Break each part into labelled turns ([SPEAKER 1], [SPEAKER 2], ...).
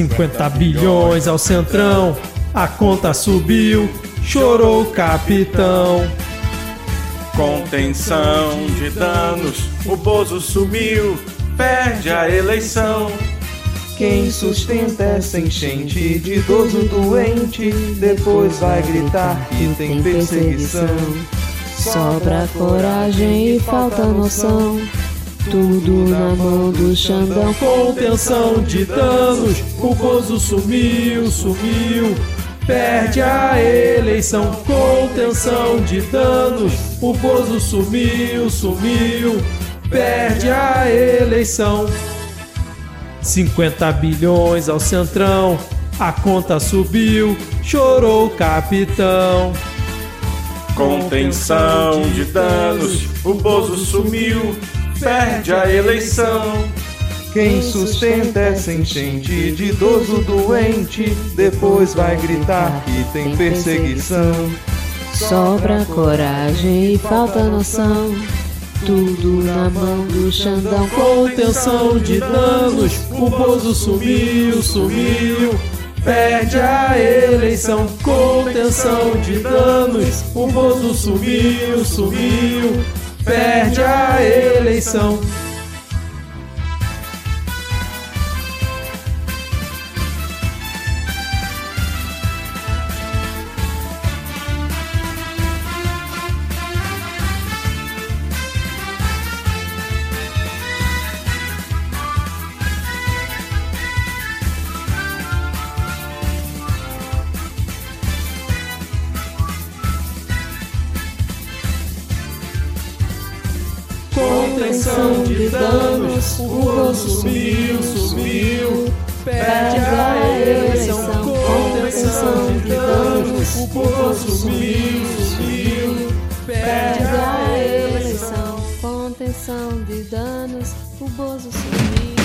[SPEAKER 1] 50 bilhões ao centrão, a conta subiu, chorou o capitão.
[SPEAKER 2] Contenção de danos, o Bozo sumiu, perde a eleição.
[SPEAKER 3] Quem sustenta essa enchente de idoso doente, depois vai gritar que tem perseguição.
[SPEAKER 4] Sobra coragem e falta noção. Tudo na mão do Xandão.
[SPEAKER 1] Contenção de danos, o Bozo sumiu, sumiu. Perde a eleição, contenção de danos. O Bozo sumiu, sumiu. Perde a eleição. 50 bilhões ao centrão, a conta subiu, chorou o capitão.
[SPEAKER 2] Contenção de danos, o Bozo sumiu, perde a eleição.
[SPEAKER 3] Quem sustenta essa enchente de idoso doente, depois vai gritar que tem perseguição.
[SPEAKER 4] Sobra coragem e falta noção. Tudo na mão do Xandão.
[SPEAKER 1] Contenção de danos, o Bozo sumiu, sumiu. Perde a eleição, contenção de danos. O Bozo sumiu, sumiu. Perde a eleição. Danos. O Bozo sumiu, sumiu. Perde a eleição. Contenção de danos. O Bozo sumiu.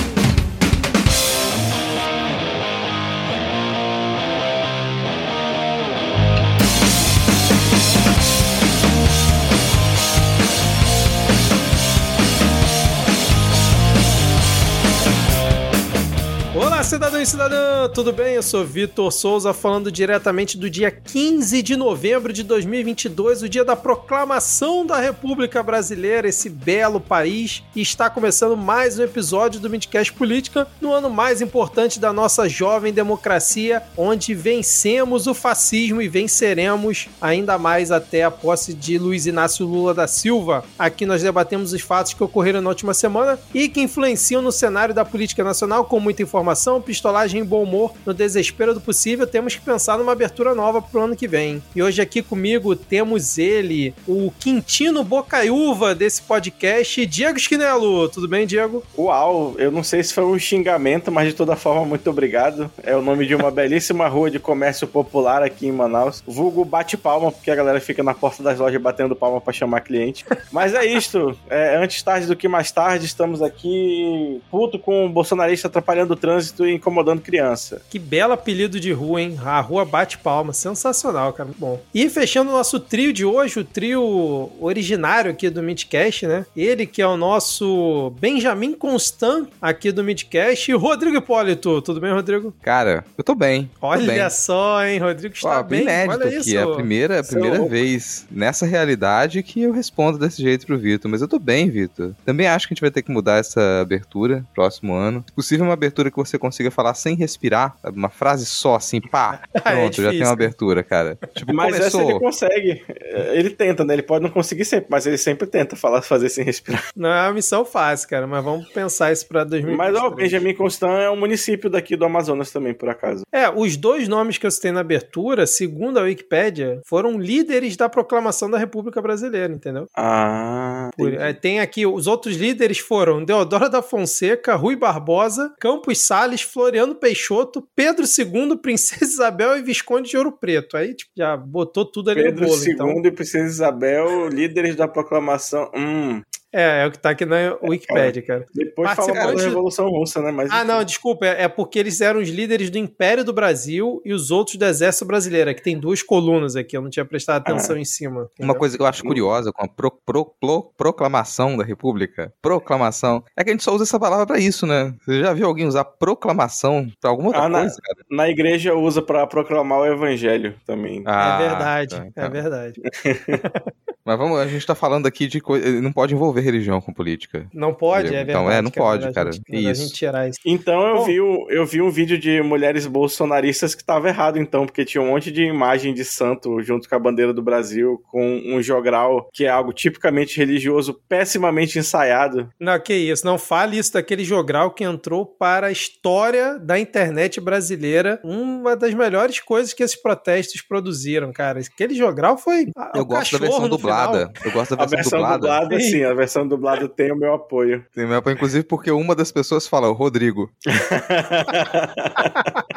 [SPEAKER 1] Cidadão e cidadã, tudo bem? Eu sou Vitor Souza, falando diretamente do dia 15 de novembro de 2022, o dia da proclamação da República Brasileira, esse belo país. E está começando mais um episódio do Midcast Política, no ano mais importante da nossa jovem democracia, onde vencemos o fascismo e venceremos ainda mais até a posse de Luiz Inácio Lula da Silva. Aqui nós debatemos os fatos que ocorreram na última semana e que influenciam no cenário da política nacional com muita informação informação, pistolagem e bom humor no desespero do possível, temos que pensar numa abertura nova pro ano que vem. E hoje aqui comigo temos ele, o Quintino Bocaiúva desse podcast, Diego Esquinelo. Tudo bem, Diego?
[SPEAKER 2] Uau, eu não sei se foi um xingamento, mas de toda forma, muito obrigado. É o nome de uma belíssima rua de comércio popular aqui em Manaus. Vulgo bate palma, porque a galera fica na porta das lojas batendo palma para chamar cliente. Mas é isto. É, antes tarde do que mais tarde, estamos aqui puto com o bolsonarista atrapalhando o trânsito e incomodando criança.
[SPEAKER 1] Que belo apelido de rua, hein? A rua bate palma. Sensacional, cara. Muito bom. E fechando o nosso trio de hoje, o trio originário aqui do Midcast, né? Ele que é o nosso Benjamin Constant aqui do Midcast, e o Rodrigo Hipólito. Tudo bem, Rodrigo?
[SPEAKER 5] Cara, eu tô bem. tô
[SPEAKER 1] Olha
[SPEAKER 5] bem.
[SPEAKER 1] só, hein? Rodrigo está
[SPEAKER 5] Ó,
[SPEAKER 1] bem.
[SPEAKER 5] inédito
[SPEAKER 1] Olha
[SPEAKER 5] aqui.
[SPEAKER 1] isso.
[SPEAKER 5] É a primeira, a primeira
[SPEAKER 2] Seu-
[SPEAKER 5] vez nessa realidade que eu respondo desse jeito pro Vitor. Mas eu tô bem, Vitor. Também acho que a gente vai ter que mudar essa abertura próximo ano. Se possível, uma abertura que você consiga falar sem respirar. Uma frase só, assim, pá.
[SPEAKER 1] É
[SPEAKER 5] Pronto, já
[SPEAKER 1] difícil,
[SPEAKER 5] tem uma abertura, cara. Tipo,
[SPEAKER 2] Mas essa
[SPEAKER 5] começou.
[SPEAKER 2] ele consegue. Ele tenta, né? Ele pode não conseguir sempre, mas ele sempre tenta falar, fazer sem respirar.
[SPEAKER 1] Não é uma missão fácil, cara, mas vamos pensar isso pra 2023.
[SPEAKER 2] Mas ó, Benjamin Constant é um município daqui do Amazonas também, por acaso.
[SPEAKER 1] É, os dois nomes que eu citei na abertura, segundo a Wikipédia, foram líderes da proclamação da República Brasileira, entendeu?
[SPEAKER 2] Ah.
[SPEAKER 1] Por- é, tem aqui, os outros líderes foram Deodoro da Fonseca, Rui Barbosa, Campos Salles, Floriano Peixoto, Pedro II, Princesa Isabel e Visconde de Ouro Preto. Aí, tipo, já botou tudo ali
[SPEAKER 2] Pedro
[SPEAKER 1] no bolo,
[SPEAKER 2] II
[SPEAKER 1] então.
[SPEAKER 2] e Princesa Isabel, líderes da proclamação. Hum.
[SPEAKER 1] É, é o que tá aqui na Wikipedia, cara.
[SPEAKER 2] Depois fala
[SPEAKER 1] Participante-
[SPEAKER 2] da Revolução Russa, né? Mas,
[SPEAKER 1] Ah,
[SPEAKER 2] enfim.
[SPEAKER 1] não, desculpa. É é porque eles eram os líderes do Império do Brasil e os outros do Exército Brasileiro. Aqui tem duas colunas aqui, eu não tinha prestado atenção em cima.
[SPEAKER 5] Uma
[SPEAKER 1] entendeu?
[SPEAKER 5] coisa que eu acho curiosa com a pro- pro- pro- proclamação da República, proclamação, é que a gente só usa essa palavra pra isso, né? Você já viu alguém usar proclamação pra alguma outra
[SPEAKER 2] Ah, na-
[SPEAKER 5] coisa, cara?
[SPEAKER 2] Na igreja usa pra proclamar o evangelho também.
[SPEAKER 5] Ah,
[SPEAKER 1] é verdade,
[SPEAKER 5] tá,
[SPEAKER 1] é
[SPEAKER 5] então.
[SPEAKER 1] verdade.
[SPEAKER 5] Mas vamos, a gente tá falando aqui de coisa. Não pode envolver religião com política.
[SPEAKER 1] Não pode, é
[SPEAKER 5] Então,
[SPEAKER 1] verdade.
[SPEAKER 5] é, não pode,
[SPEAKER 1] melhor
[SPEAKER 5] cara.
[SPEAKER 1] A gente,
[SPEAKER 5] isso.
[SPEAKER 1] gente tirar isso.
[SPEAKER 2] Então eu
[SPEAKER 1] Bom.
[SPEAKER 2] vi, um- eu vi um vídeo de mulheres bolsonaristas que tava errado, então, porque tinha um monte de imagem de santo junto com a bandeira do Brasil, com um jogral que é algo tipicamente religioso, pessimamente ensaiado.
[SPEAKER 1] Não, que isso. Não fale isso daquele jogral que entrou para a história da internet brasileira. Uma das melhores coisas que esses protestos produziram, cara. Aquele jogral foi.
[SPEAKER 5] Eu
[SPEAKER 1] o
[SPEAKER 5] gosto da versão
[SPEAKER 1] no
[SPEAKER 5] dublada. Eu gosto da
[SPEAKER 2] A
[SPEAKER 5] versão,
[SPEAKER 2] versão
[SPEAKER 5] dublada.
[SPEAKER 2] dublada, sim, a versão dublada tem o meu apoio.
[SPEAKER 5] Tem meu- Inclusive porque uma das pessoas fala, o Rodrigo.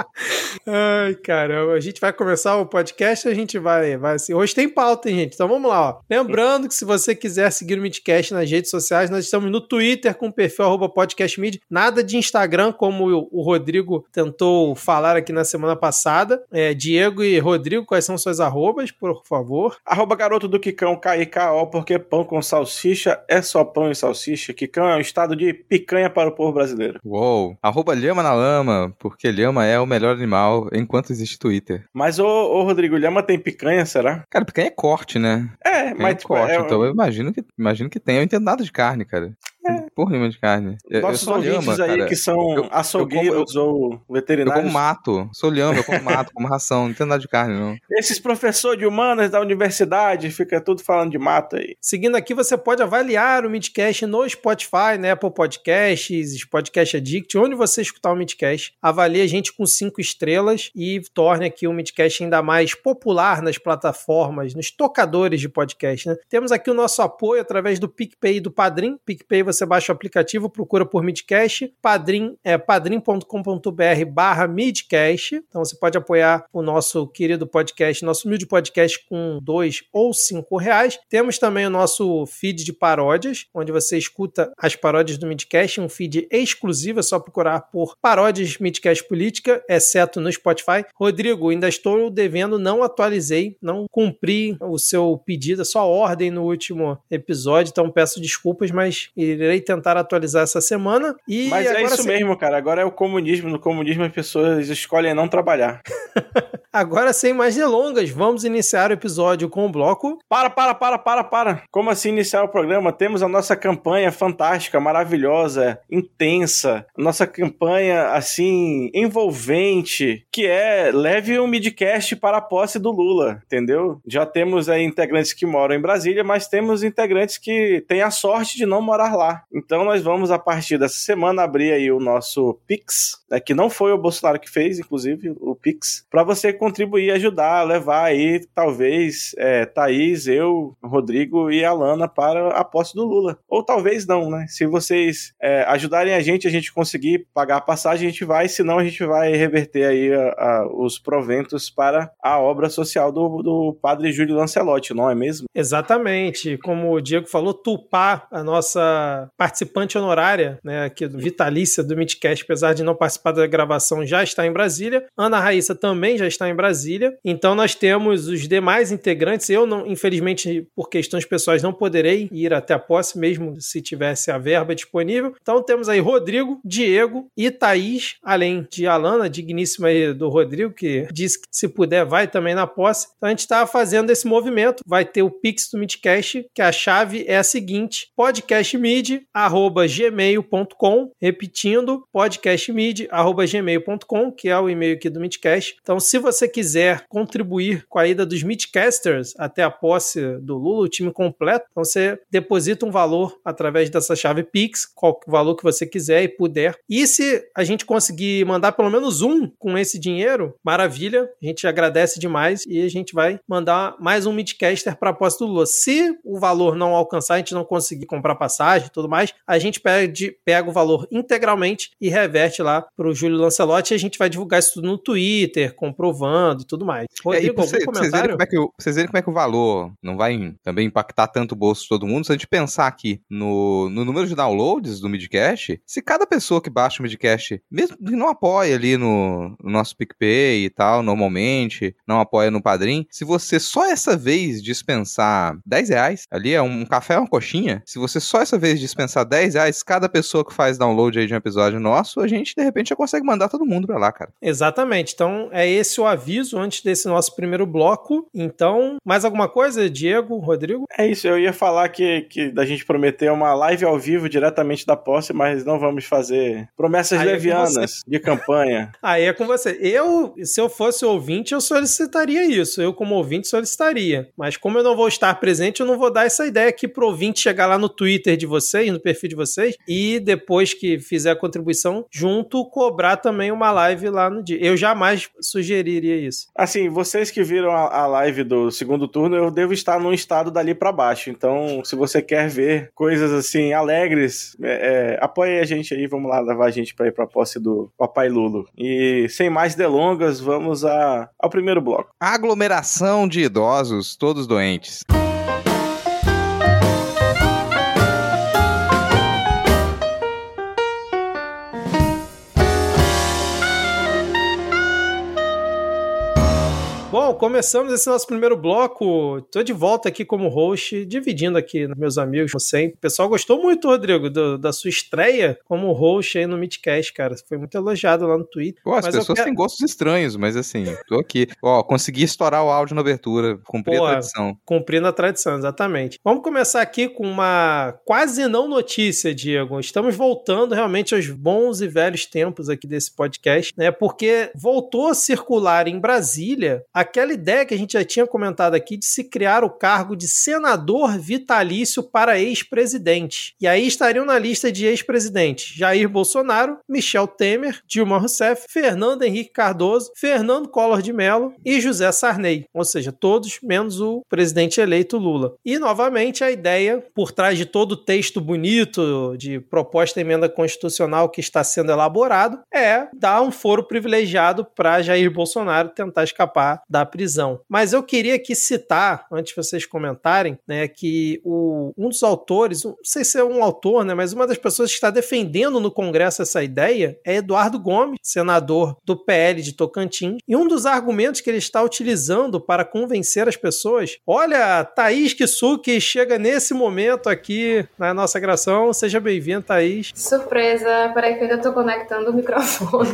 [SPEAKER 1] Ai, caramba. A gente vai começar o podcast a gente vai, vai assim. Hoje tem pauta, hein, gente? Então vamos lá, ó. Lembrando que se você quiser seguir o Midcast nas redes sociais, nós estamos no Twitter com o perfil arroba podcastmid. Nada de Instagram, como o- o Rodrigo tentou falar aqui na semana passada. É, Diego e Rodrigo, quais são suas arrobas, por favor?
[SPEAKER 2] Arroba garoto do Quicão, K-I-K-O, porque pão com salsicha é só pão e salsicha. Quicão é um estado de picanha para o povo brasileiro.
[SPEAKER 5] Uou. Arroba Lhama na Lama, porque Lhama é o melhor animal enquanto existe Twitter.
[SPEAKER 2] Mas, ô, ô Rodrigo, Lhama tem picanha, será?
[SPEAKER 5] Cara, picanha é corte, né?
[SPEAKER 2] É,
[SPEAKER 5] Picanha
[SPEAKER 2] mas
[SPEAKER 5] é
[SPEAKER 2] tipo,
[SPEAKER 5] corte,
[SPEAKER 2] é,
[SPEAKER 5] então eu imagino que, imagino que tem. Eu entendo nada de carne, cara. Porra nenhuma de carne. Eu, eu
[SPEAKER 2] nossos
[SPEAKER 5] sou
[SPEAKER 2] ouvintes
[SPEAKER 5] lhama,
[SPEAKER 2] aí
[SPEAKER 5] cara.
[SPEAKER 2] que são
[SPEAKER 5] Eu- eu
[SPEAKER 2] açougueiros ou
[SPEAKER 5] Eu
[SPEAKER 2] veterinários.
[SPEAKER 5] como mato. Sou lhama, eu como mato, como ração. Não entendo nada de carne, não.
[SPEAKER 2] Esses professores de humanas da universidade fica tudo falando de mato aí.
[SPEAKER 1] Seguindo aqui, você pode avaliar o Midcast no Spotify, né? Apple Podcasts, Podcast Addict, onde você escutar o Midcast. Avalie a gente com cinco estrelas e torne aqui o Midcast ainda mais popular nas plataformas, nos tocadores de podcast, né? Temos aqui o nosso apoio através do PicPay e do Padrim. PicPay você baixa o aplicativo, procura por Midcast. Padrim é padrim.com.br barra Midcast. Então você pode apoiar o nosso querido podcast, nosso humilde podcast com dois ou cinco reais. Temos também o nosso feed de paródias, onde você escuta as paródias do Midcast, um feed exclusivo, é só procurar por paródias Midcast Política, exceto no Spotify. Rodrigo, ainda estou devendo, não atualizei, não cumpri o seu pedido, a sua ordem no último episódio, então peço desculpas, mas irei tentar atualizar essa semana. E
[SPEAKER 2] Mas é isso
[SPEAKER 1] sim-
[SPEAKER 2] mesmo, cara. Agora é o comunismo. No comunismo as pessoas escolhem não trabalhar.
[SPEAKER 1] Agora, sem mais delongas, vamos iniciar o episódio com o bloco.
[SPEAKER 2] Para, para, para, para, para. Como assim iniciar o programa? Temos a nossa campanha fantástica, maravilhosa, intensa. Nossa campanha, assim, envolvente, que é leve um midcast para a posse do Lula, entendeu? Já temos aí integrantes que moram em Brasília, mas temos integrantes que têm a sorte de não morar lá. Então nós vamos, a partir dessa semana, abrir aí o nosso Pix, né, que não foi o Bolsonaro que fez, inclusive, o Pix, para você contribuir, ajudar, levar aí, talvez, é, Thaís, eu, Rodrigo e a Lana para a posse do Lula. Ou talvez não, né? Se vocês é, ajudarem a gente, a gente conseguir pagar a passagem, a gente vai, senão a gente vai reverter aí a- a- os proventos para a obra social do, do padre Júlio Lancelotti, não é mesmo?
[SPEAKER 1] Exatamente, como o Diego falou, Tupá, a nossa participante honorária, né, aqui do Vitalícia do Midcast, apesar de não participar da gravação, já está em Brasília. Ana Raíssa também já está em Brasília. Então nós temos os demais integrantes. Eu não, infelizmente, por questões pessoais, não poderei ir até a posse, mesmo se tivesse a verba disponível. Então temos aí Rodrigo, Diego e Thaís, além de Alana, digníssima aí do Rodrigo, que disse que se puder vai também na posse. Então a gente está fazendo esse movimento. Vai ter o Pix do Midcast, que a chave é a seguinte: podcastmid@gmail.com, repetindo, podcastmid@gmail.com, que é o e-mail aqui do Midcast. Então, se você quiser contribuir com a ida dos Midcasters até a posse do Lula, o time completo, então você deposita um valor através dessa chave Pix, qual valor que você quiser e puder. E se a gente conseguir mandar pelo menos um com esse dinheiro, maravilha, a gente agradece demais e a gente vai mandar mais um Midcaster para a posse do Lula. Se o valor não alcançar, a gente não conseguir comprar passagem e tudo mais, a gente pede, pega o valor integralmente e reverte lá pro Júlio Lancelotti e a gente vai divulgar isso tudo no Twitter, comprovando e tudo mais. Rodrigo,
[SPEAKER 5] pra
[SPEAKER 1] algum
[SPEAKER 5] vocês, vocês, verem como é que, o- vocês verem como é que o valor não vai também impactar tanto o bolso de todo mundo, se a gente pensar aqui no, no número de downloads do Midcast, se cada pessoa que baixa o Midcast, mesmo que não apoia ali no, no nosso PicPay e tal, normalmente, não apoia no Padrim, se você só essa vez dispensar 10 reais, ali é um café, uma coxinha, se você só essa vez dispensar 10 reais, cada pessoa que faz download aí de um episódio nosso, a gente de repente já consegue mandar todo mundo pra lá, cara.
[SPEAKER 1] Exatamente. Então, é esse o aviso antes desse nosso primeiro bloco. Então, mais alguma coisa, Diego, Rodrigo?
[SPEAKER 2] É isso, eu ia falar que, que da gente prometer uma live ao vivo diretamente da posse, mas não vamos fazer promessas
[SPEAKER 1] Aí é com
[SPEAKER 2] levianas de campanha.
[SPEAKER 1] Aí é com você. Eu, se eu fosse ouvinte, eu solicitaria isso. Eu, como ouvinte, solicitaria. Mas como eu não vou estar presente, eu não vou dar essa ideia aqui pro ouvinte chegar lá no Twitter de vocês, no perfil de vocês, e depois que fizer a contribuição, junto, cobrar também uma live lá no dia. Eu jamais sugeriria isso.
[SPEAKER 2] Assim, vocês que viram a, a live do segundo turno, eu devo estar num estado dali pra baixo. Então, se você quer ver coisas assim alegres, é, é, apoie a gente aí, vamos lá levar a gente pra ir pra posse do Papai Lulo. E sem mais delongas, vamos a, ao primeiro bloco.
[SPEAKER 5] Aglomeração de idosos, todos doentes.
[SPEAKER 1] Bom, começamos esse nosso primeiro bloco. Tô de volta aqui como host, dividindo aqui meus amigos, como sempre. O pessoal gostou muito, Rodrigo, do- da sua estreia como host aí no Midcast, cara. Foi muito elogiado lá no Twitter.
[SPEAKER 5] Pô, as
[SPEAKER 1] Mas
[SPEAKER 5] pessoas
[SPEAKER 1] quero-
[SPEAKER 5] têm gostos estranhos, mas assim, tô aqui. Ó, consegui estourar o áudio na abertura, cumpri
[SPEAKER 1] Porra.
[SPEAKER 5] a tradição.
[SPEAKER 1] Cumprindo a tradição, exatamente. Vamos começar aqui com uma quase não notícia, Diego. Estamos voltando realmente aos bons e velhos tempos aqui desse podcast, né? Porque voltou a circular em Brasília aquela ideia que a gente já tinha comentado aqui de se criar o cargo de senador vitalício para ex-presidente. E aí estariam na lista de ex-presidentes Jair Bolsonaro, Michel Temer, Dilma Rousseff, Fernando Henrique Cardoso, Fernando Collor de Mello e José Sarney. Ou seja, todos menos o presidente eleito Lula. E, novamente, a ideia por trás de todo o texto bonito de proposta emenda constitucional que está sendo elaborado é dar um foro privilegiado para Jair Bolsonaro tentar escapar da prisão. Mas eu queria aqui citar, antes de vocês comentarem, né, que o, um dos autores, não sei se é um autor, né, mas uma das pessoas que está defendendo no Congresso essa ideia é Eduardo Gomes, senador do PL de Tocantins, e um dos argumentos que ele está utilizando para convencer as pessoas, olha, Thaís Kisuki chega nesse momento aqui na nossa gravação, seja bem-vindo, Thaís.
[SPEAKER 6] Surpresa, peraí que eu ainda tô conectando o microfone.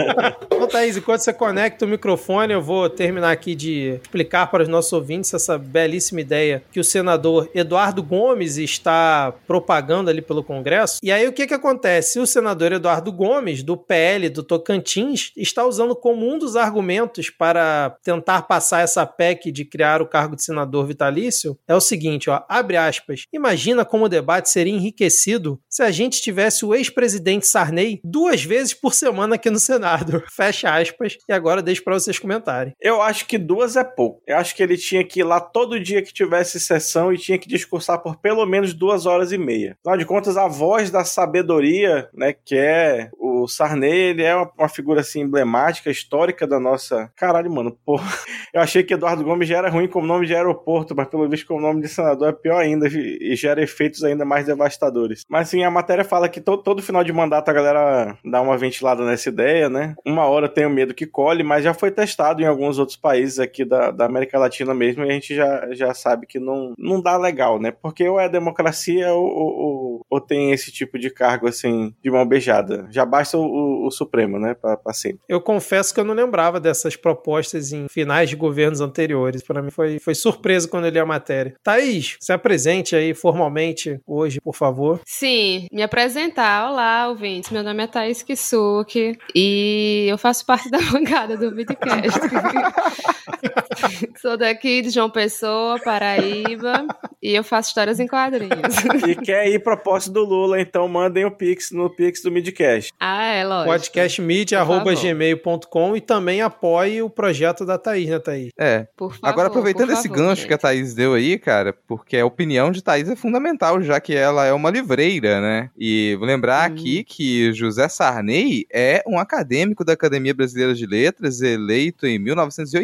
[SPEAKER 1] Ô, Thaís, enquanto você conecta o microfone, eu vou terminar aqui de explicar para os nossos ouvintes essa belíssima ideia que o senador Eduardo Gomes está propagando ali pelo Congresso. E aí o que, que acontece? O senador Eduardo Gomes, do PL do Tocantins, está usando como um dos argumentos para tentar passar essa PEC de criar o cargo de senador vitalício é o seguinte, ó, abre aspas. Imagina como o debate seria enriquecido se a gente tivesse o ex-presidente Sarney duas vezes por semana aqui no Senado. Fecha aspas. E agora deixo para vocês comentarem.
[SPEAKER 2] Eu acho que duas é pouco. Eu acho que ele tinha que ir lá todo dia que tivesse sessão e tinha que discursar por pelo menos duas horas e meia. Afinal de contas, a voz da sabedoria, né, que é o Sarney, ele é uma, uma figura assim emblemática, histórica da nossa. Caralho, mano, porra. Eu achei que Eduardo Gomes já era ruim como nome de aeroporto, mas pelo visto como nome de senador é pior ainda e gera efeitos ainda mais devastadores. Mas sim, a matéria fala que to, todo final de mandato a galera dá uma ventilada nessa ideia, né? Uma hora tenho medo que colhe, mas já foi testado em alguns outros países aqui da, da América Latina mesmo e a gente já, já sabe que não, não dá legal, né? Porque ou é democracia ou, ou, ou tem esse tipo de cargo assim de mão beijada. Já basta o, o, o Supremo, né? Pra, pra sempre.
[SPEAKER 1] Eu confesso que eu não lembrava dessas propostas em finais de governos anteriores. Para mim foi, foi surpresa quando eu li a matéria. Thaís, se apresente aí formalmente hoje, por favor.
[SPEAKER 4] Sim, me apresentar. Olá, ouvintes. Meu nome é Thaís Kisuki e eu faço parte da bancada do Vidcast. Sou daqui de João Pessoa, Paraíba. e eu faço histórias em quadrinhos.
[SPEAKER 2] E quer ir posse do Lula, então mandem o Pix no Pix do Midcast.
[SPEAKER 4] ah, é, lógico.
[SPEAKER 1] podcastmedia.gmail.com e também apoie o projeto da Thaís, né, Thaís?
[SPEAKER 5] É.
[SPEAKER 4] Por favor,
[SPEAKER 5] Agora, aproveitando
[SPEAKER 4] por
[SPEAKER 5] esse
[SPEAKER 4] favor,
[SPEAKER 5] gancho
[SPEAKER 4] gente.
[SPEAKER 5] que a Thaís deu aí, cara, porque a opinião de Thaís é fundamental, já que ela é uma livreira, né? E vou lembrar
[SPEAKER 4] Hum.
[SPEAKER 5] aqui que José Sarney é um acadêmico da Academia Brasileira de Letras, eleito em 1980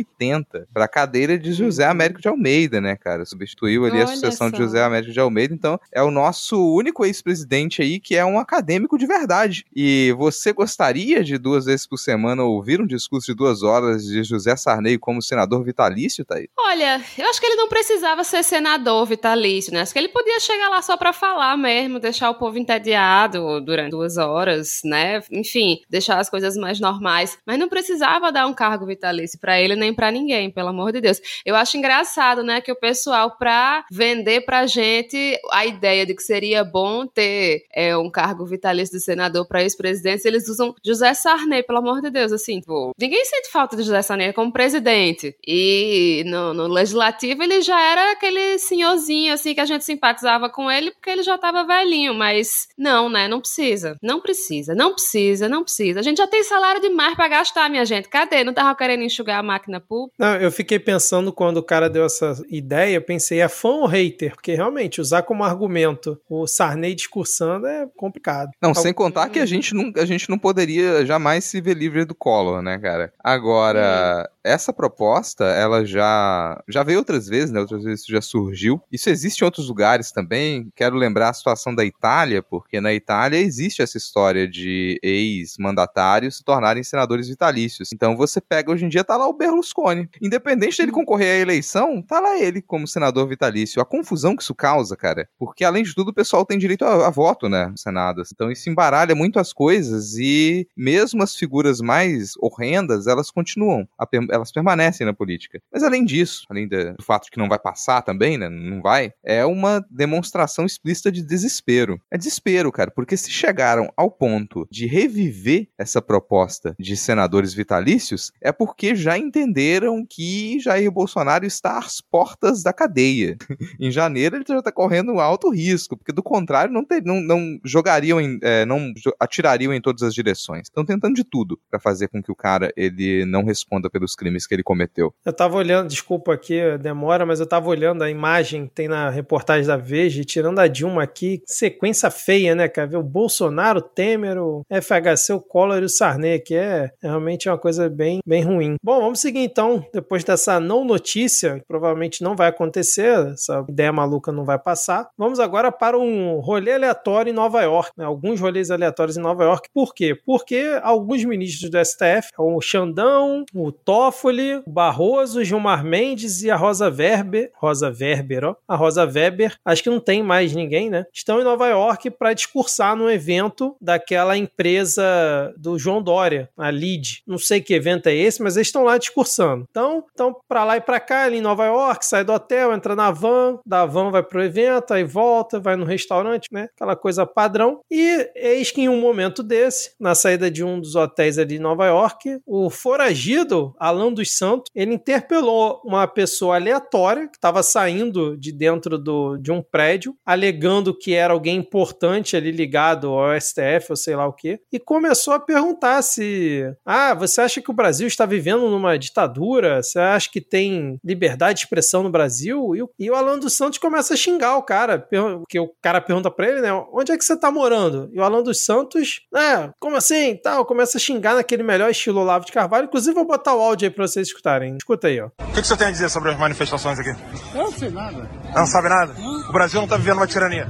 [SPEAKER 5] para a cadeira de José Américo de Almeida, né, cara? Substituiu ali a
[SPEAKER 4] Uhum. Olha
[SPEAKER 5] sucessão de
[SPEAKER 4] só.
[SPEAKER 5] José Américo de Almeida, então é o nosso único ex-presidente aí que é um acadêmico de verdade. E você gostaria de duas vezes por semana ouvir um discurso de duas horas de José Sarney como senador vitalício, Thaís?
[SPEAKER 4] Olha, eu acho que ele não precisava ser senador vitalício, né? Acho que ele podia chegar lá só pra falar mesmo, deixar o povo entediado durante duas horas, né? Enfim, deixar as coisas mais normais. Mas não precisava dar um cargo vitalício pra ele nem pra ninguém, pelo amor de Deus. Eu acho engraçado, né, que o pessoal, pra vender pra gente a ideia de que seria bom ter é, um cargo vitalício de senador pra ex-presidentes, eles usam José Sarney, pelo amor de Deus, assim, tipo, ninguém sente falta de José Sarney como presidente. E no, no legislativo ele já era aquele senhorzinho, assim, que a gente simpatizava com ele porque ele já tava velhinho, mas não, né, não precisa, não precisa, não precisa, não precisa. A gente já tem salário demais pra gastar, minha gente. Cadê? Não tava querendo enxugar a máquina pública?
[SPEAKER 1] Não, eu fiquei pensando quando o cara deu essa ideia, eu pensei, é fã ou hater? Porque realmente, usar como argumento o Sarney discursando é complicado.
[SPEAKER 5] Não, sem
[SPEAKER 1] Algum-
[SPEAKER 5] contar que a gente, não, a gente não poderia jamais se ver livre do Collor, né, cara? Agora, essa proposta, ela já, já veio outras vezes, né? Outras vezes isso já surgiu. Isso existe em outros lugares também. Quero lembrar a situação da Itália, porque na Itália existe essa história de ex-mandatários se tornarem senadores vitalícios. Então você pega, hoje em dia tá lá o Berlusconi. Independente dele concorrer à eleição, tá lá ele como senador vitalício. A confusão que isso causa, cara, porque além de tudo o pessoal tem direito a, a voto, né, no Senado. Então isso embaralha muito as coisas e mesmo as figuras mais horrendas, elas continuam, a elas permanecem na política. Mas além disso, além do fato de que não vai passar também, né, não vai, é uma demonstração explícita de desespero. É desespero, cara, porque se chegaram ao ponto de reviver essa proposta de senadores vitalícios, é porque já entenderam que Jair Bolsonaro está às portas da cadeia. em janeiro ele já está correndo alto risco, porque do contrário não, ter- não- não jogariam, em- é, não atirariam em todas as direções. Estão tentando de tudo para fazer com que o cara ele não responda pelos crimes que ele cometeu.
[SPEAKER 1] Eu tava olhando, desculpa aqui demora, mas eu tava olhando a imagem que tem na reportagem da Veja, tirando a Dilma aqui, sequência feia, né, cara? Ver o Bolsonaro, o Temer, o FHC, o Collor e o Sarney, que é realmente uma coisa bem, bem ruim. Bom, vamos seguir então, depois dessa não notícia, que provavelmente não vai acontecer, essa ideia maluca não vai passar. Vamos agora para um rolê aleatório em Nova York, né? alguns rolês aleatórios em Nova York. Por quê? Porque alguns ministros do STF, o Xandão, o Toffoli, Barroso, Gilmar Mendes e a Rosa Weber, Rosa Weber, ó, a Rosa Weber, acho que não tem mais ninguém, né? Estão em Nova York para discursar no evento daquela empresa do João Dória, a Lead. Não sei que evento é esse, mas eles estão lá discursando. Então, estão para lá e para cá, ali em Nova York, sai do hotel, entra na van, da van vai pro evento, aí volta, vai no restaurante, né? Aquela coisa padrão. E eis que em um momento desse, na saída de um dos hotéis ali em Nova York, o foragido, Alan dos Santos, ele interpelou uma pessoa aleatória que estava saindo de dentro do, de um prédio, alegando que era alguém importante ali ligado ao STF ou sei lá o que, e começou a perguntar se: Ah, você acha que o Brasil está vivendo numa ditadura? Você acha que tem liberdade de expressão no Brasil? E o, e o Alan dos Santos começa a xingar o cara, per- que o cara pergunta pra ele, né? Onde é que você tá morando? E o Alan dos Santos, é, como assim? Tal, começa a xingar naquele melhor estilo Olavo de Carvalho. Inclusive, vou botar o áudio aí pra vocês escutarem. Escuta aí, ó.
[SPEAKER 7] O que, que você tem a dizer sobre as manifestações aqui?
[SPEAKER 8] Eu não sei nada.
[SPEAKER 7] Não sabe nada? O Brasil não está vivendo uma tirania.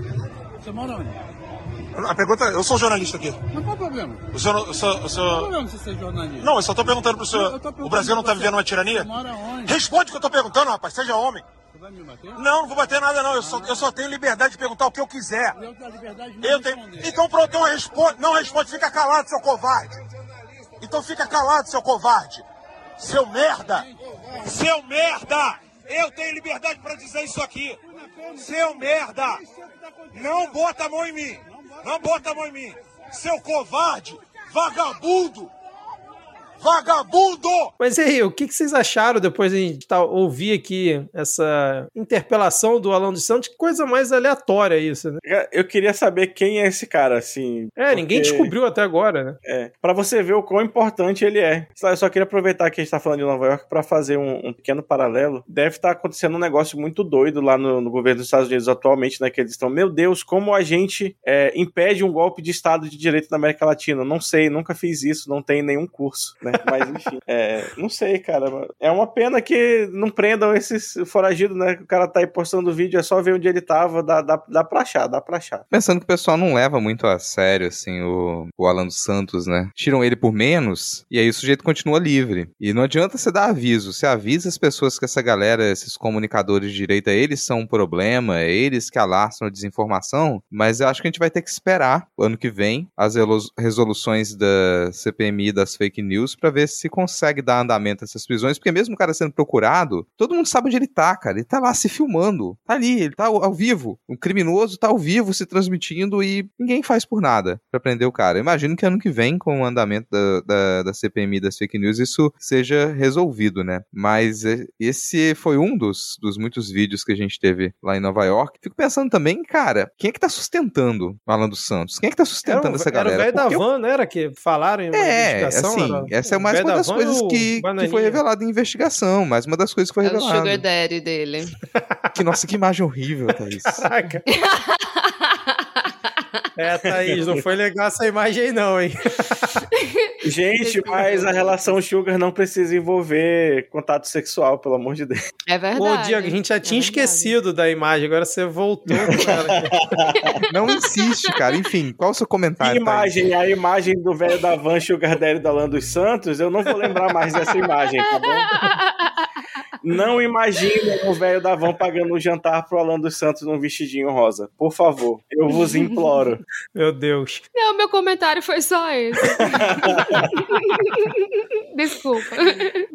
[SPEAKER 8] Você mora onde?
[SPEAKER 7] A pergunta, eu sou jornalista aqui.
[SPEAKER 8] Mas qual o problema?
[SPEAKER 7] O senhor, o senhor, o
[SPEAKER 8] Qual o
[SPEAKER 7] senhor...
[SPEAKER 8] problema de você ser jornalista?
[SPEAKER 7] Não, eu só estou perguntando para o
[SPEAKER 8] Eu
[SPEAKER 7] senhor. O Brasil não está vivendo uma tirania?
[SPEAKER 8] Você mora onde?
[SPEAKER 7] Responde o que eu estou perguntando, rapaz. Seja homem.
[SPEAKER 8] Você vai me bater?
[SPEAKER 7] Não, não vou bater nada, não. Eu só, eu só tenho liberdade de perguntar o que eu quiser.
[SPEAKER 8] Eu tenho a liberdade de
[SPEAKER 7] Eu tenho.
[SPEAKER 8] responder.
[SPEAKER 7] Então pronto, então responde. Não responde, fica calado, seu covarde. Então fica calado, seu covarde. Seu merda. Seu merda. Eu tenho liberdade para dizer isso aqui. Seu merda. Não bota a mão em mim. Não bota a mão em mim. Seu covarde. Vagabundo. Vagabundo!
[SPEAKER 1] Mas e aí, o que, que vocês acharam depois de tá, ouvir aqui essa interpelação do Alan dos Santos? Que coisa mais aleatória isso, né?
[SPEAKER 2] Eu queria saber quem é esse cara, assim.
[SPEAKER 1] É, ninguém
[SPEAKER 2] porque-
[SPEAKER 1] descobriu até agora, né?
[SPEAKER 2] É, pra você ver o quão importante ele é. Só- Eu só queria aproveitar que a gente tá falando de Nova York pra fazer um, um pequeno paralelo. Deve estar acontecendo um negócio muito doido lá no, no governo dos Estados Unidos atualmente, né? Que eles estão, meu Deus, como a gente é, impede um golpe de Estado de Direito na América Latina? Não sei, nunca fiz isso, não tem nenhum curso, né? Mas enfim, é, não sei, cara. É uma pena que não prendam esses foragidos, né? O cara tá aí postando vídeo, é só ver onde ele tava, dá, dá, dá pra achar, dá pra achar.
[SPEAKER 5] Pensando que o pessoal não leva muito a sério, assim, o, o Alan dos Santos, né? Tiram ele por menos e aí o sujeito continua livre. E não adianta você dar aviso. Você avisa as pessoas que essa galera, esses comunicadores de direita, eles são um problema, é eles que alastram a desinformação, mas eu acho que a gente vai ter que esperar o ano que vem as resoluções da CPMI das fake news pra ver se consegue dar andamento a essas prisões, porque mesmo o cara sendo procurado, todo mundo sabe onde ele tá, cara. Ele tá lá se filmando. Tá ali, ele tá ao, ao vivo. O criminoso tá ao vivo se transmitindo e ninguém faz por nada pra prender o cara. Eu imagino que ano que vem, com o andamento da, da, da CPMI das fake news, isso seja resolvido, né? Mas é, esse foi um dos, dos muitos vídeos que a gente teve lá em Nova York. Fico pensando também, cara, quem é que tá sustentando o Alan dos Santos? Quem é que tá
[SPEAKER 1] Era,
[SPEAKER 5] sustentando
[SPEAKER 1] o-
[SPEAKER 5] essa
[SPEAKER 1] era o
[SPEAKER 5] galera?
[SPEAKER 1] velho da van, não era? Que falaram em uma
[SPEAKER 5] é,
[SPEAKER 1] investigação?
[SPEAKER 5] assim,
[SPEAKER 1] era-
[SPEAKER 5] essa é mais uma
[SPEAKER 1] da
[SPEAKER 5] das
[SPEAKER 1] e
[SPEAKER 5] coisas que, que foi revelada em investigação, mais uma das coisas que foi
[SPEAKER 4] É o
[SPEAKER 5] revelada.
[SPEAKER 4] sugar daddy dele.
[SPEAKER 5] Que, nossa, que imagem horrível, Thaís.
[SPEAKER 1] Caraca. É, Thaís, não foi legal essa imagem aí não, hein?
[SPEAKER 2] Gente, mas a relação Sugar não precisa envolver contato sexual, pelo amor de Deus.
[SPEAKER 4] É verdade.
[SPEAKER 1] Pô, Diego, a gente já tinha
[SPEAKER 4] É verdade.
[SPEAKER 1] esquecido da imagem, agora você voltou com ela. aqui.
[SPEAKER 5] Não insiste, cara. Enfim, qual o seu comentário, Thaís?
[SPEAKER 2] imagem, a imagem do velho da van Sugar Daddy da Alan dos Santos, eu não vou lembrar mais dessa imagem, tá bom? Não imaginem o velho da van pagando um jantar pro Alan dos Santos num vestidinho rosa. Por favor, eu vos imploro.
[SPEAKER 1] Meu Deus.
[SPEAKER 4] Não, meu comentário foi só esse. Desculpa.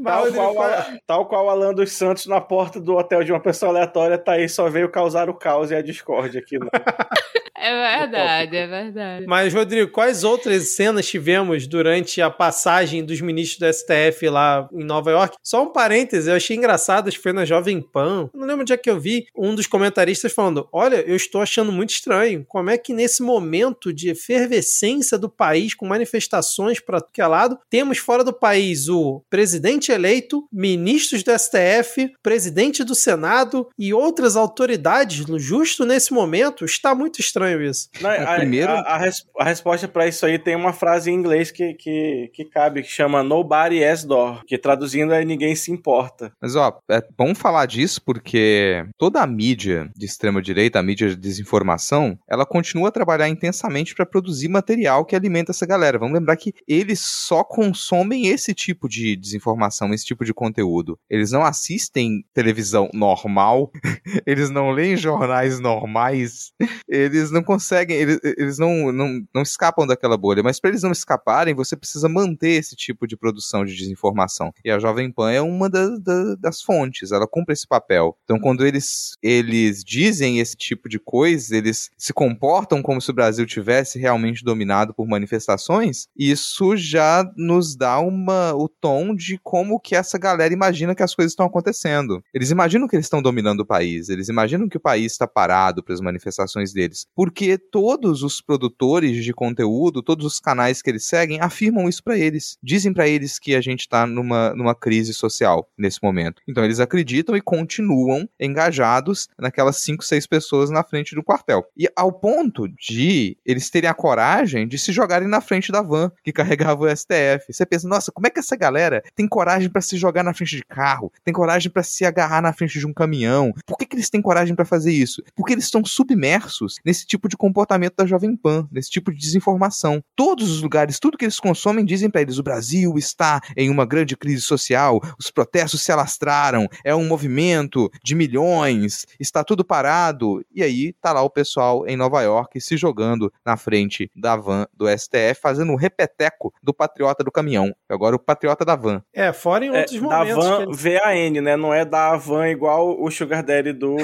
[SPEAKER 2] Tal qual,
[SPEAKER 1] qual-
[SPEAKER 2] a- tal qual Alan dos Santos na porta do hotel de uma pessoa aleatória, tá aí, só veio causar o caos e a discórdia aqui. Né?
[SPEAKER 4] É verdade, é verdade.
[SPEAKER 1] Mas, Rodrigo, quais outras cenas tivemos durante a passagem dos ministros do STF lá em Nova York? Só um parêntese, eu achei engraçado, acho que foi na Jovem Pan. Não lembro onde é que eu vi um dos comentaristas falando: Olha, eu estou achando muito estranho. Como é que nesse momento de efervescência do país, com manifestações para que lado, temos fora do país o presidente eleito, ministros do STF, presidente do Senado e outras autoridades, justo nesse momento? Está muito estranho isso.
[SPEAKER 2] Não, a,
[SPEAKER 5] primeiro-
[SPEAKER 2] a, a res- a resposta pra isso aí tem uma frase em inglês que, que, que cabe, que chama Nobody has door, que traduzindo é ninguém se importa.
[SPEAKER 5] Mas, ó, é bom falar disso porque toda a mídia de extrema-direita, a mídia de desinformação, ela continua a trabalhar intensamente para produzir material que alimenta essa galera. Vamos lembrar que eles só consomem esse tipo de desinformação, esse tipo de conteúdo. Eles não assistem televisão normal, eles não leem jornais normais, eles não conseguem, eles, eles não, não, não escapam daquela bolha. Mas para eles não escaparem, você precisa manter esse tipo de produção de desinformação. E a Jovem Pan é uma das, da- das fontes, ela cumpre esse papel. Então, quando eles, eles dizem esse tipo de coisa, eles se comportam como se o Brasil tivesse realmente dominado por manifestações, isso já nos dá uma, o tom de como que essa galera imagina que as coisas estão acontecendo. Eles imaginam que eles estão dominando o país, eles imaginam que o país está parado para as manifestações deles, porque todos os produtores de conteúdo, todos os canais que eles seguem, afirmam isso para eles. Dizem para eles que a gente está numa, numa crise social nesse momento. Então eles acreditam e continuam engajados naquelas cinco, seis pessoas na frente do quartel. E ao ponto de eles terem a coragem de se jogarem na frente da van que carregava o STF. Você pensa, nossa, como é que essa galera tem coragem para se jogar na frente de carro? Tem coragem para se agarrar na frente de um caminhão? Por que, que eles têm coragem para fazer isso? Porque eles estão submersos nesse tipo de comportamento da Jovem Pan, nesse tipo de desinformação. Todos os lugares, tudo que eles consomem dizem para eles: o Brasil está em uma grande crise social, os protestos se alastraram, é um movimento de milhões, está tudo parado. E aí tá lá o pessoal em Nova York se jogando na frente da van do STF, fazendo um repeteco do patriota do caminhão. Agora o patriota da van.
[SPEAKER 1] É, fora em
[SPEAKER 2] É,
[SPEAKER 1] outros
[SPEAKER 2] da
[SPEAKER 1] momentos. que
[SPEAKER 2] van
[SPEAKER 1] ele-
[SPEAKER 2] VAN, né? Não é da van igual o Sugar Daddy do,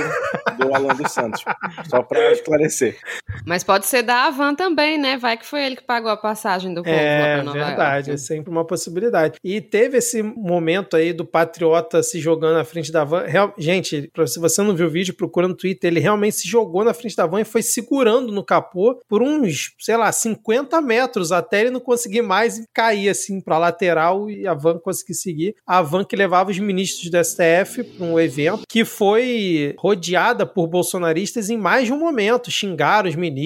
[SPEAKER 2] do Alan dos Santos. Só pra esclarecer.
[SPEAKER 4] Mas pode ser da Avan também, né? Vai que foi ele que pagou a passagem do povo lá
[SPEAKER 1] É
[SPEAKER 4] pra Nova
[SPEAKER 1] verdade, é
[SPEAKER 4] York.
[SPEAKER 1] sempre uma possibilidade. E teve esse momento aí do Patriota se jogando na frente da van. Real- gente, se você não viu o vídeo, procura no Twitter. Ele realmente se jogou na frente da van e foi segurando no capô por uns, sei lá, 50 metros até ele não conseguir mais e cair assim pra lateral e a van conseguir seguir. A van que levava os ministros do STF para um evento que foi rodeada por bolsonaristas em mais de um momento. Xingaram os ministros,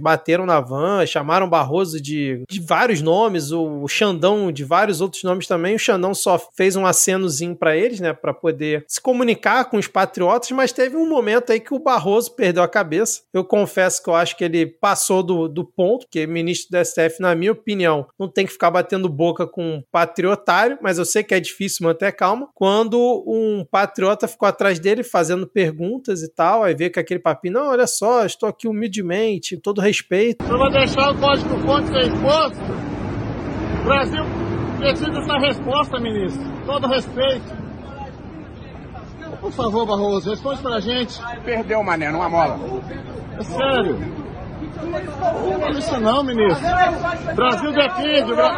[SPEAKER 1] bateram na van, chamaram Barroso de, de vários nomes, o Xandão de vários outros nomes também. O Xandão só fez um acenozinho para eles, né, para poder se comunicar com os patriotas, mas teve um momento aí que o Barroso perdeu a cabeça. Eu confesso que eu acho que ele passou do, do ponto, que ministro do STF, na minha opinião, não tem que ficar batendo boca com um patriotário, mas eu sei que é difícil manter calma. Quando um patriota ficou atrás dele fazendo perguntas e tal, aí vê que aquele papinho, não, olha só, estou aqui humildemente, com todo respeito.
[SPEAKER 7] Eu vou deixar o código fonte ser exposto. O Brasil precisa dessa resposta, ministro. Todo respeito. Por favor, Barroso, responde pra gente.
[SPEAKER 9] Perdeu, mané, numa mola.
[SPEAKER 7] É sério. Não isso não, ministro. Brasil depende. Bra...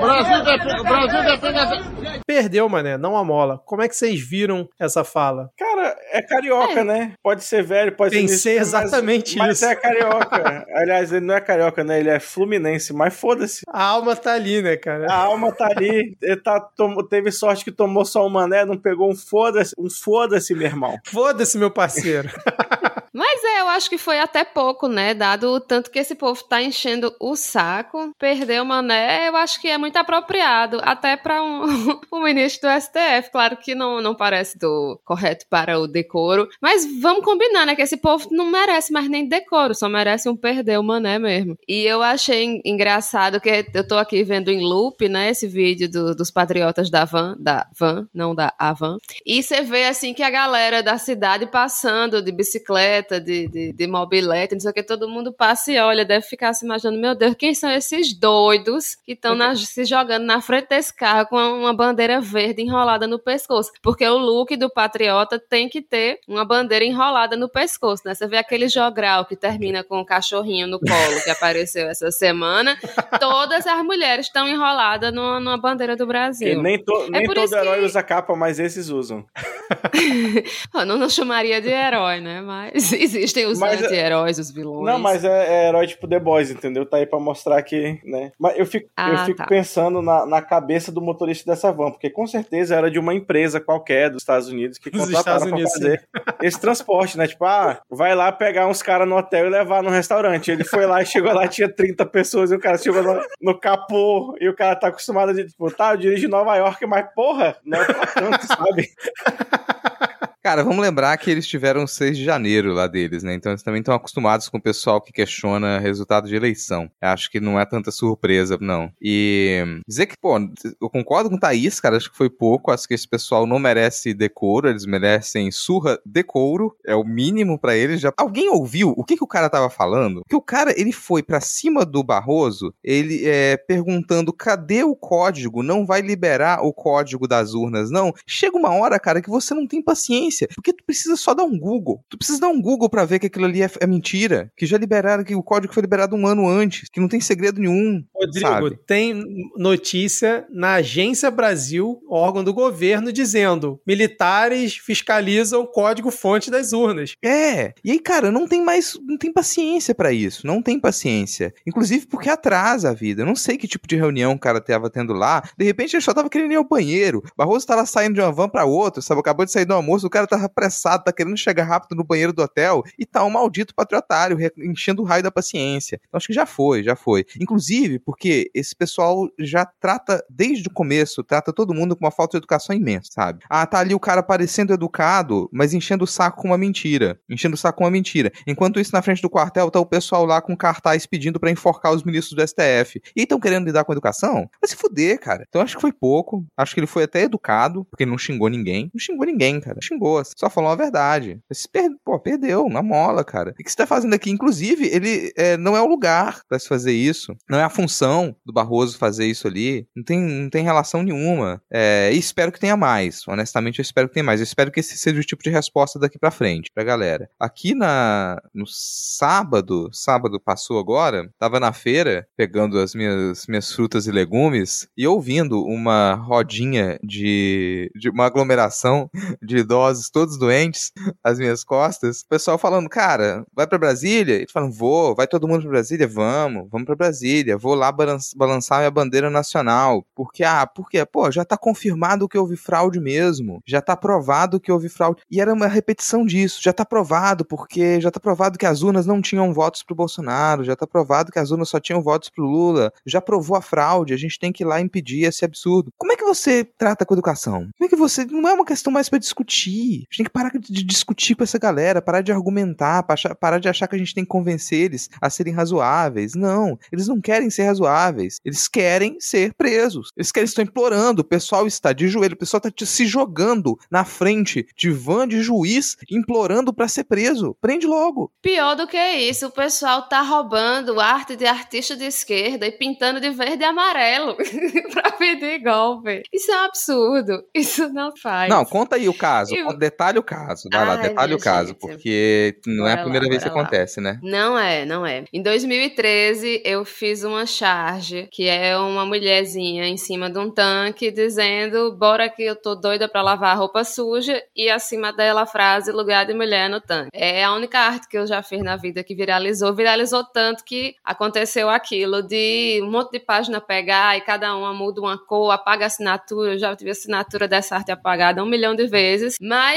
[SPEAKER 7] Brasil depende. Brasil depende dessa...
[SPEAKER 1] Perdeu, mané, não a mola. Como é que vocês viram essa fala?
[SPEAKER 2] Cara, é carioca, né? Pode ser velho, pode
[SPEAKER 1] Pensei
[SPEAKER 2] ser. mas-
[SPEAKER 1] exatamente
[SPEAKER 2] mas,
[SPEAKER 1] isso.
[SPEAKER 2] Mas é carioca. Aliás, ele não é carioca, né? Ele é fluminense, mas foda-se.
[SPEAKER 1] A alma tá ali, né, cara?
[SPEAKER 2] A alma tá ali. Ele tá, tomou- teve sorte que tomou só um mané, não pegou um foda-se, um foda-se, meu irmão.
[SPEAKER 1] Foda-se, meu parceiro.
[SPEAKER 4] Mas é, eu acho que foi até pouco, né? Dado o tanto que esse povo tá enchendo o saco, perder o mané, eu acho que é muito apropriado, até para um, um ministro do STF. Claro que não, não parece do correto para o decoro, mas vamos combinar, né? Que esse povo não merece mais nem decoro, só merece um perder o mané mesmo. E eu achei en- engraçado que eu tô aqui vendo em loop, né? Esse vídeo do- dos patriotas da van, da van, não da Avan. E você vê assim que a galera da cidade passando de bicicleta, de, de, de mobilete, não sei o que, todo mundo passa e olha, deve ficar se imaginando, meu Deus, quem são esses doidos que estão se jogando na frente desse carro com uma bandeira verde enrolada no pescoço? Porque o look do patriota tem que ter uma bandeira enrolada no pescoço, né? Você vê aquele jogral que termina com o cachorrinho no colo que apareceu essa semana, todas as mulheres estão enroladas numa, numa bandeira do Brasil.
[SPEAKER 2] E nem to- nem
[SPEAKER 4] por
[SPEAKER 2] todo herói
[SPEAKER 4] que-
[SPEAKER 2] usa capa, mas esses usam.
[SPEAKER 4] Não, não chamaria de herói, né? Mas existem os
[SPEAKER 2] Mas, é-
[SPEAKER 4] anti-heróis, os vilões.
[SPEAKER 2] Não, mas é, é herói tipo The Boys, entendeu? Tá aí pra mostrar que, né? Mas eu fico, eu
[SPEAKER 4] Ah,
[SPEAKER 2] fico
[SPEAKER 4] tá.
[SPEAKER 2] pensando na, na cabeça do motorista dessa van, porque com certeza era de uma empresa qualquer dos Estados Unidos que contrataram pra
[SPEAKER 1] Unidos,
[SPEAKER 2] fazer esse transporte, né? Tipo, ah, vai lá pegar uns caras no hotel e levar no restaurante. Ele foi lá e chegou lá, tinha 30 pessoas e o cara chegou no, no capô e o cara tá acostumado a, tipo, tá, eu dirijo em Nova York, mas porra, não é pra tanto, sabe?
[SPEAKER 5] Cara, vamos lembrar que eles tiveram 6 de janeiro lá deles, né? Então eles também estão acostumados com o pessoal que questiona resultado de eleição. Acho que não é tanta surpresa, não. E dizer que, pô, eu concordo com o Thaís, cara, acho que foi pouco. Acho que esse pessoal não merece decoro, eles merecem surra decoro. É o mínimo pra eles. Já... Alguém ouviu o que, que o cara tava falando? Que o cara, ele foi pra cima do Barroso, ele é, perguntando cadê o código? Não vai liberar o código das urnas, não? Chega uma hora, cara, que você não tem paciência. Porque tu precisa só dar um Google. Tu precisa dar um Google pra ver que aquilo ali é, é mentira. Que já liberaram, que o código foi liberado um ano antes. Que não tem segredo nenhum.
[SPEAKER 1] Rodrigo,
[SPEAKER 5] sabe?
[SPEAKER 1] tem notícia na Agência Brasil, órgão do governo, dizendo: militares fiscalizam o código-fonte das urnas.
[SPEAKER 5] É. E aí, cara, não tem mais. Não tem paciência pra isso. Não tem paciência. Inclusive porque atrasa a vida. Eu não sei que tipo de reunião o cara tava tendo lá. De repente ele só tava querendo ir ao banheiro. Barroso tava saindo de uma van pra outra, sabe? Acabou de sair do almoço, o cara tava apressado, tá querendo chegar rápido no banheiro do hotel e tá um maldito patriotário enchendo o raio da paciência. Então acho que já foi, já foi. Inclusive porque esse pessoal já trata, desde o começo, trata todo mundo com uma falta de educação imensa, sabe? Ah, tá ali o cara parecendo educado, mas enchendo o saco com uma mentira. Enchendo o saco com uma mentira. Enquanto isso, na frente do quartel, tá o pessoal lá com cartaz pedindo pra enforcar os ministros do STF. E estão querendo lidar com educação? Vai se fuder, cara. Então acho que foi pouco. Acho que ele foi até educado, porque ele não xingou ninguém. Não xingou ninguém, cara. Xingou. Só falou a verdade. Per... Pô, perdeu, na mola, cara. O que você tá fazendo aqui? Inclusive, ele é, não é o lugar pra se fazer isso. Não é a função do Barroso fazer isso ali. Não tem, não tem relação nenhuma. É, e espero que tenha mais. Honestamente, eu espero que tenha mais. Eu espero que esse seja o tipo de resposta daqui pra frente, pra galera. Aqui na no sábado, sábado passou agora, tava na feira pegando as minhas, minhas frutas e legumes e ouvindo uma rodinha de, de uma aglomeração de idosos todos doentes às minhas costas. O pessoal falando, cara, vai pra Brasília? Eles falam, vou. Vai todo mundo pra Brasília? Vamos. Vamos pra Brasília. Vou lá balançar minha bandeira nacional. Porque, ah, porque, pô, já tá confirmado que houve fraude mesmo. Já tá provado que houve fraude. E era uma repetição disso. Já tá provado, porque já tá provado que as urnas não tinham votos pro Bolsonaro. Já tá provado que as urnas só tinham votos pro Lula. Já provou a fraude. A gente tem que ir lá impedir esse absurdo. Como é que você trata com educação? Como é que você. Não é uma questão mais para discutir. A gente tem que parar de discutir com essa galera, parar de argumentar, parar de achar que a gente tem que convencer eles a serem razoáveis. Não. Eles não querem ser razoáveis. Eles querem ser presos. Eles querem, estão implorando. O pessoal está de joelho. O pessoal está se jogando na frente de van de juiz, implorando para ser preso. Prende logo.
[SPEAKER 4] Pior do que isso, o pessoal tá roubando arte de artista de esquerda e pintando de verde e amarelo pra pedir golpe. Isso é um absurdo. Isso não faz.
[SPEAKER 5] Não, conta aí o caso. E... Detalhe o caso. Vai Ai, lá, detalhe o caso. Gente. Porque não bora é a primeira lá, vez que lá. acontece, né?
[SPEAKER 4] Não é, não é. Em 2013, eu fiz uma charge, que é uma mulherzinha em cima de um tanque dizendo: Bora que eu tô doida pra lavar roupa suja. E acima dela a frase: lugar de mulher no tanque. É a única arte que eu já fiz na vida que viralizou. Viralizou tanto que aconteceu aquilo de um monte de página pegar e cada uma muda uma cor, apaga a assinatura. Eu já tive assinatura dessa arte apagada um milhão de vezes. Mas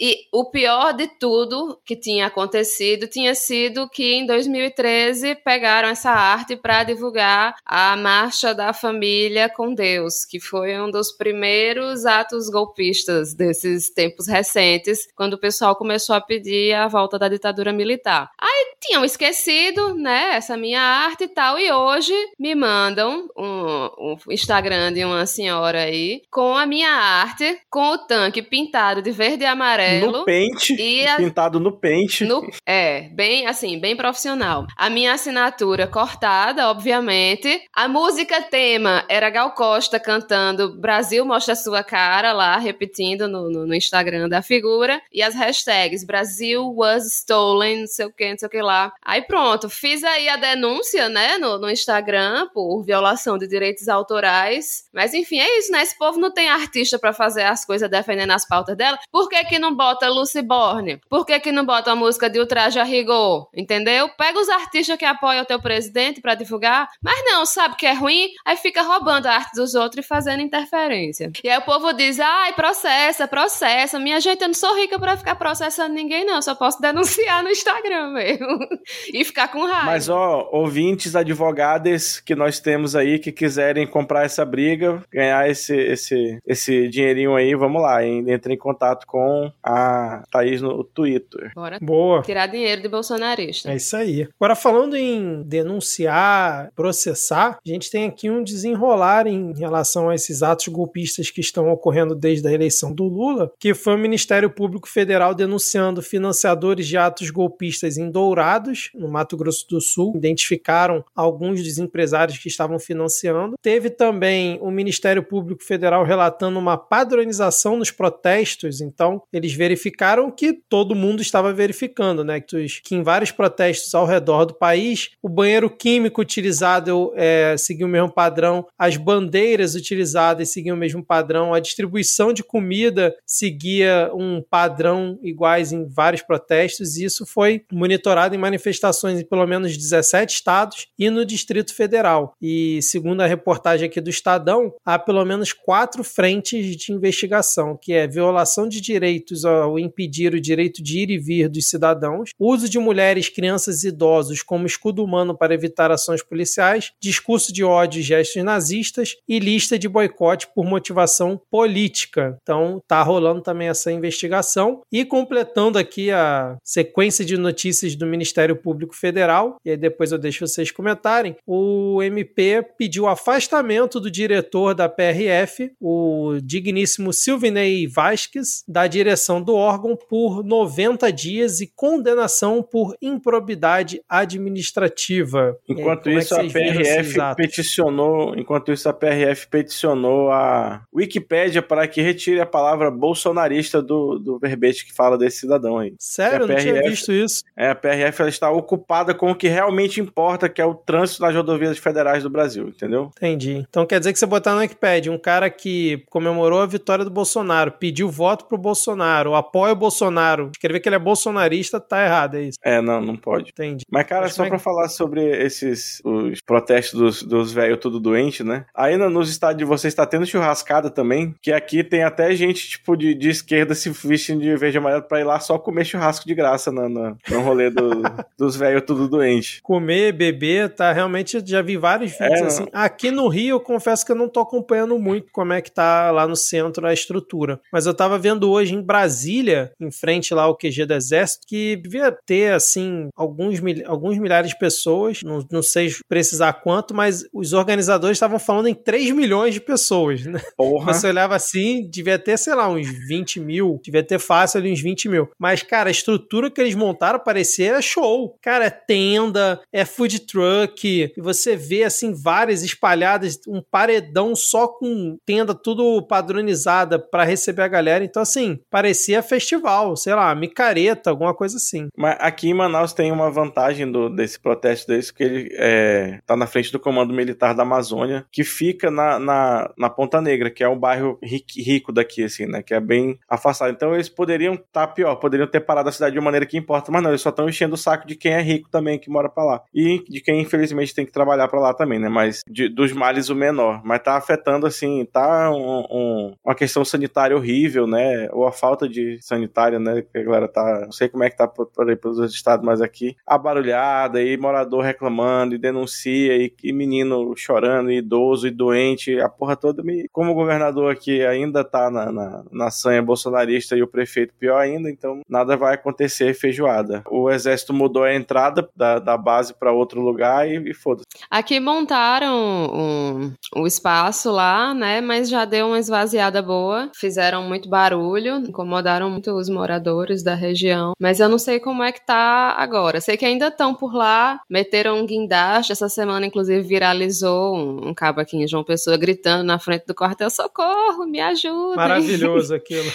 [SPEAKER 4] e o pior de tudo que tinha acontecido tinha sido que em 2013 pegaram essa arte para divulgar a Marcha da Família com Deus, que foi um dos primeiros atos golpistas desses tempos recentes, quando o pessoal começou a pedir a volta da ditadura militar. Aí tinham esquecido, né, essa minha arte e tal, e hoje me mandam um, um Instagram de uma senhora aí com a minha arte, com o tanque pintado de verde e amarelo.
[SPEAKER 2] No pente, e a... pintado no pente.
[SPEAKER 4] No... É, bem assim, bem profissional. A minha assinatura cortada, obviamente. A música tema era Gal Costa cantando Brasil mostra sua cara lá, repetindo no, no, no Instagram da figura. E as hashtags Brasil was stolen, não sei o que, não sei o que lá. Aí pronto, fiz aí a denúncia, né, no, no Instagram por violação de direitos autorais. Mas enfim, é isso, né? Esse povo não tem artista para fazer as coisas defendendo as pautas dela. Por que que não bota Lucy Borne? Por que que não bota a música de ultraje a rigor? Entendeu? Pega os artistas que apoiam o teu presidente para divulgar, mas não, sabe que é ruim, aí fica roubando a arte dos outros e fazendo interferência. E aí o povo diz, ai, processa, processa. Minha gente, eu não sou rica para ficar processando ninguém, não. Só posso denunciar no Instagram mesmo. e ficar com raiva.
[SPEAKER 2] Mas, ó, ouvintes, advogadas que nós temos aí que quiserem comprar essa briga, ganhar esse, esse, esse dinheirinho aí, vamos lá, entre em contato com a Thaís no Twitter.
[SPEAKER 4] Bora
[SPEAKER 1] Boa.
[SPEAKER 4] tirar dinheiro de bolsonarista.
[SPEAKER 1] É isso aí. Agora, falando em denunciar, processar, a gente tem aqui um desenrolar em relação a esses atos golpistas que estão ocorrendo desde a eleição do Lula, que foi o Ministério Público Federal denunciando financiadores de atos golpistas em Dourados, no Mato Grosso do Sul. Identificaram alguns dos empresários que estavam financiando. Teve também o Ministério Público Federal relatando uma padronização nos protestos, então eles verificaram que todo mundo estava verificando, né? Que, em vários protestos ao redor do país, o banheiro químico utilizado é, seguia o mesmo padrão, as bandeiras utilizadas seguiam o mesmo padrão, a distribuição de comida seguia um padrão iguais em vários protestos, e isso foi monitorado em manifestações em pelo menos 17 estados e no Distrito Federal. E segundo a reportagem aqui do Estadão, há pelo menos quatro frentes de investigação, que é violação de direitos ao impedir o direito de ir e vir dos cidadãos, uso de mulheres, crianças e idosos como escudo humano para evitar ações policiais, discurso de ódio e gestos nazistas e lista de boicote por motivação política. Então tá rolando também essa investigação e completando aqui a sequência de notícias do Ministério Público Federal, e aí depois eu deixo vocês comentarem, o MP pediu afastamento do diretor da PRF, o digníssimo Silvinei Vasquez, da direção do órgão por 90 dias e condenação por improbidade administrativa. Aí,
[SPEAKER 2] Enquanto
[SPEAKER 1] é
[SPEAKER 2] isso, a
[SPEAKER 1] viram esses
[SPEAKER 2] PRF peticionou, enquanto isso a PRF peticionou a Wikipédia para que retire a palavra bolsonarista do, do verbete que fala desse cidadão aí.
[SPEAKER 1] Sério,
[SPEAKER 2] a
[SPEAKER 1] não tinha
[SPEAKER 2] PRF
[SPEAKER 1] visto isso.
[SPEAKER 2] É, a PRF está ocupada com o que realmente importa, que é o trânsito nas rodovias federais do Brasil, entendeu?
[SPEAKER 1] Entendi. Então quer dizer que você botar no Wikipedia um cara que comemorou a vitória do Bolsonaro, pediu voto pro Bolsonaro, apoia o Bolsonaro, escrever que ele é bolsonarista, tá errado, é isso.
[SPEAKER 2] É, não, não pode.
[SPEAKER 1] Entendi.
[SPEAKER 2] Mas, cara,
[SPEAKER 1] Mas
[SPEAKER 2] só
[SPEAKER 1] é
[SPEAKER 2] pra falar sobre esses os protestos dos, dos velhos tudo doente, né? Aí no- nos estados de vocês tá tendo churrascada também, que aqui tem até gente, tipo, de, de esquerda se vestindo de verde e amarelo pra ir lá só comer churrasco de graça na, na- no rolê do- dos velhos tudo doente.
[SPEAKER 1] Comer, beber, tá realmente, já vi vários vídeos
[SPEAKER 2] É,
[SPEAKER 1] assim. Aqui no Rio, eu confesso que eu não tô acompanhando muito como é que tá lá no centro a estrutura. Mas eu tava vendo hoje em Brasília, em frente lá ao QG do Exército, que devia ter, assim, alguns, mil- alguns milhares de pessoas, não, não sei precisar quanto, mas os organizadores estavam falando em 3 milhões de pessoas, né?
[SPEAKER 2] Porra.
[SPEAKER 1] Você olhava assim, devia ter, sei lá, uns 20 mil, devia ter fácil ali uns 20 mil. Mas, cara, a estrutura que eles montaram parecia show. Cara, é tenda, é food truck, e você vê, assim, várias espalhadas, um paredão só com tenda tudo padronizada pra receber a galera. Então, assim, parecia festival, sei lá, micareta, alguma coisa assim.
[SPEAKER 2] Mas aqui em Manaus tem uma vantagem do, desse protesto desse, que ele é, tá na frente do Comando Militar da Amazônia, que fica na, na, na Ponta Negra, que é um bairro rico daqui, assim, né? Que é bem afastado. Então eles poderiam estar pior, poderiam ter parado a cidade de uma maneira que importa, mas não, eles só estão enchendo o saco de quem é rico também, que mora pra lá. E de quem, infelizmente, tem que trabalhar pra lá também, né? Mas de- dos males o menor. Mas tá afetando, assim, tá um- um- uma questão sanitária horrível, né? Ou a falta de sanitária, né? Que a galera tá. Não sei como é que tá por, por aí pelos outros estados, mas aqui, abarulhada, e morador reclamando, e denuncia, e, e menino chorando, e idoso, e doente, a porra toda. Me... Como o governador aqui ainda tá na, na, na sanha bolsonarista e o prefeito pior ainda, então nada vai acontecer feijoada. O exército mudou a entrada da, da base para outro lugar e, e foda-se.
[SPEAKER 4] Aqui montaram um espaço lá, né? Mas já deu uma esvaziada boa. Fizeram muito barulho, incomodaram muito os moradores da região. Mas eu não sei como é que tá agora. Sei que ainda estão por lá, meteram um guindaste. Essa semana, inclusive, viralizou um, um cabo aqui em João Pessoa gritando na frente do quartel: socorro, me ajudem.
[SPEAKER 1] Maravilhoso aquilo.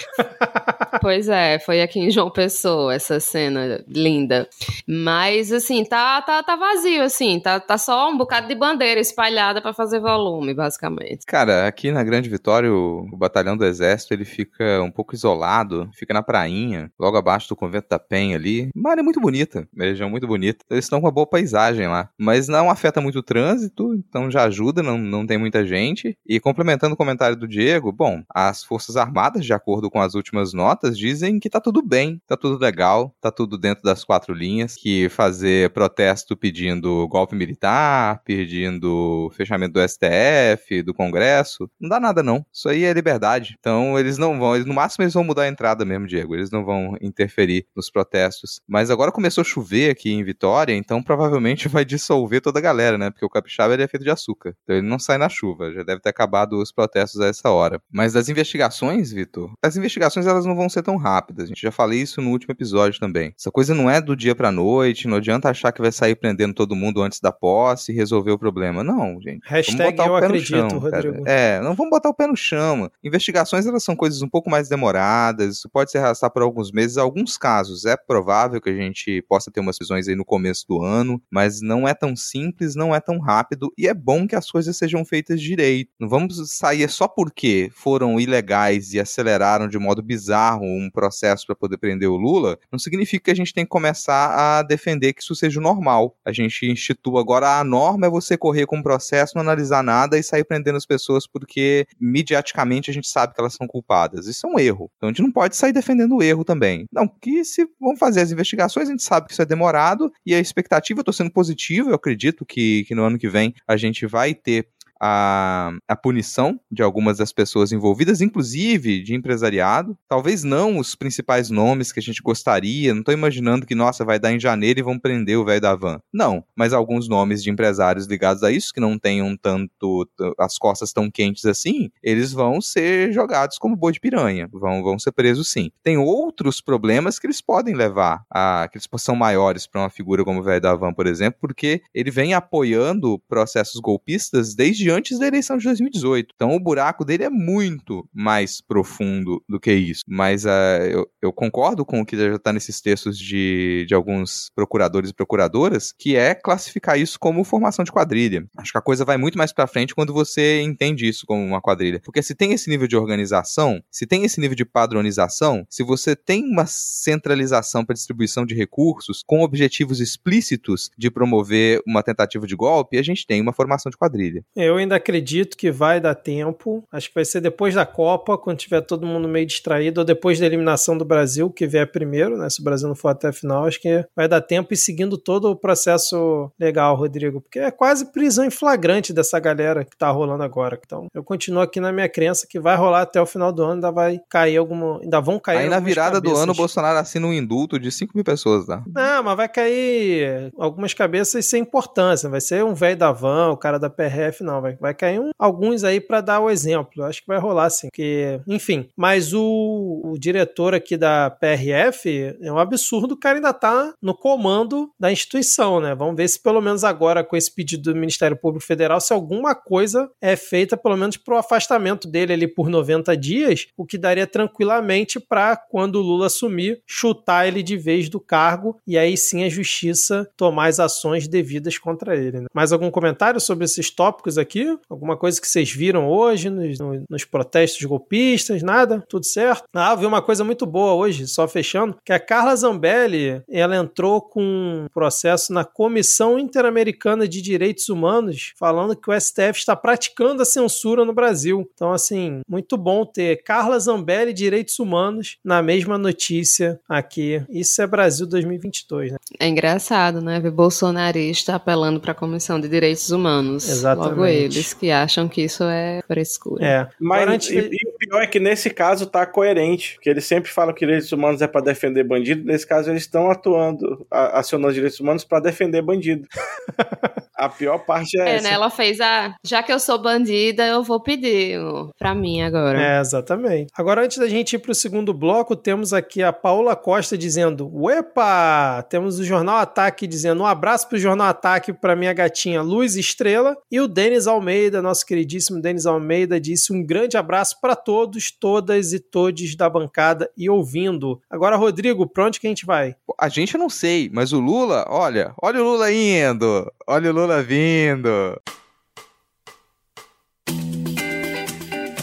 [SPEAKER 4] Pois é, foi aqui em João Pessoa essa cena linda. Mas assim, tá tá, tá vazio assim, tá, tá só um bocado de bandeira espalhada pra fazer volume, basicamente.
[SPEAKER 5] Cara, aqui na Grande Vitória, o, o batalhão do Exército, ele fica um pouco isolado, fica na prainha, logo abaixo do Convento da Penha ali. Uma área muito bonita, uma região muito bonita. Eles estão com uma boa paisagem lá. Mas não afeta muito o trânsito, então já ajuda, não, não tem muita gente. E complementando o comentário do Diego, bom, as Forças Armadas, de acordo com as últimas notas, dizem que tá tudo bem, tá tudo legal, tá tudo dentro das quatro linhas, que fazer protesto pedindo golpe militar, pedindo fechamento do STF, do Congresso, não dá nada não. Isso aí é liberdade. Então eles não vão, eles, no máximo eles vão mudar a entrada mesmo, Diego. Eles não vão interferir nos protestos. Mas agora começou a chover aqui em Vitória, então provavelmente vai dissolver toda a galera, né? Porque o capixaba ele é feito de açúcar. Então ele não sai na chuva. Já deve ter acabado os protestos a essa hora. Mas das investigações, Vitor, as investigações elas não vão ser tão rápidas. A gente já falei isso no último episódio também. Essa coisa não é do dia pra noite, não adianta achar que vai sair prendendo todo mundo antes da posse e resolver o problema. Não, gente.
[SPEAKER 1] Hashtag eu acredito,
[SPEAKER 5] chão, cara.
[SPEAKER 1] Rodrigo.
[SPEAKER 5] É, não vamos botar o pé no chão. Investigações, elas são coisas um pouco mais demoradas, isso pode se arrastar por alguns meses. Alguns casos, é provável que a gente possa ter umas visões aí no começo do ano, mas não é tão simples, não é tão rápido, e é bom que as coisas sejam feitas direito. Não vamos sair só porque foram ilegais e aceleraram de modo bizarro um processo para poder prender o Lula, não significa que a gente tem que começar a defender que isso seja o normal. A gente institui agora a norma é você correr com um processo, não analisar nada e sair prendendo as pessoas porque mediaticamente a gente sabe que elas são culpadas. Isso é um erro. Então a gente não pode sair defendendo o erro também. Não, que se vão fazer as investigações, a gente sabe que isso é demorado e a expectativa, eu tô sendo positivo, eu acredito que, que no ano que vem a gente vai ter a, a punição de algumas das pessoas envolvidas, inclusive de empresariado. Talvez não os principais nomes que a gente gostaria, não tô imaginando que, nossa, vai dar em janeiro e vão prender o velho da van. Não, mas alguns nomes de empresários ligados a isso, que não tenham tanto as costas tão quentes assim, eles vão ser jogados como boi de piranha, vão, vão ser presos sim. Tem outros problemas que eles podem levar, a, que eles são maiores para uma figura como o velho da van, por exemplo, porque ele vem apoiando processos golpistas desde antes da eleição de 2018. Então o buraco dele é muito mais profundo do que isso. Mas ah, eu, eu concordo com o que já está nesses textos de, de alguns procuradores e procuradoras, que é classificar isso como formação de quadrilha. Acho que a coisa vai muito mais para frente quando você entende isso como uma quadrilha. Porque se tem esse nível de organização, se tem esse nível de padronização, se você tem uma centralização para distribuição de recursos com objetivos explícitos de promover uma tentativa de golpe, a gente tem uma formação de quadrilha.
[SPEAKER 1] Eu ainda acredito que vai dar tempo. Acho que vai ser depois da Copa, quando tiver todo mundo meio distraído, ou depois da eliminação do Brasil, que vier primeiro, né? Se o Brasil não for até a final, acho que vai dar tempo e seguindo todo o processo legal, Rodrigo. Porque é quase prisão em flagrante dessa galera que tá rolando agora. Então, eu continuo aqui na minha crença que vai rolar até o final do ano, ainda vai cair alguma. Ainda vão cair.
[SPEAKER 5] Aí na virada do
[SPEAKER 1] cabeças.
[SPEAKER 5] ano, o Bolsonaro assina um indulto de 5 mil pessoas, tá?
[SPEAKER 1] Não, mas vai cair algumas cabeças sem importância. Vai ser um velho da van, o cara da PRF, não. Vai, vai cair um- alguns aí pra dar o exemplo. Acho que vai rolar sim. Porque, enfim. Mas o, o diretor aqui da PRF é um absurdo. O cara ainda tá no comando da instituição, né? Vamos ver se pelo menos agora, com esse pedido do Ministério Público Federal, se alguma coisa é feita, pelo menos pro afastamento dele ali por 90 dias, o que daria tranquilamente pra quando o Lula assumir, chutar ele de vez do cargo e aí sim a justiça tomar as ações devidas contra ele. né? Mais algum comentário sobre esses tópicos aqui? Alguma coisa que vocês viram hoje nos, no- nos protestos golpistas? Nada? Tudo certo? Ah, vi uma coisa muito boa hoje, só fechando, que a Carla Zambelli, ela entrou com um processo na Comissão Interamericana de Direitos Humanos, falando que o STF está praticando a censura no Brasil. Então, assim, muito bom ter Carla Zambelli e Direitos Humanos na mesma notícia aqui. Isso é Brasil 2022, né?
[SPEAKER 4] É engraçado, né? Ver bolsonarista apelando para a Comissão de Direitos Humanos.
[SPEAKER 1] Exatamente.
[SPEAKER 4] Logo eles que acham que isso é frescura.
[SPEAKER 1] É.
[SPEAKER 2] Mas
[SPEAKER 1] Agora, antes
[SPEAKER 2] e, e o pior é que nesse caso tá coerente, porque eles sempre falam que direitos humanos é pra defender bandido, nesse caso eles estão atuando, a- acionando os direitos humanos pra defender bandido. a pior parte é,
[SPEAKER 4] É,
[SPEAKER 2] essa.
[SPEAKER 4] né? Ela fez a. Já que eu sou bandida, eu vou pedir ó, pra mim agora.
[SPEAKER 1] É, exatamente. Agora, antes da gente ir para o segundo bloco, temos aqui a Paula Costa dizendo: Uepa! Temos o Jornal Ataque dizendo um abraço para o Jornal Ataque para minha gatinha Luz Estrela. E o Denis Almeida, nosso queridíssimo Denis Almeida, disse um grande abraço para todos, todas e todes da bancada e ouvindo. Agora, Rodrigo, pra onde que a gente vai?
[SPEAKER 5] A gente não sei, mas o Lula, olha, olha o Lula indo, olha o Lula vindo.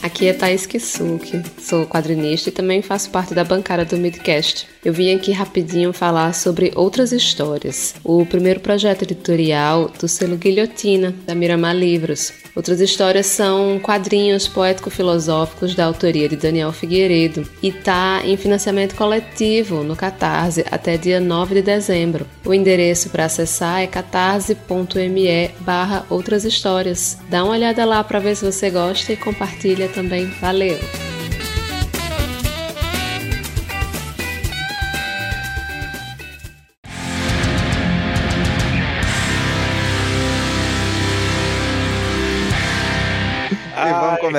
[SPEAKER 4] Aqui é Thaís Kisuki, sou quadrinista e também faço parte da bancada do Midcast. Eu vim aqui rapidinho falar sobre outras histórias. O primeiro projeto editorial do selo Guilhotina, da Miramar Livros. Outras histórias são quadrinhos poético-filosóficos da autoria de Daniel Figueiredo e tá em financiamento coletivo no Catarse até dia 9 de dezembro. O endereço para acessar é catarse.me barra outras histórias. Dá uma olhada lá para ver se você gosta e compartilha também. Valeu!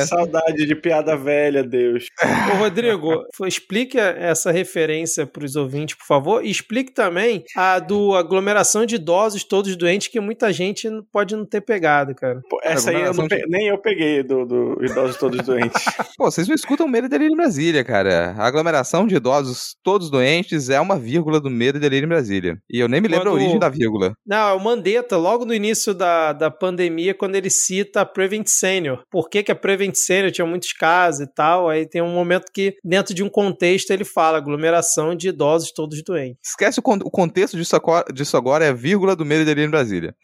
[SPEAKER 5] Começar.
[SPEAKER 2] saudade de piada velha, Deus.
[SPEAKER 1] Ô, Rodrigo, explique essa referência para os ouvintes, por favor, e explique também a do aglomeração de idosos todos doentes que muita gente não- pode não ter pegado, cara.
[SPEAKER 2] Pô, essa aí eu não pe- nem eu peguei do, do Idosos Todos Doentes.
[SPEAKER 5] Pô, vocês não escutam Medo e Delírio em Brasília, cara. A aglomeração de idosos todos doentes é uma vírgula do Medo e Delírio em Brasília. E eu nem me lembro
[SPEAKER 1] Quando-
[SPEAKER 5] a origem da vírgula.
[SPEAKER 1] Não, é o Mandetta, logo no início da, da pandemia, quando ele cita a Prevent Senior. Por que, que a Prevent Senior tinha muitos casos e tal? Aí tem um momento que, dentro de um contexto, ele fala aglomeração de idosos todos doentes.
[SPEAKER 5] Esquece o, con- o contexto disso agora, disso agora, é a vírgula do Medo e Delírio em Brasília.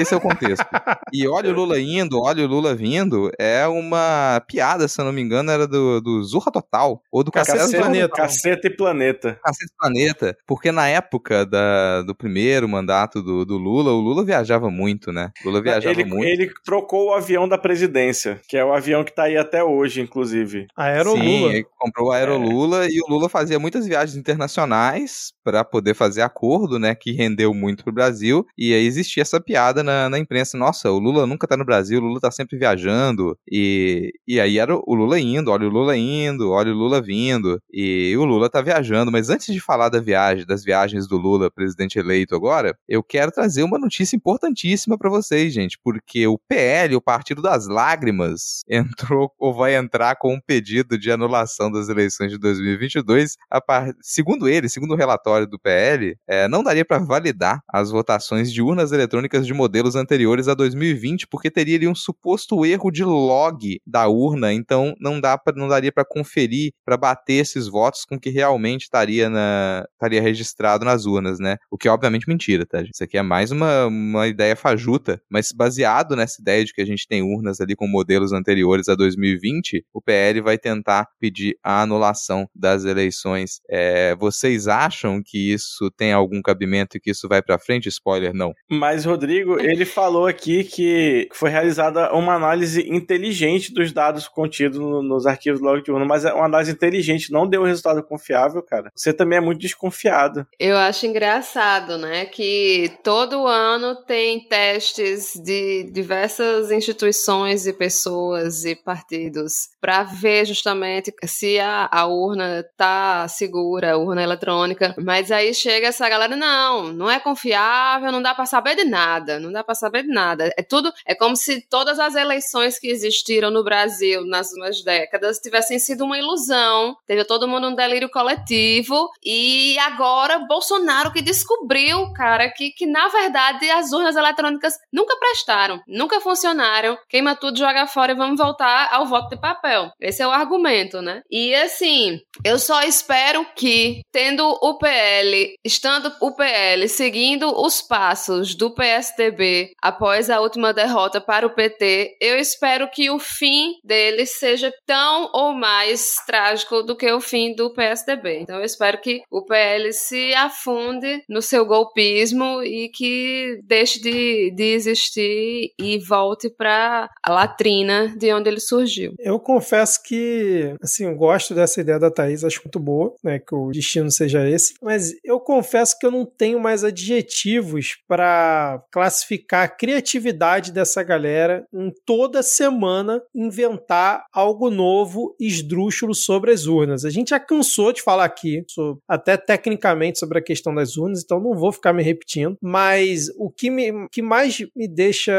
[SPEAKER 5] Esse é o contexto. E olha o Lula indo, olha o Lula vindo, é uma piada, se eu não me engano, era do, do Zorra Total, ou do Cacete,
[SPEAKER 2] Cacete,
[SPEAKER 1] Planeta.
[SPEAKER 2] Caceta e Planeta.
[SPEAKER 5] Cacete Planeta, porque na época da, do primeiro mandato do, do Lula, o Lula viajava muito, né? O Lula viajava
[SPEAKER 2] Ele,
[SPEAKER 5] muito.
[SPEAKER 2] ele trocou o avião da presidência, que é o avião que tá aí até hoje, inclusive.
[SPEAKER 1] Aero
[SPEAKER 5] Sim,
[SPEAKER 1] Lula.
[SPEAKER 5] ele comprou o Aerolula e o Lula fazia muitas viagens internacionais para poder fazer acordo, né, que rendeu muito pro Brasil, e aí existia essa piada na, na imprensa, nossa, o Lula nunca tá no Brasil, o Lula tá sempre viajando, e, e aí era o Lula indo, olha o Lula indo, olha o Lula vindo, e o Lula tá viajando, mas antes de falar da viagem, das viagens do Lula, presidente eleito agora, eu quero trazer uma notícia importantíssima para vocês, gente, porque o PL, o Partido das Lágrimas, entrou ou vai entrar com um pedido de anulação das eleições de 2022. A par... Segundo ele, segundo o relatório do PL, é, não daria para validar as votações de urnas eletrônicas de modelos anteriores a 2020, porque teria ali um suposto erro de log da urna, então não, dá pra, não daria para conferir, para bater esses votos com que realmente estaria, na, estaria registrado nas urnas, né? O que é obviamente mentira, tá? Isso aqui é mais uma, uma ideia fajuta, mas baseado nessa ideia de que a gente tem urnas ali com modelos anteriores a 2020, o PL vai tentar pedir a anulação das eleições. É, vocês acham que isso tem algum cabimento e que isso vai para frente? Spoiler, não.
[SPEAKER 2] Mas, Rodrigo, ele falou aqui que foi realizada uma análise inteligente dos dados contidos no- nos arquivos log de urna, mas é uma análise inteligente, não deu um resultado confiável, cara. Você também é muito desconfiado.
[SPEAKER 4] Eu acho engraçado, né, que todo ano tem testes de diversas instituições e pessoas e partidos para ver justamente se a, a urna tá segura, a urna eletrônica. Mas aí chega essa galera, não, não é confiável, não dá para saber de nada, não dá para saber de nada. É tudo, é como se todas as eleições que existiram no Brasil nas últimas décadas tivessem sido uma ilusão. Teve todo mundo um delírio coletivo e agora Bolsonaro que descobriu, cara, que, que na verdade as urnas eletrônicas nunca prestaram, nunca funcionaram. Queima tudo, joga fora e vamos voltar ao voto de papel. Esse é o argumento, né? E assim, eu só espero que, tendo o PL, estando o PL seguindo os passos do PSDB após a última derrota para o PT, eu espero que o fim dele seja tão ou mais trágico do que o fim do PSDB. Então eu espero que o PL se afunde no seu golpismo e que deixe de, de existir e volte para a latrina de onde ele surgiu.
[SPEAKER 1] Eu confesso que, assim, eu gosto dessa ideia da Thaís, acho muito boa, né, que o destino seja esse, mas eu confesso que eu não tenho mais adjetivos para classificar a criatividade dessa galera em toda semana inventar algo novo, esdrúxulo sobre as urnas. A gente já cansou de falar aqui, so- até tecnicamente, sobre a questão das urnas, então não vou ficar me repetindo, mas o que, me, que mais me deixa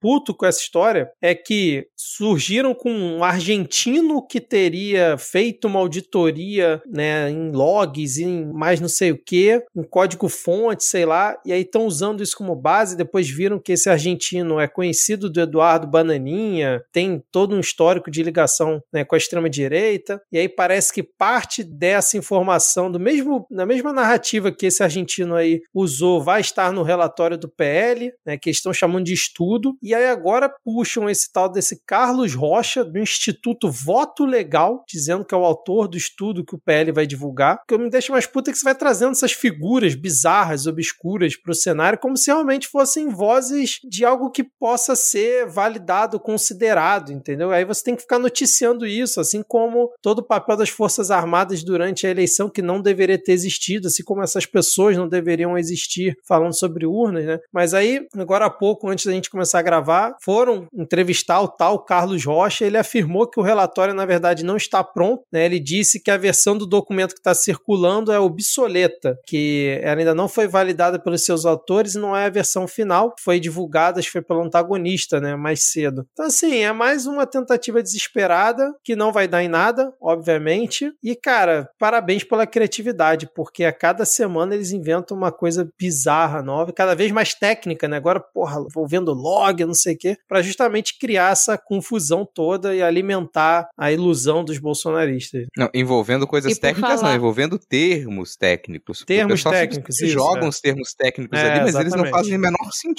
[SPEAKER 1] puto com essa história é que surgiram com um argentino que teria feito uma auditoria né, em logs, em mais não sei o que, um código fonte, sei lá, e aí estão usando isso como base. Depois viram que esse argentino é conhecido do Eduardo Bananinha, tem todo um histórico de ligação né, com a extrema-direita, e aí parece que parte dessa informação, do mesmo, na mesma narrativa que esse argentino aí usou, vai estar no relatório do PL, né, que estão chamando de estudo, e aí agora puxam esse tal desse Carlos Rocha, do Instituto Voto Legal, dizendo que é o autor do estudo que o PL vai divulgar. O que me deixa mais puta que você vai trazendo essas figuras bizarras, obscuras pro cenário, como se realmente fossem vozes de algo que possa ser validado, considerado, entendeu? Aí você tem que ficar noticiando isso, assim como todo o papel das Forças Armadas durante a eleição, que não deveria ter existido, assim como essas pessoas não deveriam existir falando sobre urnas, né? Mas aí, agora há pouco, antes da gente começar a gravar, foram entrevistar o tal Carlos Rocha. Ele afirmou que o relatório, na verdade, não está pronto. Né? Ele disse que a versão do documento que está circulando é obsoleta, que ela ainda não foi validada pelos seus autores e não é a versão final. Foi divulgada, acho que foi pelo antagonista, né? Mais cedo. Então, assim, é mais uma tentativa desesperada que não vai dar em nada, obviamente. E, cara, parabéns pela criatividade, porque a cada semana eles inventam uma coisa bizarra, nova, cada vez mais técnica, né? Agora, porra, envolvendo log, não sei o quê, para justamente criar essa confusão toda e alimentar a ilusão dos bolsonaristas.
[SPEAKER 5] Não, envolvendo coisas técnicas,
[SPEAKER 4] falar-
[SPEAKER 5] não, envolvendo termos técnicos.
[SPEAKER 1] Termos técnicos, isso,
[SPEAKER 5] jogam
[SPEAKER 1] é.
[SPEAKER 5] os termos técnicos
[SPEAKER 1] É,
[SPEAKER 5] ali, mas eles não
[SPEAKER 1] exatamente.
[SPEAKER 5] fazem o menor sentido.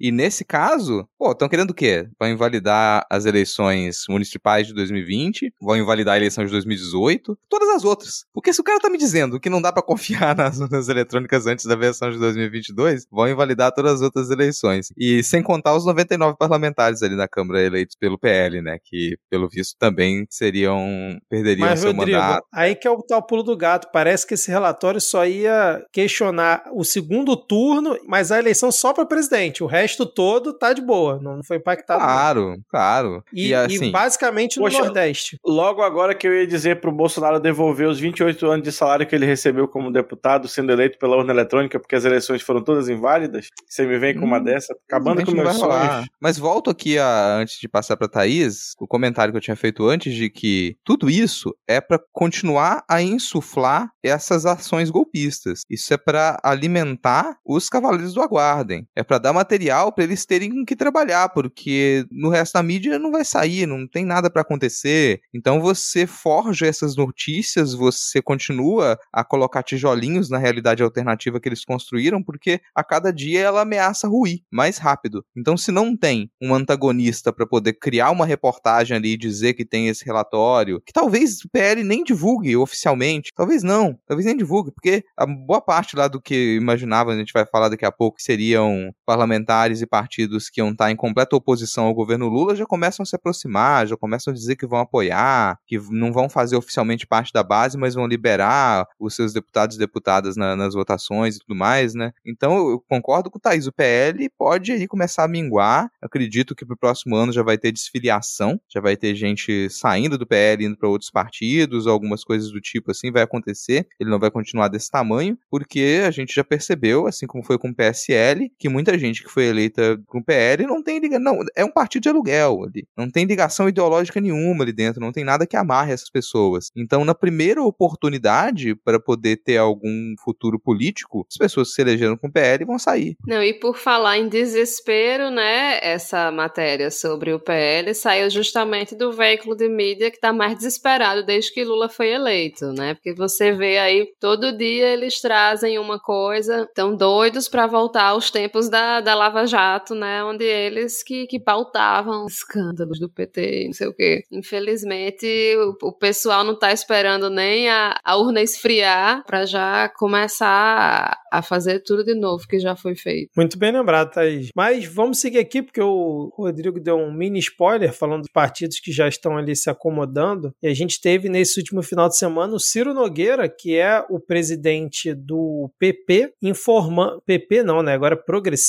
[SPEAKER 5] E nesse caso, pô, estão querendo o quê? Vão invalidar as eleições municipais de 2020, vão invalidar a eleição de 2018, todas as outras. Porque se o cara tá me dizendo que não dá pra confiar nas urnas eletrônicas antes da versão de 2022, vão invalidar todas as outras eleições. E sem contar os 99 parlamentares ali na Câmara eleitos pelo PL, né? Que, pelo visto, também seriam. perderiam
[SPEAKER 1] Mas,
[SPEAKER 5] seu
[SPEAKER 1] Rodrigo,
[SPEAKER 5] mandato.
[SPEAKER 1] aí que é o tal pulo do gato. Parece que esse relatório só ia questionar o segundo turno, mas a eleição só para presidente. O resto todo tá de boa, não foi impactado. não.
[SPEAKER 5] Claro, claro.
[SPEAKER 1] E,
[SPEAKER 5] E, assim,
[SPEAKER 1] e basicamente no
[SPEAKER 2] Poxa,
[SPEAKER 1] Nordeste.
[SPEAKER 2] Logo agora que eu ia dizer pro Bolsonaro devolver os 28 anos de salário que ele recebeu como deputado, sendo eleito pela urna eletrônica, porque as eleições foram todas inválidas. Você me vem com uma
[SPEAKER 5] Hum,
[SPEAKER 2] dessa, acabando com meus sonhos.
[SPEAKER 5] Mas volto aqui a, antes de passar pra Thaís, o comentário que eu tinha feito antes de que tudo isso é pra continuar a insuflar essas ações golpistas. Isso é pra alimentar os cavaleiros do aguardem. É pra dar material pra eles terem com que trabalhar, porque no resto da mídia não vai sair, não tem nada pra acontecer. Então você forja essas notícias, você continua a colocar tijolinhos na realidade alternativa que eles construíram, porque a cada dia ela ameaça ruir mais rápido. Então, se não tem um antagonista para poder criar uma reportagem ali e dizer que tem esse relatório, que talvez o PL nem divulgue oficialmente, talvez não, talvez nem divulgue, porque a boa parte lá do que imaginava, a gente vai falar daqui a pouco, seriam parlamentares e partidos que iam estar em completa oposição ao governo Lula, já começam a se aproximar, já começam a dizer que vão apoiar, que não vão fazer oficialmente parte da base, mas vão liberar os seus deputados e deputadas na- nas votações e tudo mais, né? Então eu concordo com o Thaís, o PL pode aí começar a minguar. Acredito que pro próximo ano já vai ter desfiliação, já vai ter gente saindo do PL indo para outros partidos, algumas coisas do tipo assim vai acontecer. Ele não vai continuar desse tamanho, porque a gente já percebeu, assim como foi com o PSL, que muita gente que foi eleita com o PL não tem ligação, não, é um partido de aluguel ali, não tem ligação ideológica nenhuma ali dentro, não tem nada que amarre essas pessoas. Então, na primeira oportunidade para poder ter algum futuro político, as pessoas que se elegeram com o PL vão sair.
[SPEAKER 4] Não, e por falar em desespero, né? Essa matéria sobre o PL saiu justamente do veículo de mídia que tá mais desesperado desde que Lula foi eleito, né? Porque você vê aí, todo dia eles trazem uma coisa, tão doidos para voltar aos tempos da, da Lava Jato, né? Onde eles que, que pautavam escândalos do PT, não sei o quê. Infelizmente, o, o pessoal não tá esperando nem a, a urna esfriar para já começar a, a fazer tudo de novo que já foi feito.
[SPEAKER 1] Muito bem lembrado, Thaís. Mas vamos seguir aqui, porque o Rodrigo deu um mini spoiler falando dos partidos que já estão ali se acomodando. E a gente teve nesse último final de semana o Ciro Nogueira, que é o presidente do PP, informando. PP não, né? Agora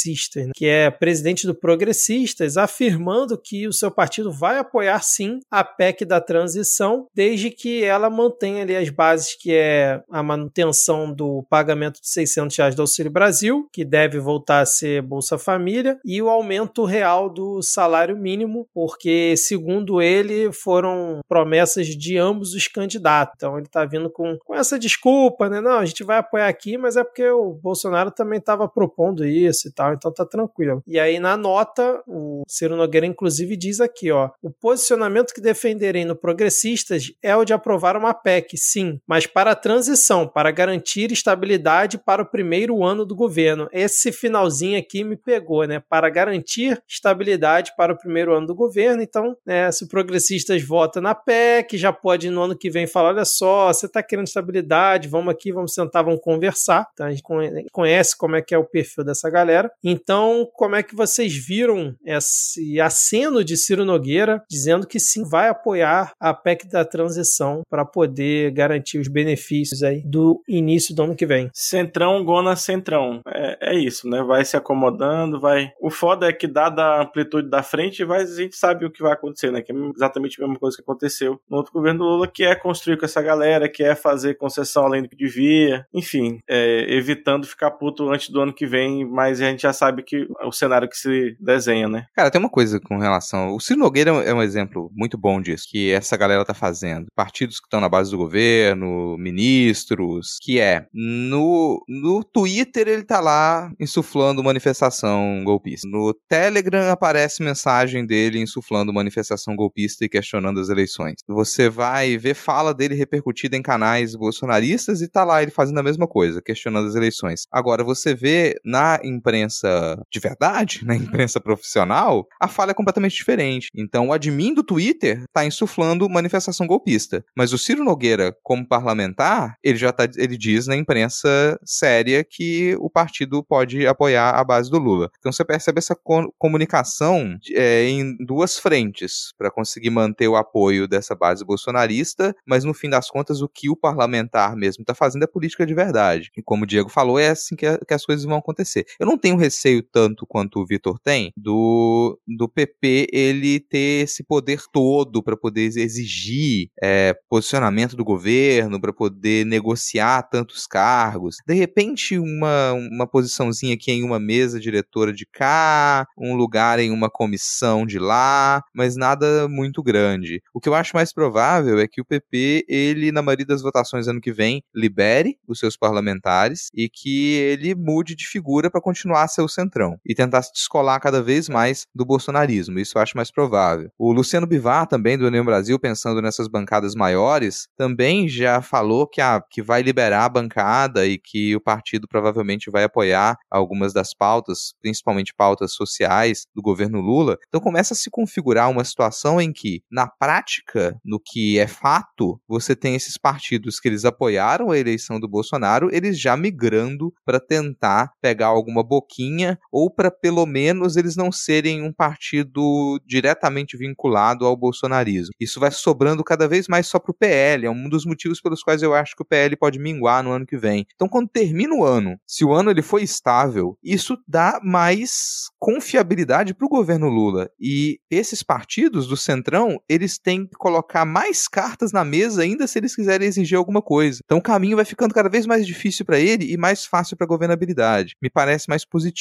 [SPEAKER 1] Progressistas, né? que é presidente do Progressistas, afirmando que o seu partido vai apoiar sim a PEC da transição, desde que ela mantenha ali as bases que é a manutenção do pagamento de 600 reais do Auxílio Brasil, que deve voltar a ser Bolsa Família, e o aumento real do salário mínimo, porque, segundo ele, foram promessas de ambos os candidatos. Então ele está vindo com, com essa desculpa, né? Não, a gente vai apoiar aqui, mas é porque o Bolsonaro também estava propondo isso e tal, então tá tranquilo. E aí, na nota, o Ciro Nogueira, inclusive, diz aqui, ó, o posicionamento que defenderem no Progressistas é o de aprovar uma PEC, sim, mas para a transição, para garantir estabilidade para o primeiro ano do governo. Esse finalzinho aqui me pegou, né? Para garantir estabilidade para o primeiro ano do governo. Então, né, se o Progressistas vota na PEC, já pode no ano que vem falar: olha só, você está querendo estabilidade, vamos aqui, vamos sentar, vamos conversar. Então, a gente conhece como é que é o perfil dessa galera. Então, como é que vocês viram esse aceno de Ciro Nogueira dizendo que sim, vai apoiar a PEC da transição para poder garantir os benefícios aí do início do ano que vem?
[SPEAKER 2] Centrão, gona, centrão. É, é isso, né? Vai se acomodando, vai. O foda é que, dada a amplitude da frente, vai, a gente sabe o que vai acontecer, né? Que é exatamente a mesma coisa que aconteceu no outro governo do Lula, que é construir com essa galera, que é fazer concessão além do que devia. Enfim, é, evitando ficar puto antes do ano que vem, mas a gente já sabe que o cenário que se desenha, né?
[SPEAKER 5] Cara, tem uma coisa com relação. O Ciro Nogueira é um exemplo muito bom disso, que essa galera tá fazendo. Partidos que estão na base do governo, ministros, que é no, no Twitter ele tá lá insuflando manifestação golpista. No Telegram aparece mensagem dele insuflando manifestação golpista e questionando as eleições. Você vai ver fala dele repercutida em canais bolsonaristas e tá lá ele fazendo a mesma coisa, questionando as eleições. Agora, você vê na imprensa imprensa de verdade, na imprensa profissional, a fala é completamente diferente. Então, o admin do Twitter está insuflando manifestação golpista, mas o Ciro Nogueira, como parlamentar, ele já tá, ele diz na imprensa séria que o partido pode apoiar a base do Lula. Então, você percebe essa co comunicação é, em duas frentes para conseguir manter o apoio dessa base bolsonarista, mas no fim das contas, o que o parlamentar mesmo está fazendo é política de verdade. E como o Diego falou, é assim que, a, que as coisas vão acontecer. Eu não tenho receio tanto quanto o Vitor tem do, do PP ele ter esse poder todo para poder exigir é, posicionamento do governo, para poder negociar tantos cargos. De repente, uma, uma posiçãozinha aqui em uma mesa diretora de cá, um lugar em uma comissão de lá, mas nada muito grande. O que eu acho mais provável é que o PP, ele, na maioria das votações ano que vem, libere os seus parlamentares e que ele mude de figura para continuar ser o centrão e tentar se descolar cada vez mais do bolsonarismo. Isso eu acho mais provável. O Luciano Bivar, também do União Brasil, pensando nessas bancadas maiores, também já falou que, a, que vai liberar a bancada e que o partido provavelmente vai apoiar algumas das pautas, principalmente pautas sociais do governo Lula. Então começa a se configurar uma situação em que, na prática, no que é fato, você tem esses partidos que eles apoiaram a eleição do Bolsonaro, eles já migrando para tentar pegar alguma boquinha ou para pelo menos eles não serem um partido diretamente vinculado ao bolsonarismo. Isso vai sobrando cada vez mais só para o PL, é um dos motivos pelos quais eu acho que o PL pode minguar no ano que vem. Então, quando termina o ano, se o ano ele foi estável, isso dá mais confiabilidade para o governo Lula. E esses partidos do Centrão, eles têm que colocar mais cartas na mesa ainda se eles quiserem exigir alguma coisa. Então, o caminho vai ficando cada vez mais difícil para ele e mais fácil para a governabilidade. Me parece mais positivo.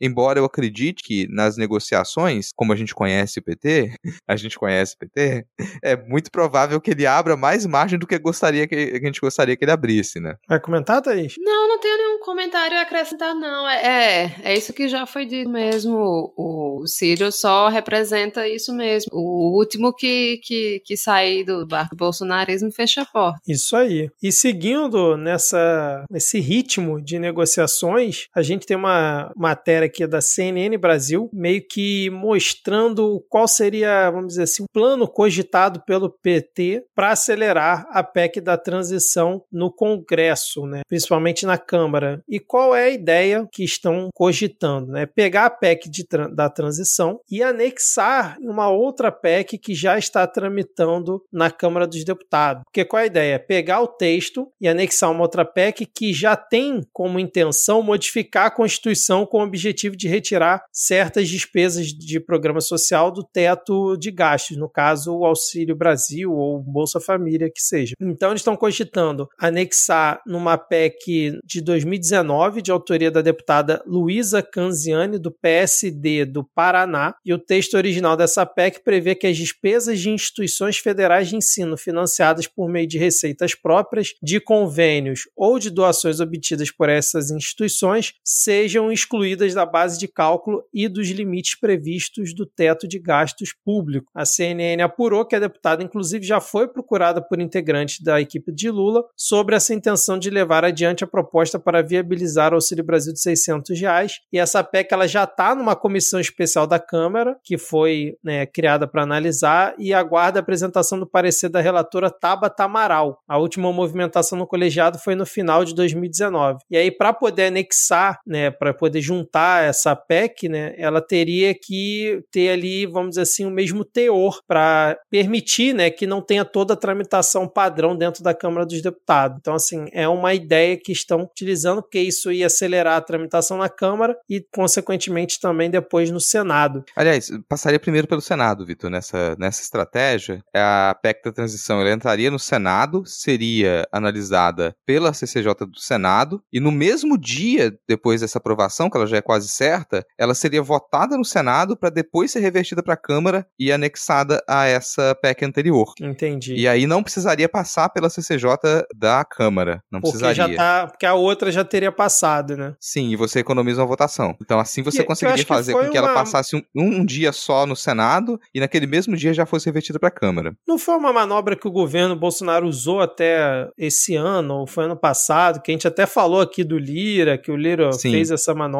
[SPEAKER 5] Embora eu acredite que nas negociações, como a gente conhece o PT, a gente conhece o PT, é muito provável que ele abra mais margem do que gostaria que, a gente gostaria que ele abrisse, né?
[SPEAKER 1] Vai comentar, Thaís?
[SPEAKER 4] Não, não tenho nenhum comentário a acrescentar, não. É, é, é isso que já foi dito mesmo. O, o Círio só representa isso mesmo. O último que, que, que sair do barco do bolsonarismo fecha a porta.
[SPEAKER 1] Isso aí. E seguindo nessa, nesse ritmo de negociações, a gente tem uma matéria aqui da CNN Brasil, meio que mostrando qual seria, vamos dizer assim, o plano cogitado pelo PT para acelerar a PEC da transição no Congresso, né? principalmente na Câmara. E qual é a ideia que estão cogitando? Né? Pegar a PEC de, da transição e anexar uma outra PEC que já está tramitando na Câmara dos Deputados. Porque qual é a ideia? Pegar o texto e anexar uma outra PEC que já tem como intenção modificar a Constituição com o objetivo de retirar certas despesas de programa social do teto de gastos, no caso o Auxílio Brasil ou Bolsa Família, que seja. Então eles estão cogitando anexar numa PEC de 2019, de autoria da deputada Luísa Canziani, do PSD do Paraná, e o texto original dessa PEC prevê que as despesas de instituições federais de ensino financiadas por meio de receitas próprias, de convênios ou de doações obtidas por essas instituições sejam excluídas da base de cálculo e dos limites previstos do teto de gastos públicos. A CNN apurou que a deputada, inclusive, já foi procurada por integrantes da equipe de Lula sobre essa intenção de levar adiante a proposta para viabilizar o Auxílio Brasil de 600 reais. E essa PEC ela já está numa comissão especial da Câmara, que foi né, criada para analisar, e aguarda a apresentação do parecer da relatora Tabata Amaral. A última movimentação no colegiado foi no final de 2019. E aí, para poder anexar, né, para poder juntar essa PEC, né, ela teria que ter ali, vamos dizer assim, o mesmo teor para permitir né, que não tenha toda a tramitação padrão dentro da Câmara dos Deputados. Então, assim, é uma ideia que estão utilizando, porque isso ia acelerar a tramitação na Câmara e, consequentemente, também depois no Senado.
[SPEAKER 5] Aliás, passaria primeiro pelo Senado, Vitor, nessa, nessa estratégia. A PEC da transição ela entraria no Senado, seria analisada pela CCJ do Senado, e no mesmo dia, depois dessa aprovação, que ela já é quase certa, ela seria votada no Senado para depois ser revertida para a Câmara e anexada a essa PEC anterior.
[SPEAKER 1] Entendi.
[SPEAKER 5] E aí não precisaria passar pela CCJ da Câmara. Não
[SPEAKER 1] porque
[SPEAKER 5] precisaria.
[SPEAKER 1] Já tá, porque a outra já teria passado, né?
[SPEAKER 5] Sim, e você economiza uma votação. Então, assim você
[SPEAKER 1] eu
[SPEAKER 5] conseguiria fazer com que ela
[SPEAKER 1] uma-
[SPEAKER 5] passasse um, um dia só no Senado e naquele mesmo dia já fosse revertida para a Câmara.
[SPEAKER 1] Não foi uma manobra que o governo Bolsonaro usou até esse ano, ou foi ano passado, que a gente até falou aqui do Lira, que o Lira
[SPEAKER 5] Sim.
[SPEAKER 1] fez essa manobra.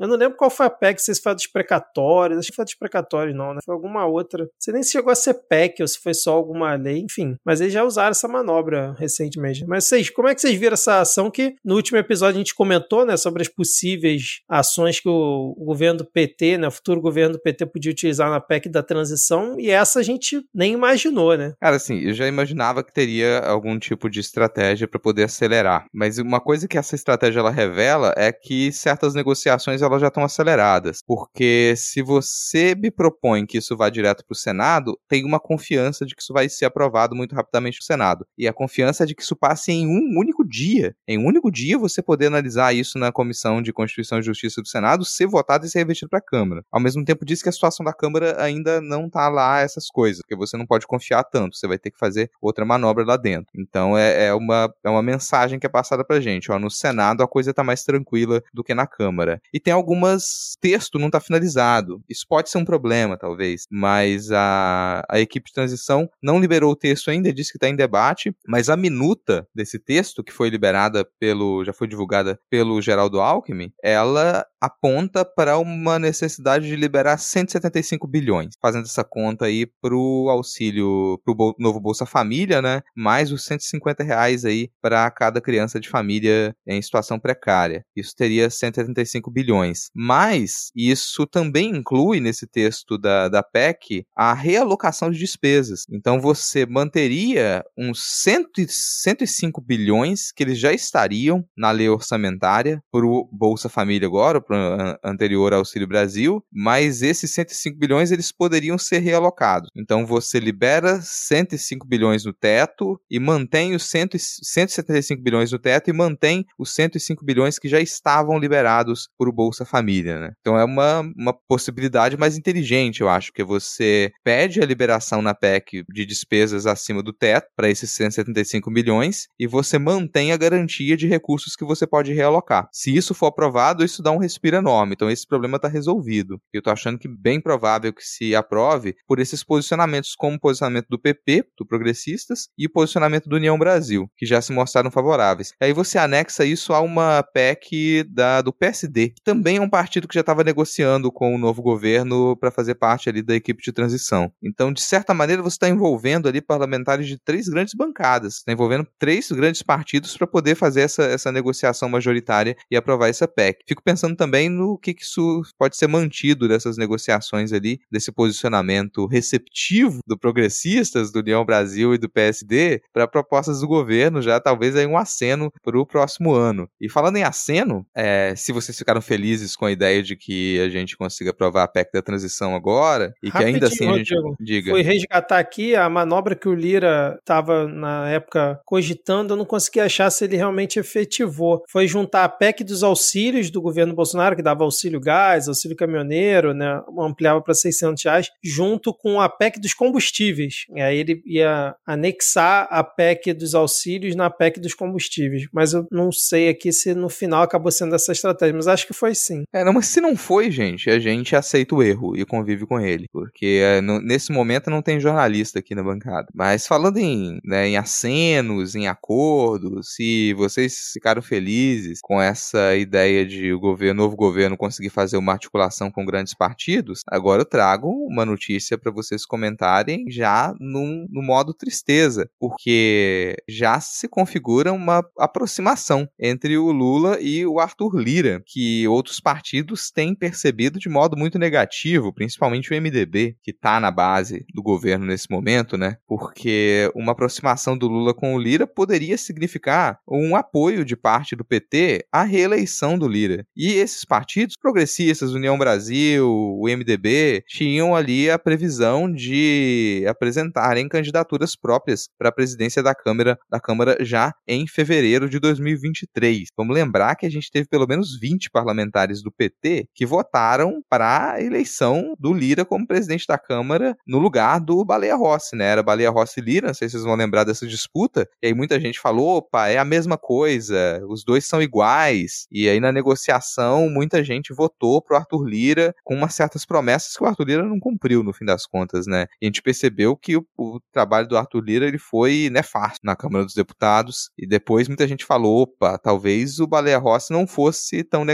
[SPEAKER 1] Eu não lembro qual foi a PEC, se foi a dos precatórios, acho que foi a dos precatórios não, né? Foi alguma outra. Sei nem se chegou a ser PEC ou se foi só alguma lei, enfim. Mas eles já usaram essa manobra recentemente. Mas vocês, como é que vocês viram essa ação que no último episódio a gente comentou, né, sobre as possíveis ações que o, o governo do PT, né, o futuro governo do PT podia utilizar na PEC da transição, e essa a gente nem imaginou, né?
[SPEAKER 5] Cara, assim, eu já imaginava que teria algum tipo de estratégia para poder acelerar. Mas uma coisa que essa estratégia ela revela é que certas negociações elas já estão aceleradas. Porque se você me propõe que isso vá direto para o Senado, tem uma confiança de que isso vai ser aprovado muito rapidamente no Senado. E a confiança é de que isso passe em um único dia. Em um único dia você poder analisar isso na Comissão de Constituição e Justiça do Senado, ser votado e ser revertido para a Câmara. Ao mesmo tempo diz que a situação da Câmara ainda não tá lá essas coisas, porque você não pode confiar tanto, você vai ter que fazer outra manobra lá dentro. Então é, é uma, é uma mensagem que é passada pra gente, ó, no Senado a coisa tá mais tranquila do que na Câmara. E tem algumas texto não tá finalizado. Isso pode ser um problema, talvez, mas a, a equipe de transição não liberou o texto ainda, disse que tá em debate, mas a minuta desse texto que foi liberada pelo, já foi divulgada pelo Geraldo Alckmin, ela aponta para uma necessidade de liberar 175 bilhões, fazendo essa conta aí pro auxílio, pro bol- novo Bolsa Família, né? Mais os 150 reais aí para cada criança de família em situação precária. Isso teria 175 bilhões. Mas isso também inclui nesse texto da, da PEC a realocação de despesas. Então você manteria uns 100, e- 105 bilhões que eles já estariam na lei orçamentária para o Bolsa Família agora, para anterior Auxílio Brasil, mas esses 105 bilhões eles poderiam ser realocados. Então você libera 105 bilhões no teto e mantém os 100, e- 175 bilhões no teto e mantém os 105 bilhões que já estavam liberados para o Bolsa Família. Né? Então é uma, uma possibilidade mais inteligente, eu acho, que você pede a liberação na PEC de despesas acima do teto para esses 175 milhões e você mantém a garantia de recursos que você pode realocar. Se isso for aprovado, isso dá um respiro enorme. Então esse problema está resolvido. Eu estou achando que bem provável que se aprove por esses posicionamentos, como o posicionamento do PP, do Progressistas, e o posicionamento do União Brasil, que já se mostraram favoráveis. Aí você anexa isso a uma PEC da, do PSD, que também é um partido que já estava negociando com o novo governo para fazer parte ali da equipe de transição. Então, de certa maneira, você está envolvendo ali parlamentares de três grandes bancadas, está envolvendo três grandes partidos para poder fazer essa, essa negociação majoritária e aprovar essa PEC. Fico pensando também no que, que isso pode ser mantido dessas negociações ali, desse posicionamento receptivo do Progressistas, do União Brasil e do PSD para propostas do governo, já talvez aí um aceno para o próximo ano. E falando em aceno, é, se vocês ficaram felizes com a ideia de que a gente consiga aprovar a PEC da transição agora, e que ainda assim a gente.
[SPEAKER 1] Rodrigo,
[SPEAKER 5] Diga.
[SPEAKER 1] Foi resgatar aqui a manobra que o Lira estava na época cogitando, eu não consegui achar se ele realmente efetivou. Foi juntar a PEC dos auxílios do governo Bolsonaro, que dava auxílio gás, auxílio caminhoneiro, né, ampliava para 600 reais, junto com a PEC dos combustíveis. E aí ele ia anexar a PEC dos auxílios na PEC dos combustíveis. Mas eu não sei aqui se no final acabou sendo essa estratégia, acho que foi sim.
[SPEAKER 5] É, não, mas se não foi, gente, a gente aceita o erro e convive com ele. Porque é, no- nesse momento não tem jornalista aqui na bancada. Mas falando em, né, em acenos, em acordos, se vocês ficaram felizes com essa ideia de o governo, novo governo conseguir fazer uma articulação com grandes partidos, agora eu trago uma notícia para vocês comentarem já num, no modo tristeza, porque já se configura uma aproximação entre o Lula e o Arthur Lira, que outros partidos têm percebido de modo muito negativo, principalmente o MDB, que está na base do governo nesse momento, né? Porque uma aproximação do Lula com o Lira poderia significar um apoio de parte do PT à reeleição do Lira. E esses partidos progressistas, União Brasil, o MDB, tinham ali a previsão de apresentarem candidaturas próprias para a presidência da Câmara, da Câmara já em fevereiro de 2023. Vamos lembrar que a gente teve pelo menos 20 parlamentares do PT que votaram para a eleição do Lira como presidente da Câmara no lugar do Baleia Rossi, né? Era Baleia Rossi e Lira, não sei se vocês vão lembrar dessa disputa. E aí muita gente falou, opa, é a mesma coisa, os dois dois são iguais. E aí na negociação muita gente votou pro Arthur Lira com umas certas promessas que o Arthur Lira não cumpriu no fim das contas, né? E a gente percebeu que o, o trabalho do Arthur Lira ele foi nefasto na Câmara dos Deputados e depois muita gente falou, opa, talvez o Baleia Rossi não fosse tão negativo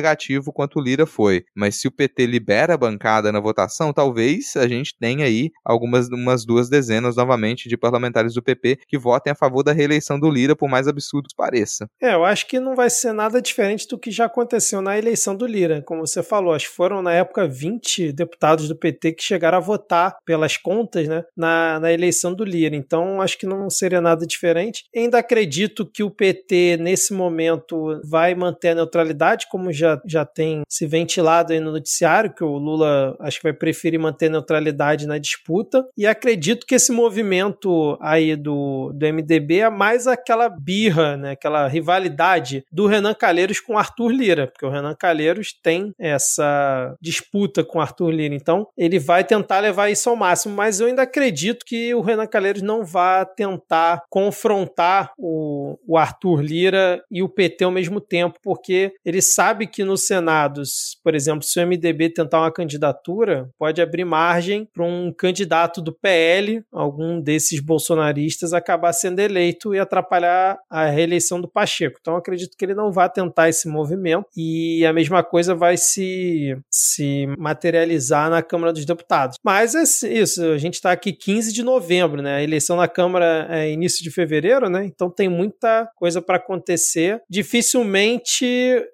[SPEAKER 5] quanto o Lira foi, mas se o PT libera a bancada na votação, talvez a gente tenha aí algumas umas duas dezenas novamente de parlamentares do PP que votem a favor da reeleição do Lira, por mais absurdo que pareça.
[SPEAKER 1] É, eu acho que não vai ser nada diferente do que já aconteceu na eleição do Lira. Como você falou, acho que foram na época 20 deputados do PT que chegaram a votar pelas contas né, na, na eleição do Lira. Então acho que não seria nada diferente. Ainda acredito que o PT, nesse momento, vai manter a neutralidade, como já, já tem se ventilado aí no noticiário, que o Lula acho que vai preferir manter neutralidade na disputa. E acredito que esse movimento aí do, do MDB é mais aquela birra, né, aquela rivalidade do Renan Calheiros com Arthur Lira, porque o Renan Calheiros tem essa disputa com Arthur Lira. Então, ele vai tentar levar isso ao máximo, mas eu ainda acredito que o Renan Calheiros não vá tentar confrontar o, o Arthur Lira e o PT ao mesmo tempo, porque ele sabe que no Senado, por exemplo, se o MDB tentar uma candidatura, pode abrir margem para um candidato do PL, algum desses bolsonaristas, acabar sendo eleito e atrapalhar a reeleição do Pacheco. Então, acredito que ele não vai tentar esse movimento e a mesma coisa vai se, se materializar na Câmara dos Deputados. Mas é isso, a gente está aqui 15 de novembro, né? A eleição na Câmara é início de fevereiro, né? Então tem muita coisa para acontecer. Dificilmente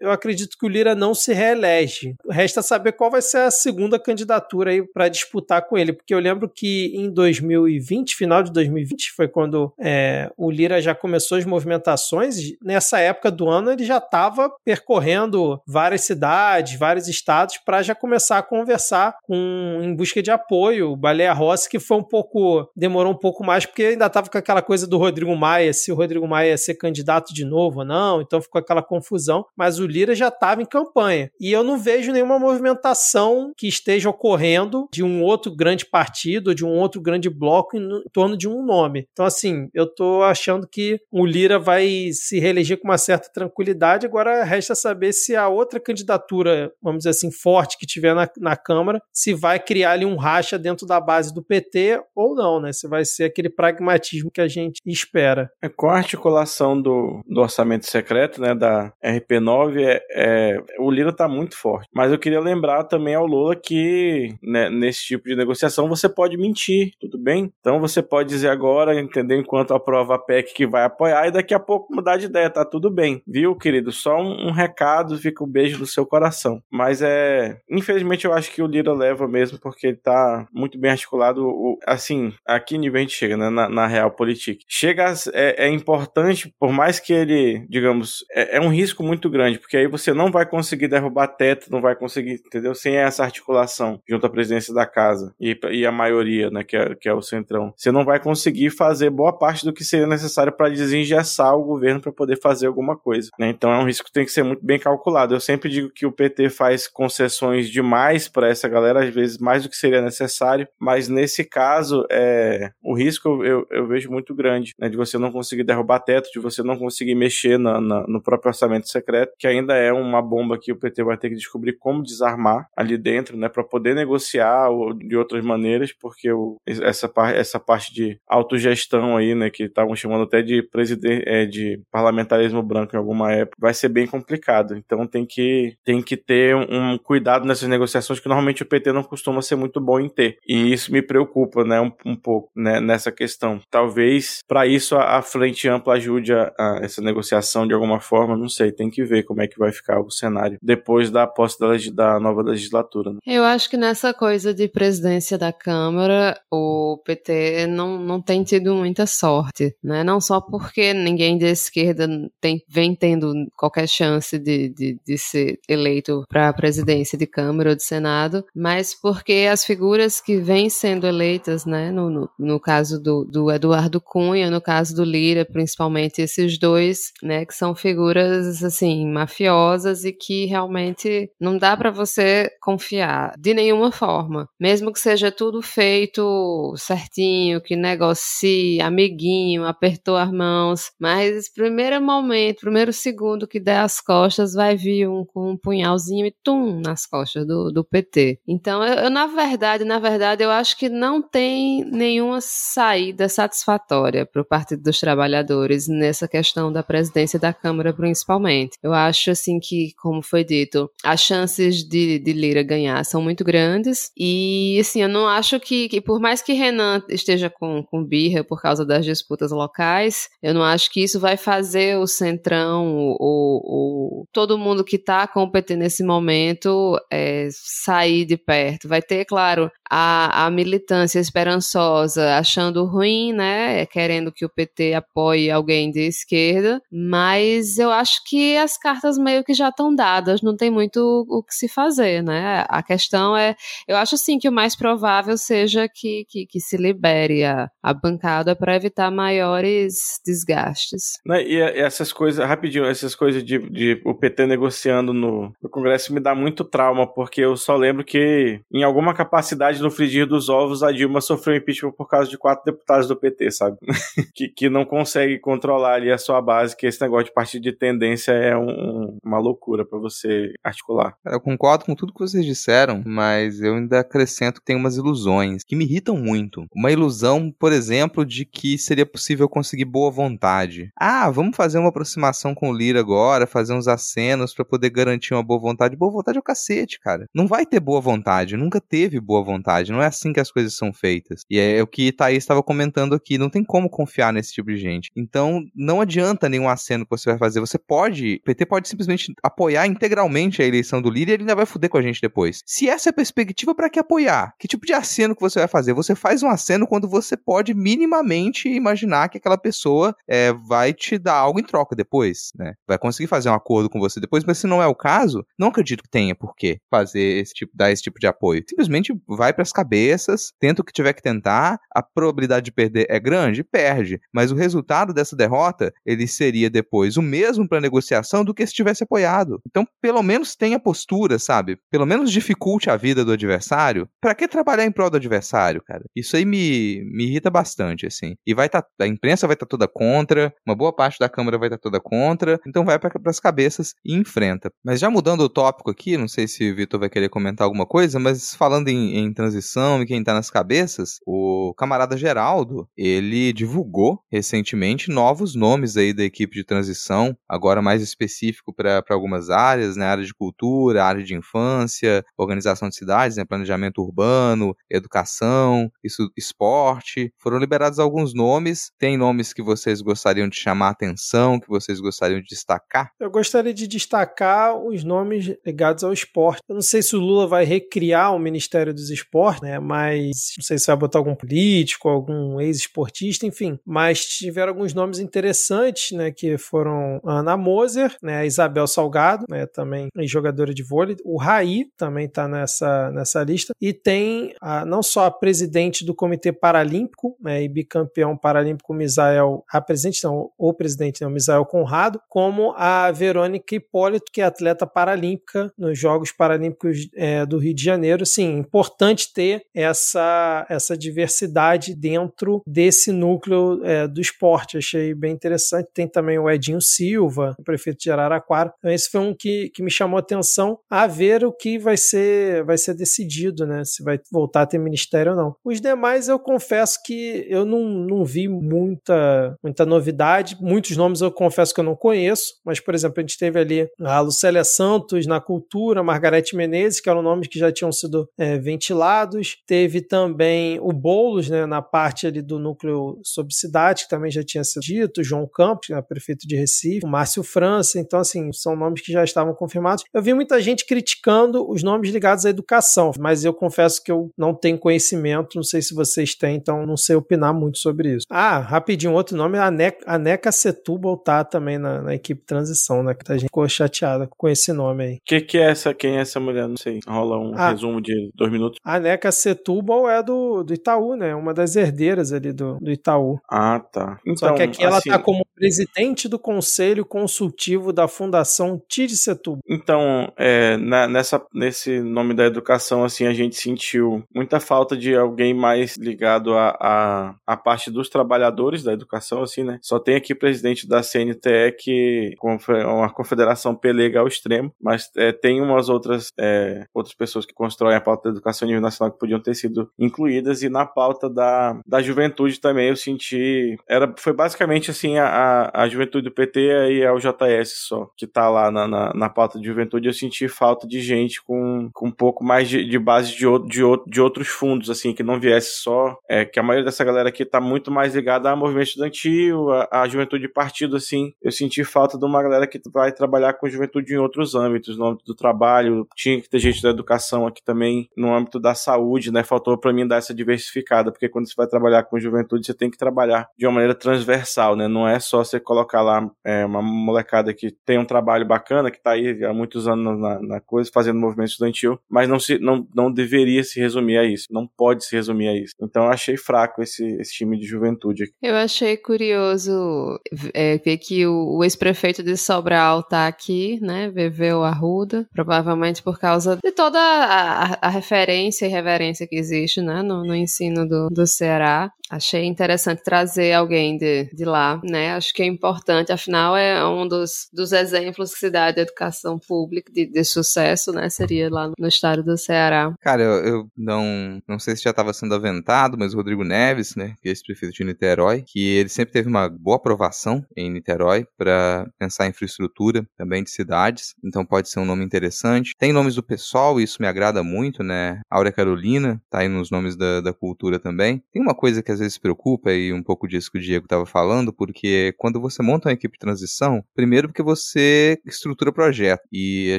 [SPEAKER 1] eu acredito que o Lira não se reelege. Resta saber qual vai ser a segunda candidatura aí para disputar com ele, porque eu lembro que em 2020, final de 2020, foi quando é, o Lira já começou as movimentações. Nessa época do ano ele já estava percorrendo várias cidades, vários estados para já começar a conversar com em busca de apoio. O Baleia Rossi que foi um pouco demorou um pouco mais porque ainda estava com aquela coisa do Rodrigo Maia, se o Rodrigo Maia ia ser candidato de novo ou não, então ficou aquela confusão, mas o Lira já estava em campanha. E eu não vejo nenhuma movimentação que esteja ocorrendo de um outro grande partido, de um outro grande bloco em, torno de um nome. Então assim, eu tô achando que o Lira vai se reeleger com uma certa tranquilidade, agora resta saber se a outra candidatura, vamos dizer assim, forte que tiver na, na Câmara, se vai criar ali um racha dentro da base do PT ou não, né? Se vai ser aquele pragmatismo que a gente espera.
[SPEAKER 2] É, com a articulação do, do orçamento secreto, né, da RP9, é, é, o Lira está muito forte. Mas eu queria lembrar também ao Lula que né, nesse tipo de negociação você pode mentir, tudo bem? Então você pode dizer agora, entender enquanto aprova a PEC que vai apoiar e daqui a pouco mudar de ideia, tá tudo bem, viu, querido? Só um, um recado, fica um beijo no seu coração. Mas é, infelizmente eu acho que o Lira leva mesmo porque ele tá muito bem articulado. O, assim, aqui nível a gente chega, né, na, na real política. Chega, é, é, importante, por mais que ele, digamos, é, é, um risco muito grande, porque aí você não vai conseguir derrubar teto, não vai conseguir, entendeu? Sem essa articulação junto à presidência da casa e, e a maioria, né, que é, que é o centrão. Você não vai conseguir fazer boa parte do que seria necessário para desengessar o governo para poder fazer alguma coisa. Né? Então é um risco que tem que ser muito bem calculado. Eu sempre digo que o PT faz concessões demais para essa galera, às vezes mais do que seria necessário, mas nesse caso é, o risco eu, eu vejo muito grande, né, de você não conseguir derrubar teto, de você não conseguir mexer na, na, no próprio orçamento secreto, que ainda é uma bomba que o PT vai ter que descobrir como desarmar ali dentro, né, para poder negociar ou, de outras maneiras, porque o, essa, essa parte de autogestão aí, né, que estavam chamando até de presidente, é, de parlamentarismo branco em alguma época, vai ser bem complicado. Então tem que tem que ter um cuidado nessas negociações que normalmente o PT não costuma ser muito bom em ter. E isso me preocupa, né, um, um pouco, né, nessa questão. Talvez para isso a, a, frente ampla ajude a, a, essa negociação de alguma forma, não sei, tem que ver como é que vai ficar o cenário depois da posse da, da nova legislatura. Né?
[SPEAKER 4] Eu acho que nessa coisa de presidência da Câmara, o PT não, não tem tido muita sorte, né? Não só porque ninguém da esquerda tem, vem tendo qualquer chance de, de, de ser eleito para a presidência de Câmara ou de Senado, mas porque as figuras que vêm sendo eleitas, né, no, no, no caso do, do Eduardo Cunha, no caso do Lira, principalmente esses dois, né, que são figuras assim mafiosas e que realmente não dá para você confiar de nenhuma forma, mesmo que seja tudo feito certinho, que negocie, amiguinho, apertou as mãos, mas primeiro momento, primeiro segundo que der as costas, vai vir um com um punhalzinho e tum nas costas do, do PT. Então, eu, eu, na verdade, na verdade, eu acho que não tem nenhuma saída satisfatória para o Partido dos Trabalhadores nessa questão da presidência da Câmara, principalmente. Eu acho, assim, que, como foi dito, as chances de, de Lira ganhar são muito grandes e, assim, eu não acho que, que por mais que Renan esteja com, com birra por causa das disputas locais, eu não acho que isso vai fazer o Centrão, o, o todo mundo que está com o PT nesse momento é, sair de perto. Vai ter, claro, a, a militância esperançosa achando ruim, né, querendo que o PT apoie alguém de esquerda, mas eu acho que as cartas meio que já estão dadas, não tem muito o que se fazer, né? A questão é, eu acho sim que o mais provável seja que, que, que se libere a, a bancada para evitar maiores desgastes.
[SPEAKER 2] Né, e essas coisas, rapidinho, essas coisas de, de o PT negociando no, no Congresso me dá muito trauma, porque eu só lembro que em alguma capacidade no frigir dos ovos a Dilma sofreu impeachment por causa de quatro deputados do PT, sabe? que, que não consegue controlar ali a sua base, que esse negócio de partido de tendência é um, uma loucura para você articular.
[SPEAKER 5] Eu concordo com tudo que vocês disseram, mas eu ainda acrescento que tem umas ilusões que me irritam muito. Uma ilusão, por exemplo, de que seria possível conseguir boa vontade. Ah, vamos fazer uma aproximação com o Lira agora, fazer uns acenos para poder garantir uma boa vontade. Boa vontade é o cacete, cara. Não vai ter boa vontade, nunca teve boa vontade. Não é assim que as coisas são feitas. E é o que Thaís estava comentando aqui. Não tem como confiar nesse tipo de gente. Então, não adianta nenhum aceno que você vai fazer. Você pode, o PT pode simplesmente apoiar integralmente a eleição do líder ele ainda vai fuder com a gente depois. Se essa é a perspectiva, para que apoiar? Que tipo de aceno que você vai fazer? Você faz um aceno quando você pode minimamente imaginar que aquela pessoa é, vai te dar algo em troca depois, né? Vai conseguir fazer um acordo com você depois, mas se não é o caso, não acredito que tenha por que fazer esse tipo, dar esse tipo de apoio. Simplesmente vai para as cabeças, tenta o que tiver que tentar, a probabilidade de perder é grande, perde, mas o resultado dessa derrota, ele seria depois o mesmo para negociação do que se tivesse apoiado. Então, pelo menos tenha postura, sabe? Pelo menos dificulte a vida do adversário. Para que trabalhar em prol do adversário, cara? Isso aí me, me irrita bastante, assim. E vai estar tá, a imprensa vai estar tá toda contra, uma boa parte da câmara vai estar tá toda contra, então vai para as cabeças e enfrenta. Mas já mudando o tópico aqui, não sei se o Vitor vai querer comentar alguma coisa, mas falando em, em transição e quem tá nas cabeças, o camarada Geraldo, ele divulgou recentemente novos nomes aí da equipe de transição, agora mais específico para algumas áreas, né, área de cultura, área de infância, organização de cidades, né, planejamento urbano, educação, isso, esporte. Foram liberados alguns nomes. Tem nomes que vocês gostariam de chamar atenção, que vocês gostariam de destacar?
[SPEAKER 1] Eu gostaria de destacar os nomes ligados ao esporte. Eu não sei se o Lula vai recriar o Ministério dos Esportes, né? Mas não sei se vai botar algum político, algum ex-esportista, enfim. Mas tiveram alguns nomes interessantes, né? Que foram Ana Moser, né? Isabel Salgado, né? Também jogadora de vôlei. O Raí também está nessa, nessa lista. E tem a, não só a presidente do Comitê Paralímpico, né? E bicampeão paralímpico Misael, a presidente não, o presidente não, Misael Conrado, como a Verônica Hipólito, que é atleta paralímpica nos Jogos Paralímpicos é, do Rio de Janeiro. Sim, importante ter essa, essa diversidade dentro desse núcleo é, do esporte. Achei bem interessante. Tem também o Edinho Silva, prefeito de Araraquara. Então, esse um que, que me chamou a atenção a ver o que vai ser, vai ser decidido, né? Se vai voltar a ter ministério ou não. Os demais, eu confesso que eu não, não vi muita, muita novidade. Muitos nomes eu confesso que eu não conheço, mas, por exemplo, a gente teve ali a Lucélia Santos na cultura, Margarete Menezes, que eram nomes que já tinham sido é, ventilados. Teve também o Boulos, né, na parte ali do núcleo sob cidade, que também já tinha sido dito, João Campos, né, prefeito de Recife, o Márcio França. Então, assim, são nomes que já estavam confirmados. Eu vi muita gente criticando os nomes ligados à educação, mas eu confesso que eu não tenho conhecimento, não sei se vocês têm, então não sei opinar muito sobre isso. Ah, rapidinho, outro nome, a Neca, a Neca Setúbal tá também na, na equipe transição, né? Que a gente ficou chateada com esse nome aí. O
[SPEAKER 2] que, que é essa? Quem é essa mulher? Não sei. Rola um ah, resumo de dois minutos.
[SPEAKER 1] A Neca Setúbal é do, do Itaú, né? Uma das herdeiras ali do, do Itaú.
[SPEAKER 2] Ah, tá.
[SPEAKER 1] Então, Só que aqui ela assim... tá como presidente do Conselho Consultivo da Fundação Tide Setúbal.
[SPEAKER 2] Então, é, na, nessa, nesse nome da educação, assim, a gente sentiu muita falta de alguém mais ligado à a, a, a, parte dos trabalhadores da educação, assim, né? Só tem aqui presidente da CNTE, que confe- uma confederação pelega ao extremo, mas é, tem umas outras, é, outras pessoas que constroem a pauta da educação a nível nacional que podiam ter sido incluídas, e na pauta da, da juventude também eu senti. Era, foi basicamente assim a, a, juventude do PT e a UJS só, que tá lá na, na, na pauta de juventude. Eu senti falta de gente com, com um pouco mais de, de base de, outro, de, outro, de outros fundos, assim, que não viesse só. É, que a maioria dessa galera aqui tá muito mais ligada ao movimento estudantil, a, a juventude de partido, assim. Eu senti falta de uma galera que vai trabalhar com juventude em outros âmbitos, no âmbito do trabalho. Tinha que ter gente da educação aqui também, no âmbito da saúde, né? Faltou para mim dar essa diversificada, porque quando você vai trabalhar com juventude, você tem que trabalhar de uma maneira transversal, né? Não é só você colocar lá é, uma molecada que tem um trabalho bacana, que tá aí há muitos anos na, na coisa, fazendo movimento estudantil, mas não, se, não, não deveria se resumir a isso, não pode se resumir a isso. Então eu achei fraco esse, esse time de juventude aqui.
[SPEAKER 4] Eu achei curioso é, ver que o, o ex-prefeito de Sobral tá aqui, né? Viveu Arruda, provavelmente por causa de toda a, a- a referência e reverência que existe, né? No, no ensino do, do Ceará. Achei interessante trazer alguém de, de lá, né? Acho que é importante, afinal, é um dos, dos exemplos que se de educação pública de, de sucesso, né? Seria lá no estado do Ceará.
[SPEAKER 5] Cara, eu, eu não, não sei se já estava sendo aventado, mas o Rodrigo Neves, né, que é ex-prefeito de Niterói, que ele sempre teve uma boa aprovação em Niterói para pensar em infraestrutura também de cidades, então pode ser um nome interessante. Tem nomes do pessoal, isso me agrada muito, né? Áurea Carolina, tá aí nos nomes da, da cultura também. Tem uma coisa que às vezes preocupa, e um pouco disso que o Diego estava falando, porque quando você monta uma equipe de transição, primeiro porque você estrutura projeto, e a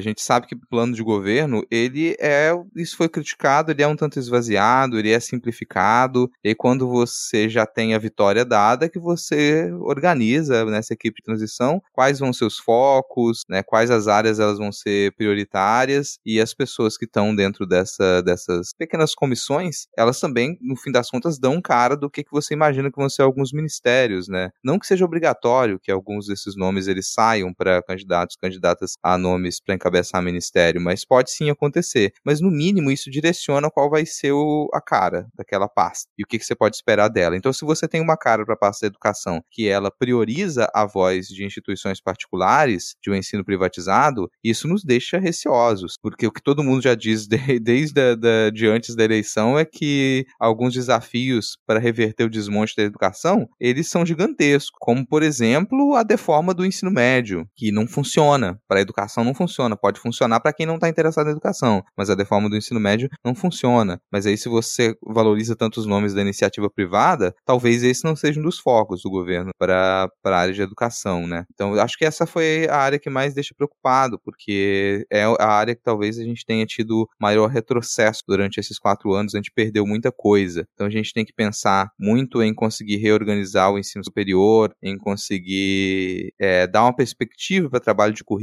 [SPEAKER 5] gente sabe que o plano de governo, ele é, isso foi criticado, ele é um tanto esvaziado, ele é simplificado, e quando você já tem a vitória dada, é que você organiza nessa equipe de transição quais vão ser os focos, né, quais as áreas elas vão ser prioritárias, e as pessoas que estão dentro dessa, dessas pequenas comissões, elas também, no fim das contas, dão cara do que, que você imagina que vão ser alguns ministérios, né? Não que seja obrigatório que alguns desses nomes eles saiam para candidatos, candidatas a nomes para encabeçar ministério, mas pode sim acontecer. Mas no mínimo isso direciona qual vai ser o, a cara daquela pasta e o que, que você pode esperar dela. Então, se você tem uma cara para a pasta da educação que ela prioriza a voz de instituições particulares, de um ensino privatizado, isso nos deixa receosos, porque o que todo mundo já diz de- desde a, da, de antes da eleição é que alguns desafios para reverter o desmonte da educação, eles são gigantescos, como por exemplo a deforma do ensino médio, que não funciona, para a educação não funciona, pode funcionar para quem não está interessado na educação, mas a deforma do ensino médio não funciona. Mas aí se você valoriza tantos nomes da iniciativa privada, talvez esse não seja um dos focos do governo para a área de educação, né? Então acho que essa foi a área que mais deixa preocupado, porque é a área que talvez a gente tenha tido maior retrocesso durante esses quatro anos, a gente perdeu muita coisa. Então a gente tem que pensar muito em conseguir reorganizar o ensino superior, em conseguir é, dar uma perspectiva para trabalho de currículo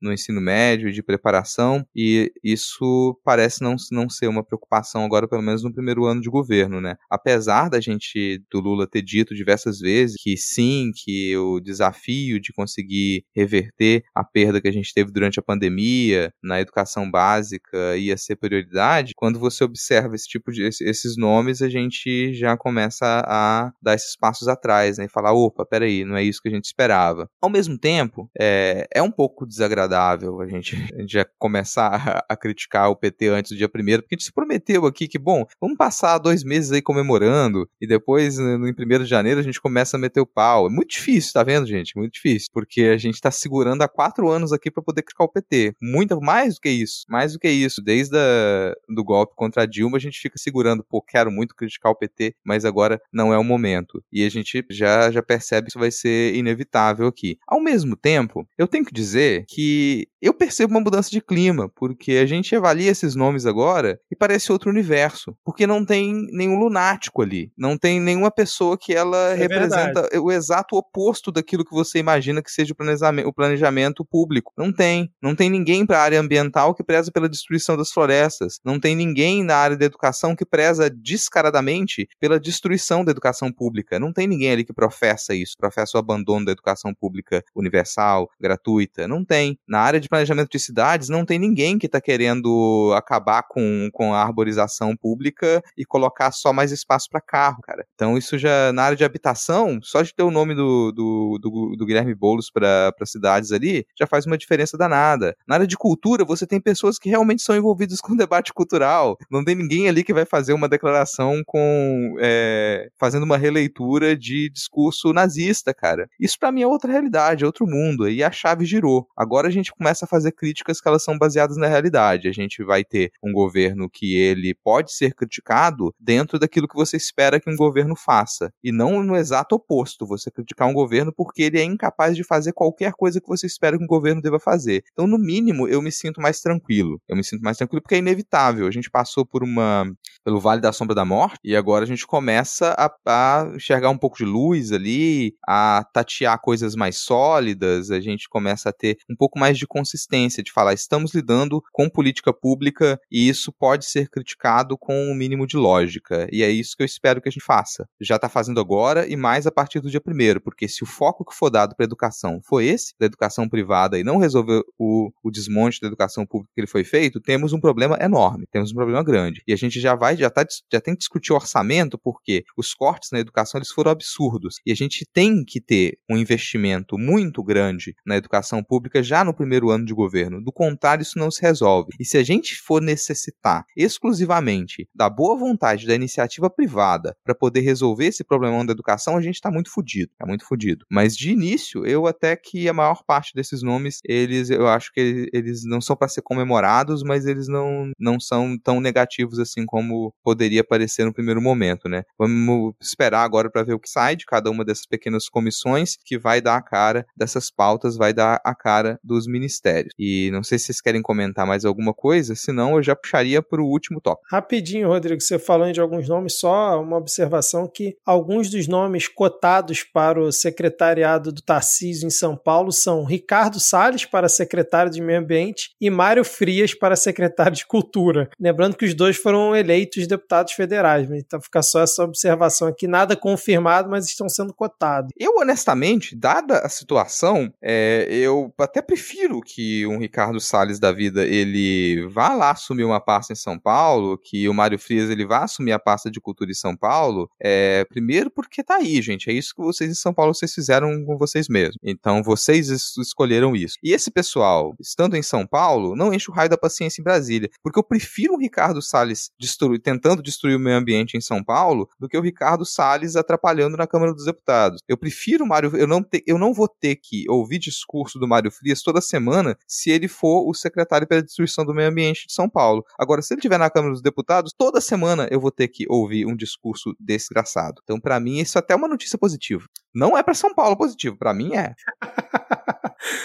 [SPEAKER 5] no ensino médio, de preparação, e isso parece não, não ser uma preocupação agora, pelo menos no primeiro ano de governo, né? Apesar da gente, do Lula, ter dito diversas vezes que sim, que o desafio de conseguir reverter a perda que a gente teve durante a pandemia na educação básica ia ser prioridade, quando você observa esse tipo de esse- esses nomes, a gente já começa a dar esses passos atrás, né? E falar, opa, peraí, não é isso que a gente esperava. Ao mesmo tempo, é, é um pouco desagradável a gente, a gente já começar a, a criticar o PT antes do dia primeiro, porque a gente se prometeu aqui que, bom, vamos passar dois meses aí comemorando, e depois, no no- em 1 de janeiro, a gente começa a meter o pau. É muito difícil, tá vendo, gente? Muito difícil, porque a gente tá segurando há quatro anos aqui para poder criticar o PT. Muito mais do que isso, mais do que isso. Desde a, do golpe contra a Dilma, a gente fica segurando, pô, quero muito criticar o PT, mas agora não é o momento. E a gente já, já percebe que isso vai ser inevitável aqui. Ao mesmo tempo, eu tenho que dizer que eu percebo uma mudança de clima, porque a gente avalia esses nomes agora e parece outro universo, porque não tem nenhum lunático ali, não tem nenhuma pessoa que ela
[SPEAKER 1] É
[SPEAKER 5] representa o exato oposto daquilo que você imagina que seja o planejamento, o planejamento público. Não tem, não tem ninguém para a área ambiental que preza pela destruição das florestas, não tem ninguém na área da educação que preza descaradamente pela destruição da educação pública. Não tem ninguém ali que professa isso, professa o abandono da educação pública universal, gratuita. Não tem. Na área de planejamento de cidades, não tem ninguém que está querendo acabar com, com a arborização pública e colocar só mais espaço para carro, cara. Então, isso já, na área de habitação, só de ter o nome do, do, do, do Guilherme Boulos para cidades ali, já faz uma diferença danada. Na área de cultura, você tem pessoas que realmente são envolvidas com o debate cultural. Não tem ninguém ali que vai fazer uma declaração com. É, fazendo uma releitura de discurso nazista, cara. Isso para mim é outra realidade, é outro mundo. E a chave girou. Agora a gente começa a fazer críticas que elas são baseadas na realidade. A gente vai ter um governo que ele pode ser criticado dentro daquilo que você espera que um governo faça. E não no exato oposto. Você criticar um governo porque ele é incapaz de fazer qualquer coisa que você espera que um governo deva fazer. Então, no mínimo, eu me sinto mais tranquilo. Eu me sinto mais tranquilo porque é inevitável. A gente passou por uma pelo Vale da Sombra da Morte e agora a gente começa a, a enxergar um pouco de luz ali, a tatear coisas mais sólidas, a gente começa a ter um pouco mais de consistência de falar, estamos lidando com política pública e isso pode ser criticado com o um mínimo de lógica. E é isso que eu espero que a gente faça. Já está fazendo agora e mais a partir do dia primeiro, porque se o foco que for dado para a educação for esse, da educação privada, e não resolver o, o desmonte da educação pública que ele foi feito, temos um problema enorme, temos um problema grande. E a gente já vai, já, tá, já tem que discutir orçamento, porque os cortes na educação eles foram absurdos. E a gente tem que ter um investimento muito grande na educação pública já no primeiro ano de governo. Do contrário, isso não se resolve. E se a gente for necessitar exclusivamente da boa vontade da iniciativa privada para poder resolver esse problemão da educação, a gente está muito fodido. É muito fodido. Mas de início, eu até que a maior parte desses nomes, eles, eu acho que eles não são para ser comemorados, mas eles não, não são tão negativos assim como poderia parecer no primeiro momento, né? Vamos esperar agora para ver o que sai de cada uma dessas pequenas comissões que vai dar a cara dessas pautas, vai dar a cara dos ministérios. E não sei se vocês querem comentar mais alguma coisa, senão eu já puxaria para o último tópico.
[SPEAKER 1] Rapidinho, Rodrigo, você falando de alguns nomes, só uma observação que alguns dos nomes cotados para o secretariado do Tarcísio em São Paulo são Ricardo Salles para secretário de Meio Ambiente e Mário Frias para secretário de Cultura. Lembrando que os dois foram eleitos deputados federais, né? então fica só essa observação aqui, nada confirmado, mas estão sendo cotados.
[SPEAKER 5] Eu, honestamente, dada a situação, é, eu até prefiro que um Ricardo Salles da vida ele vá lá assumir uma pasta em São Paulo, que o Mário Frias ele vá assumir a pasta de cultura em São Paulo, é, primeiro porque tá aí, gente, é isso que vocês em São Paulo vocês fizeram com vocês mesmos. Então vocês es escolheram isso. E esse pessoal, estando em São Paulo, não enche o raio da paciência em Brasília, porque eu prefiro o Ricardo Salles destruir, tentando destruir o meio ambiente em São Paulo do que o Ricardo Salles atrapalhando na Câmara dos Deputados. Eu prefiro o Mário, eu não, eu não vou ter que ouvir discurso do Mário Frias toda semana se ele for o secretário pela destruição do meio ambiente de São Paulo. Agora, se ele estiver na Câmara dos Deputados, toda semana eu vou ter que ouvir um discurso desgraçado. Então, para mim, isso é até uma notícia positiva. Não é para São Paulo positivo, para mim é.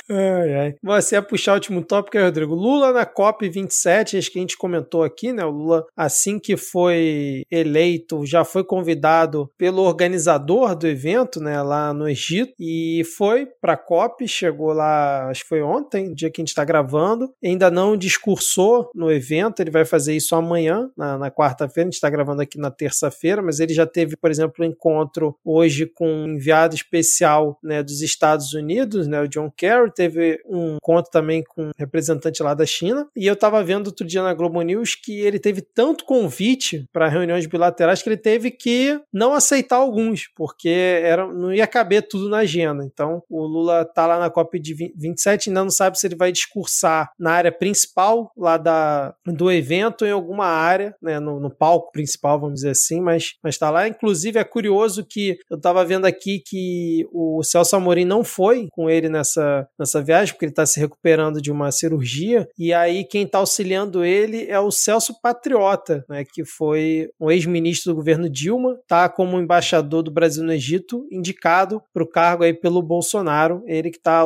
[SPEAKER 1] ai, ai. Você ia puxar o último tópico Rodrigo. Lula na COP27, acho que a gente comentou aqui, né? O Lula, assim que foi eleito, já foi convidado pelo organizador do evento, né? Lá no Egito, e foi para a COP, chegou lá, acho que foi ontem, dia que a gente está gravando. Ainda não discursou no evento, ele vai fazer isso amanhã, na, na quarta-feira. A gente está gravando aqui na terça-feira, mas ele já teve, por exemplo, um encontro hoje com um enviado especial né, dos Estados Unidos, né? O John Kerry teve um encontro também com um representante lá da China. E eu estava vendo outro dia na Globo News que ele teve tanto convite para reuniões bilaterais que ele teve que não aceitar alguns, porque era, não ia caber tudo na agenda. Então, o Lula está lá na COP de 27, ainda não sabe se ele vai discursar na área principal lá da, do evento em alguma área, né, no, no palco principal, vamos dizer assim, mas está lá. Inclusive, é curioso que eu estava vendo aqui que o Celso Amorim não foi com ele nessa, nessa viagem, porque ele está se recuperando de uma cirurgia, e aí quem está auxiliando ele é o Celso Patriota, né, que foi um ex-ministro do governo Dilma, tá como embaixador do Brasil no Egito, indicado para o cargo aí pelo Bolsonaro, ele que está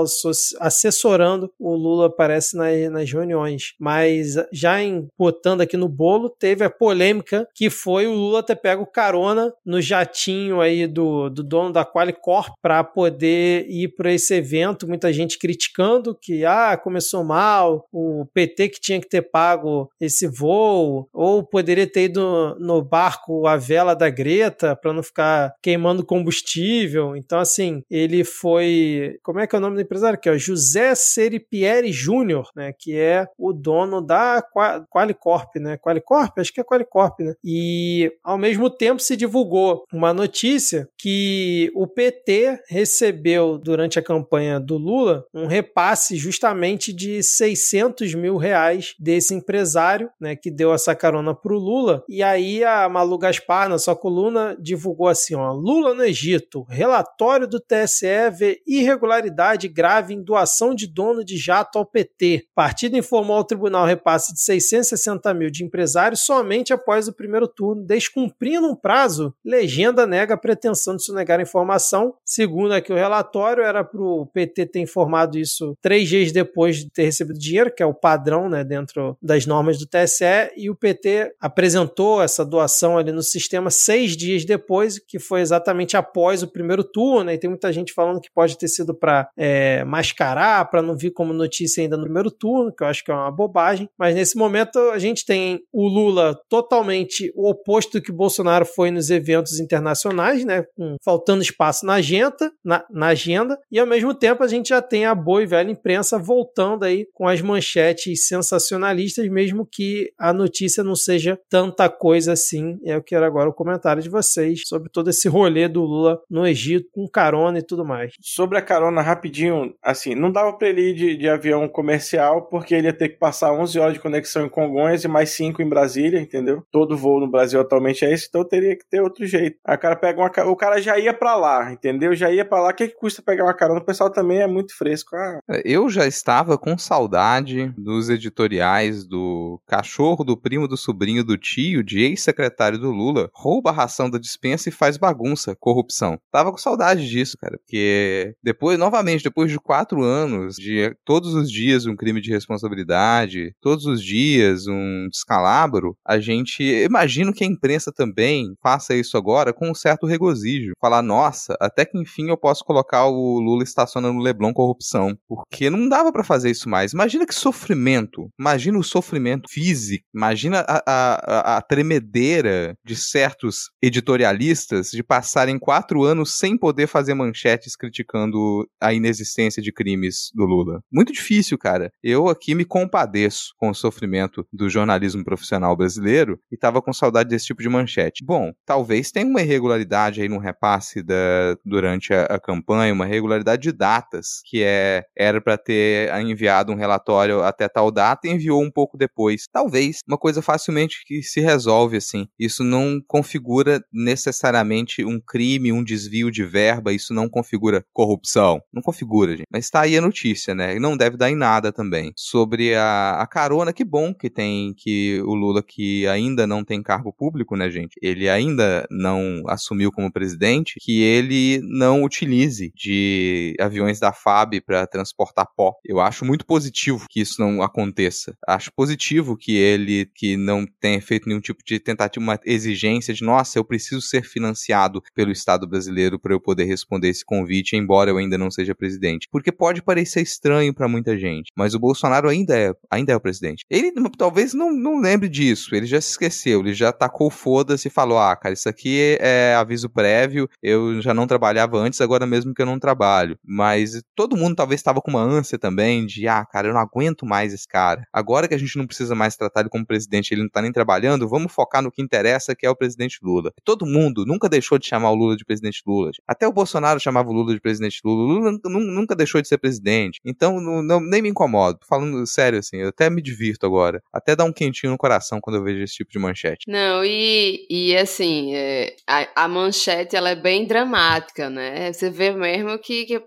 [SPEAKER 1] assessorando o Lula, parece, nas, nas reuniões. Mas já em, botando aqui no bolo, teve a polêmica que foi o Lula ter pego carona no jatinho aí do, do dono da Qualicorp para poder ir para esse evento. Muita gente criticando que ah, começou mal, o PT que tinha que ter pago esse voo, ou poderia ter ido no barco a vela da Greta para não ficar queimando combustível. Então, assim, ele foi. Como é que é o nome do empresário? Aqui, ó, José Seripieri Júnior, né? Que é o dono da Qualicorp, né? Qualicorp? Acho que é Qualicorp, né? E ao mesmo tempo se divulgou uma notícia que o PT recebeu durante a campanha do Lula um repasse justamente de 600 mil reais desse empresário, né? Que deu essa carona pro Lula. E aí a Malu Gaspar, na sua coluna, divulgou assim: ó, Lula no Egito, relatório do TSE vê irregularidade grave em doação de dono de jato ao PT. Partido informou ao tribunal repasse de 660 mil de empresários somente após o primeiro turno, descumprindo um prazo. Legenda nega a pretensão de sonegar a informação. Segundo aqui o relatório, era para o PT ter informado isso três dias depois de ter recebido dinheiro, que é o padrão né, dentro das normas do TSE, e o PT apresentou essa doação ali no sistema seis dias depois, que foi exatamente após o primeiro turno, né, e tem muita gente falando que pode ter sido para é, mascarar, para não vir como notícia ainda no primeiro turno, que eu acho que é uma bobagem, mas nesse momento a gente tem o Lula totalmente o oposto do que o Bolsonaro foi nos eventos internacionais, né, com, faltando espaço na agenda, na, na agenda, e ao mesmo tempo a gente já tem a boa e velha imprensa voltando aí com as manchetes sensacionalistas, mesmo que a notícia não seja tanta coisa assim. Eu quero agora o comentário de vocês sobre todo esse rolê do Lula no Egito, com carona e tudo mais.
[SPEAKER 2] Sobre a carona, rapidinho, assim, não dava para ele ir de, de, avião comercial, porque ele ia ter que passar 11 horas de conexão em Congonhas e mais 5 em Brasília, entendeu? Todo voo no Brasil atualmente é esse, então teria que ter outro jeito. Aí o cara pega uma o cara já ia para lá, entendeu? Já ia para lá, o que, que custa pegar uma carona? O pessoal também é muito fresco. Ah.
[SPEAKER 5] Eu já estava com saudade dos editoriais do cachorro do primo do sobrinho do tio, de ex-secretário do Lula, rouba a ração da dispensa e faz bagunça, corrupção. Tava com saudade disso, cara, porque depois, novamente, depois de quatro anos, de todos os dias um crime de responsabilidade, todos os dias um descalabro, a gente, imagino que a imprensa também faça isso agora com um certo regozijo. Falar, nossa, até que enfim eu posso colocar o Lula estacionando no Leblon corrupção. Porque não dava para fazer isso mais. Imagina que sofrimento. Imagina o sofrimento físico. Imagina a, a, a tremedeira de certos editorialistas de passarem quatro anos sem poder fazer manchetes criticando a inexistência de crimes do Lula. Muito difícil, cara. Eu aqui me compadeço com o sofrimento do jornalismo profissional brasileiro e tava com saudade desse tipo de manchete. Bom, talvez tenha uma irregularidade aí no repasse da, durante a, a campanha, uma irregularidade de datas, que é era para ter enviado um relatório até tal data e enviou um pouco depois. Talvez, uma coisa facilmente que se resolve assim. Isso não configura necessariamente um crime, um desvio de verba, isso não configura corrupção. Não configura, gente. Mas está aí a notícia, né? E não deve dar em nada também. Sobre a, a carona, que bom que tem que o Lula, que ainda não tem cargo público, né, gente? Ele ainda não assumiu como presidente, que ele não utilize de aviões da FAB para transportar pó. Eu acho muito positivo que isso não aconteça. Acho positivo que ele que não tenha feito nenhum tipo de tentativa, uma exigência de, nossa, eu preciso ser financiado pelo Estado brasileiro para eu poder responder esse convite, embora eu ainda não seja presidente. Porque pode parecer estranho para muita gente, mas o Bolsonaro ainda é, ainda é o presidente. Ele talvez não, não lembre disso, ele já se esqueceu, ele já tacou foda-se e falou: ah, cara, isso aqui é aviso prévio, eu já não trabalhava antes, agora mesmo que eu não trabalho. Mas todo mundo talvez estava com uma ânsia também de, ah, cara, eu não aguento mais esse cara. Agora que a gente não precisa mais tratar ele como presidente, ele não tá nem trabalhando, vamos focar no que interessa, que é o presidente Lula. Todo mundo nunca deixou de chamar o Lula de presidente Lula. Até o Bolsonaro chamava o Lula de presidente Lula. Lula nunca deixou de ser presidente. Então, não, não, nem me incomodo. Falando sério, assim, eu até me divirto agora. Até dá um quentinho no coração quando eu vejo esse tipo de manchete.
[SPEAKER 4] Não, e, e assim, é, a, a, manchete, ela é bem dramática, né? Você vê mesmo que, que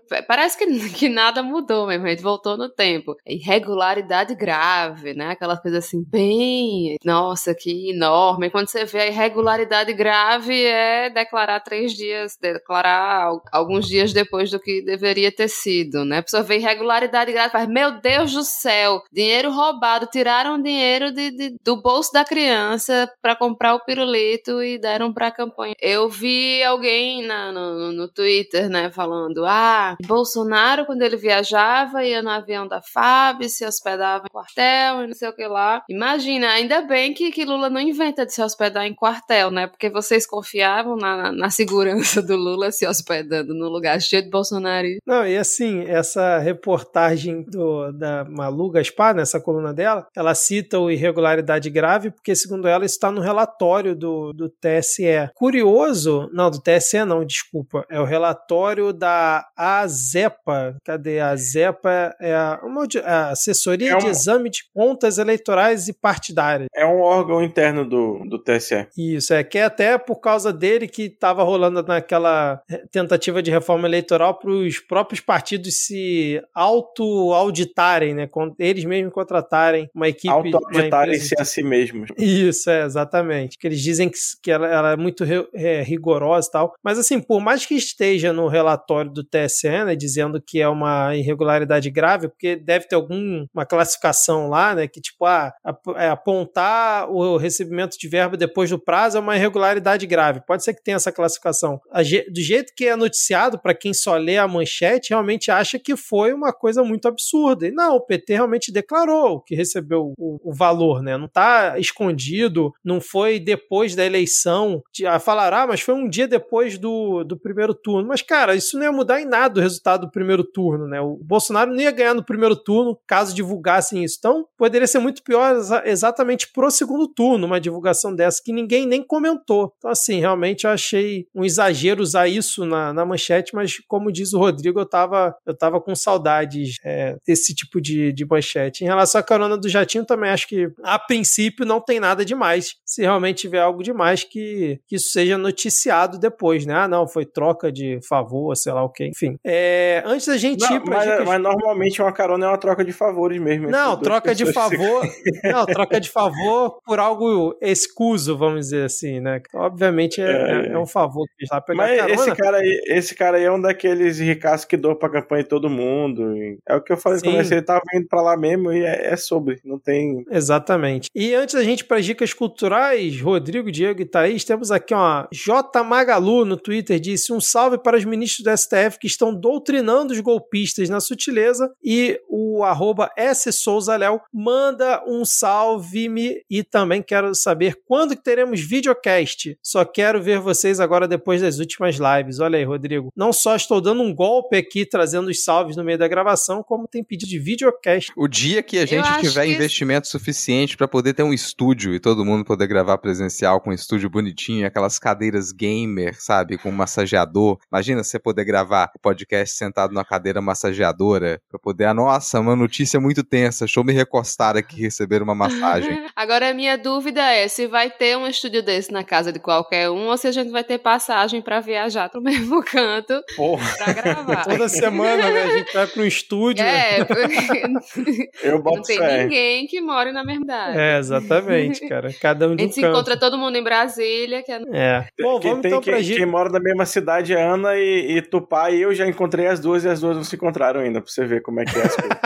[SPEAKER 4] parece que, que nada mudou mesmo, a gente voltou no tempo. Irregularidade grave, né? Aquela coisa assim, bem, nossa, que enorme. Quando você vê a irregularidade grave, é declarar três dias, declarar alguns dias depois do que deveria ter sido, né? A pessoa vê irregularidade grave, faz, meu Deus do céu, dinheiro roubado, tiraram dinheiro de, de do bolso da criança para comprar o pirulito e deram pra campanha. Eu vi alguém na, no, no Twitter, né, falando, ah, Bolsonaro, quando ele viajava, ia no avião da FAB, se hospedava em quartel e não sei o que lá. Imagina, ainda bem que, que Lula não inventa de se hospedar em quartel, né? Porque vocês confiavam na, na segurança do Lula se hospedando num lugar cheio de Bolsonaro.
[SPEAKER 1] Não, e assim, essa reportagem do, da Malu Gaspar, nessa coluna dela, ela cita o irregularidade grave, porque, segundo ela, está no relatório do, do TSE. Curioso, não, do TSE não, desculpa, é o relatório da AZEPA. Cadê? A AZEPA é a, uma, a assessoria
[SPEAKER 2] É um-
[SPEAKER 1] de exame de contas eleitorais e partidárias.
[SPEAKER 2] É um órgão interno do, do TSE.
[SPEAKER 1] Isso, é que é até por causa dele que estava rolando naquela tentativa de reforma eleitoral para os próprios partidos se auto-auditarem, né? Eles mesmos contratarem uma equipe.
[SPEAKER 2] Auto-auditarem-se a si mesmos.
[SPEAKER 1] Isso, é, exatamente. Que eles dizem que, que ela, ela é muito é, rigorosa e tal. Mas, assim, por mais que esteja no relatório do TSE, né, dizendo que é uma irregularidade grave, porque deve ter alguma classificação lá, né, que, tipo, ah, é, apontar o recebimento de verba depois do prazo é uma irregularidade grave. Pode ser que tenha essa classificação. Do jeito que é noticiado, para quem só lê a manchete, realmente acha que foi uma coisa muito absurda. E não, o PT realmente declarou que recebeu o, valor, né? Não tá escondido, não foi depois da eleição. Ah, falaram, ah, mas foi um dia depois do, do primeiro turno. Mas, cara, isso não ia mudar em nada o resultado do primeiro turno, né? O Bolsonaro não ia ganhar no primeiro turno caso divulgassem isso. Então, poderia ser muito pior exa- exatamente pro segundo turno, uma divulgação dessa que ninguém nem comentou. Então, assim, realmente eu achei um exagero usar isso na, na manchete, mas como diz o Rodrigo, eu tava, eu tava com saudades é, desse tipo de, de manchete. Em relação à carona do Jatinho, também acho que, a princípio, não tem nada demais. Se realmente tiver algo demais, que, que isso seja noticiado depois, né? Ah, não, foi troca de favor, sei lá o que. Enfim. É, antes da gente
[SPEAKER 2] Não,
[SPEAKER 1] ir pra
[SPEAKER 2] mas,
[SPEAKER 1] dicas-
[SPEAKER 2] mas normalmente uma carona é uma troca de favores mesmo.
[SPEAKER 1] não, troca de favor. Não, troca de favor por algo escuso, vamos dizer assim, né? Obviamente é,
[SPEAKER 2] É.
[SPEAKER 1] é- é um favor que está pegar
[SPEAKER 2] Mas
[SPEAKER 1] carona.
[SPEAKER 2] esse cara, aí, esse cara aí é um daqueles ricaços que doa pra campanha de todo mundo. É o que eu falei no começo, ele tava indo pra lá mesmo e é, é sobre. Não tem.
[SPEAKER 1] Exatamente. E antes da gente ir para as dicas culturais, Rodrigo, Diego e Thaís, temos aqui, ó, J. Magalu no Twitter disse um salve para os ministros do STF que estão doutrinando os golpistas na sutileza e o arroba S. Souza Léo manda um salve-me e também quero saber quando que teremos videocast. Só quero ver vocês agora depois das últimas lives. Olha aí, Rodrigo. Não só estou dando um golpe aqui, trazendo os salves no meio da gravação, como tem pedido de videocast.
[SPEAKER 5] O dia que a gente tiver
[SPEAKER 4] que-
[SPEAKER 5] investimento suficiente pra poder ter um estúdio e todo mundo poder gravar presencial com um estúdio bonitinho, aquelas cadeiras gamer, sabe, com massageador. Imagina você poder gravar o podcast sentado numa cadeira massageadora pra poder, ah, nossa, uma notícia muito tensa, deixa eu me recostar aqui e receber uma massagem.
[SPEAKER 4] Agora, a minha dúvida é se vai ter um estúdio desse na casa de qualquer um ou se a gente vai ter passagem pra viajar pro mesmo canto
[SPEAKER 2] Porra,
[SPEAKER 4] pra gravar.
[SPEAKER 1] Toda semana, né? A gente vai para um estúdio.
[SPEAKER 4] É, porque
[SPEAKER 2] eu
[SPEAKER 4] não
[SPEAKER 2] boto
[SPEAKER 4] tem
[SPEAKER 2] fé.
[SPEAKER 4] ninguém que more na mesma idade.
[SPEAKER 1] É, exatamente, cara. Cada um
[SPEAKER 4] A
[SPEAKER 1] de um
[SPEAKER 4] gente se
[SPEAKER 1] canto.
[SPEAKER 4] encontra todo mundo em Brasília, que é
[SPEAKER 1] É. Bom,
[SPEAKER 2] quem,
[SPEAKER 1] vamos
[SPEAKER 2] tem,
[SPEAKER 1] então
[SPEAKER 2] quem,
[SPEAKER 1] pra
[SPEAKER 2] quem
[SPEAKER 1] gente.
[SPEAKER 2] mora na mesma cidade é Ana e, e Tupá, e eu já encontrei as duas e as duas não se encontraram ainda, pra você ver como é que é as coisas.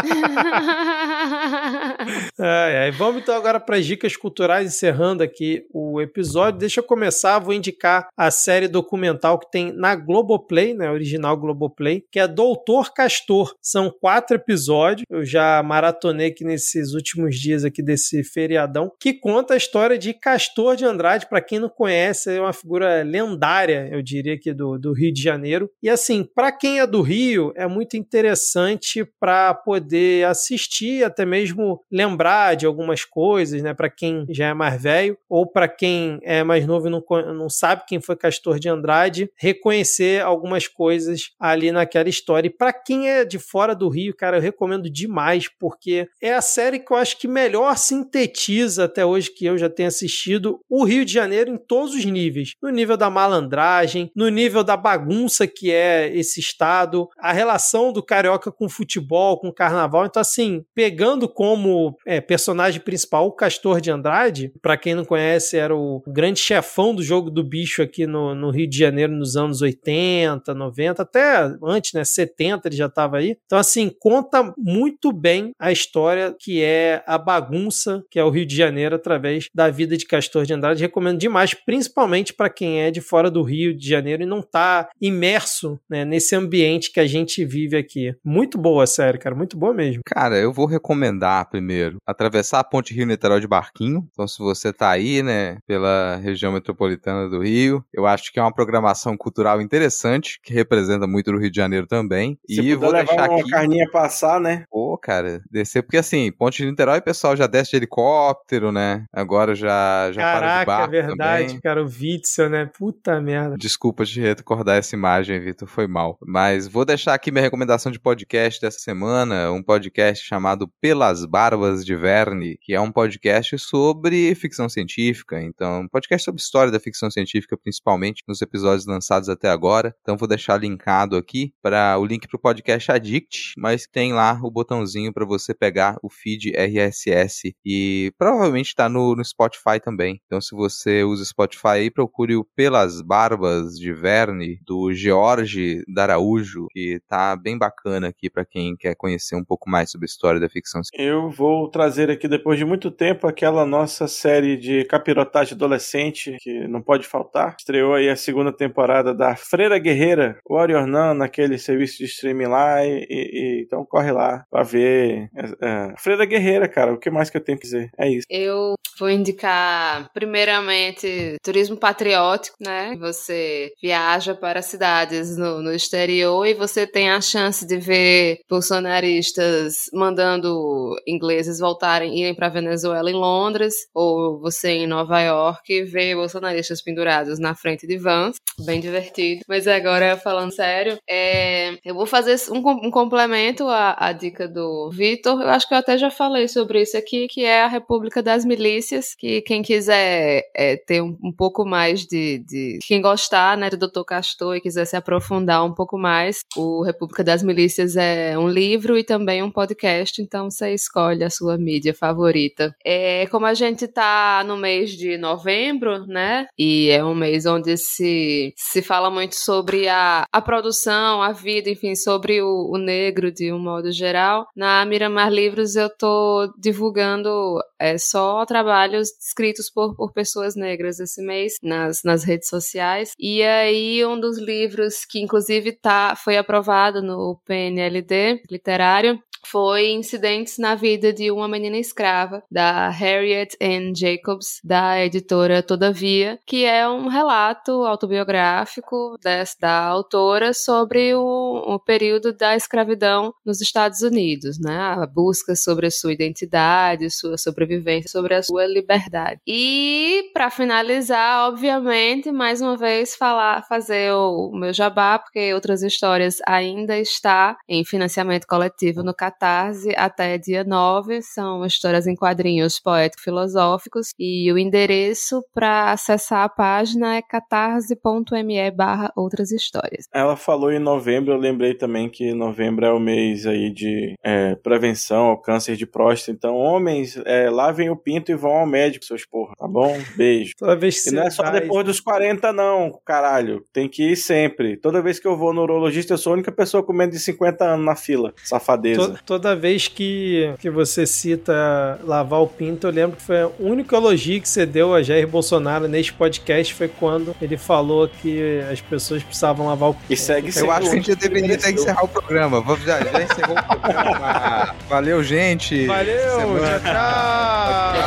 [SPEAKER 1] É, é. Vamos então agora para as dicas culturais, encerrando aqui o episódio. Deixa eu começar, vou indicar a série documental que tem na Globoplay, né, original Globoplay, que é Doutor Castor. São quatro episódios, eu já maratonei aqui nesses últimos dias aqui desse feriadão, que conta a história de Castor de Andrade, para quem não conhece, é uma figura lendária, eu diria aqui do, do Rio de Janeiro. E assim, para quem é do Rio, é muito interessante para poder assistir, até mesmo lembrar de algumas coisas, né? Para quem já é mais velho ou para quem é mais novo e não, não sabe quem foi Castor de Andrade, reconhecer algumas coisas ali naquela história. E para quem é de fora do Rio, cara, eu recomendo demais, porque é a série que eu acho que melhor sintetiza até hoje que eu já tenho assistido o Rio de Janeiro em todos os níveis. No nível da malandragem, no nível da bagunça que é esse estado, a relação do carioca com futebol, com carnaval. Então, assim, pegando como é, personagem principal, o Castor de Andrade. Pra quem não conhece, era o grande chefão do jogo do bicho aqui no, no Rio de Janeiro nos anos 80, 90, até antes, né? 70 ele já estava aí. Então, assim, conta muito bem a história que é a bagunça que é o Rio de Janeiro através da vida de Castor de Andrade. Recomendo demais, principalmente para quem é de fora do Rio de Janeiro e não tá imerso né, nesse ambiente que a gente vive aqui. Muito boa a série, cara, muito boa mesmo.
[SPEAKER 5] Cara, eu vou recomendar primeiro atravessar a Ponte Rio-Niterói de barquinho. Então, se você tá aí, né, pela região metropolitana do Rio, eu acho que é uma programação cultural interessante que representa muito o Rio de Janeiro também.
[SPEAKER 2] Se
[SPEAKER 5] e vou
[SPEAKER 2] levar
[SPEAKER 5] deixar
[SPEAKER 2] uma
[SPEAKER 5] aqui.
[SPEAKER 2] carninha passar, né?
[SPEAKER 5] Pô, cara, descer, porque assim, Ponte de Niterói, o pessoal já desce de helicóptero, né? Agora já, já para de
[SPEAKER 1] Caraca, é
[SPEAKER 5] barco
[SPEAKER 1] verdade,
[SPEAKER 5] também.
[SPEAKER 1] cara, o Witzel, né? Puta merda.
[SPEAKER 5] Desculpa te recordar essa imagem, Vitor, foi mal. Mas vou deixar aqui minha recomendação de podcast dessa semana, um podcast chamado Pelas Barbas de Verne, que é um podcast sobre ficção científica. Então, um podcast sobre história da ficção científica, principalmente nos episódios lançados até agora. Então, vou deixar linkado aqui para o link para o podcast Addict, mas tem lá o botãozinho para você pegar o feed RSS e provavelmente está no, no Spotify também. Então, se você usa Spotify procure o Pelas Barbas de Verne, do George D'Araújo, que tá bem bacana aqui para quem quer conhecer um pouco mais sobre a história da ficção
[SPEAKER 2] Eu vou trazer aqui, depois de muito tempo, aquela nossa série de capirotagem adolescente, que não pode faltar. Estreou aí a segunda temporada da Freira Guerreira, Warrior Nun, naquele serviço de streaming lá. E, e- e- então corre lá pra ver. É, é, Freira Guerreira, cara, o que mais que eu tenho que dizer? É isso.
[SPEAKER 4] Eu vou indicar, primeiramente, turismo patriótico, né? Você viaja para cidades no, no exterior e você tem a chance de ver bolsonaristas mandando ingleses voltarem, irem para Venezuela em Londres, ou você em Nova York ver bolsonaristas pendurados na frente de vans. Bem divertido. Mas agora, falando sério, é, eu vou fazer um, um complemento à, à dica do Vitor. Eu acho que eu até já falei sobre isso aqui, que é a República das Milícias, que quem quiser é, ter um, um pouco mais de, de- Quem gostar, né, do Dr. Castor e quiser se aprofundar um pouco mais, o República das Milícias é um livro e também um podcast, então você escolhe a sua mídia favorita. É, como a gente tá no mês de novembro, né, e é um mês onde se, se fala muito sobre a, a produção, a vida, enfim, sobre o, o negro de um modo geral. Na Miramar Livros eu tô divulgando é, só trabalhos escritos por, por pessoas negras esse mês nas, nas redes sociais. E aí um dos livros que inclusive tá, foi aprovado no PNLD literário foi Incidentes na Vida de uma Menina Escrava, da Harriet N. Jacobs, da editora Todavia, que é um relato autobiográfico da autora sobre o, o período da escravidão nos Estados Unidos, né? A busca sobre a sua identidade, sua sobrevivência, sobre a sua liberdade. E, para finalizar, obviamente, mais uma vez, falar, fazer o, meu jabá, porque outras histórias ainda está em financiamento coletivo no Catarse até dia 9. São histórias em quadrinhos poético-filosóficos. E o endereço para acessar a página é catarse.me barra outras histórias.
[SPEAKER 2] Ela falou em novembro, eu lembrei também que novembro é o mês aí de é, prevenção ao câncer de próstata. Então, homens, é, lavem o pinto e vão ao médico, seus porra, tá bom? Beijo.
[SPEAKER 1] Toda vez que
[SPEAKER 2] E não é só
[SPEAKER 1] vai-
[SPEAKER 2] depois dos 40, não, caralho. Tem que ir sempre. Toda vez que eu vou no urologista, eu sou a única pessoa com menos de 50 anos na fila. Safadeza.
[SPEAKER 1] To- toda vez que, que você cita lavar o pinto, eu lembro que foi o único elogio que você deu a Jair Bolsonaro neste podcast foi quando ele falou que as pessoas precisavam lavar o pinto.
[SPEAKER 2] E segue
[SPEAKER 5] Eu acho que a gente deveria até
[SPEAKER 2] mereceu.
[SPEAKER 5] encerrar o programa. Vamos- Já, já encerrou o programa. Valeu, gente.
[SPEAKER 1] Valeu,
[SPEAKER 5] Semana-
[SPEAKER 1] tchau,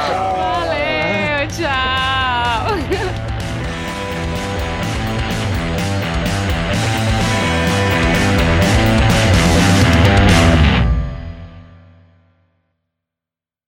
[SPEAKER 1] tchau.
[SPEAKER 2] Tchau.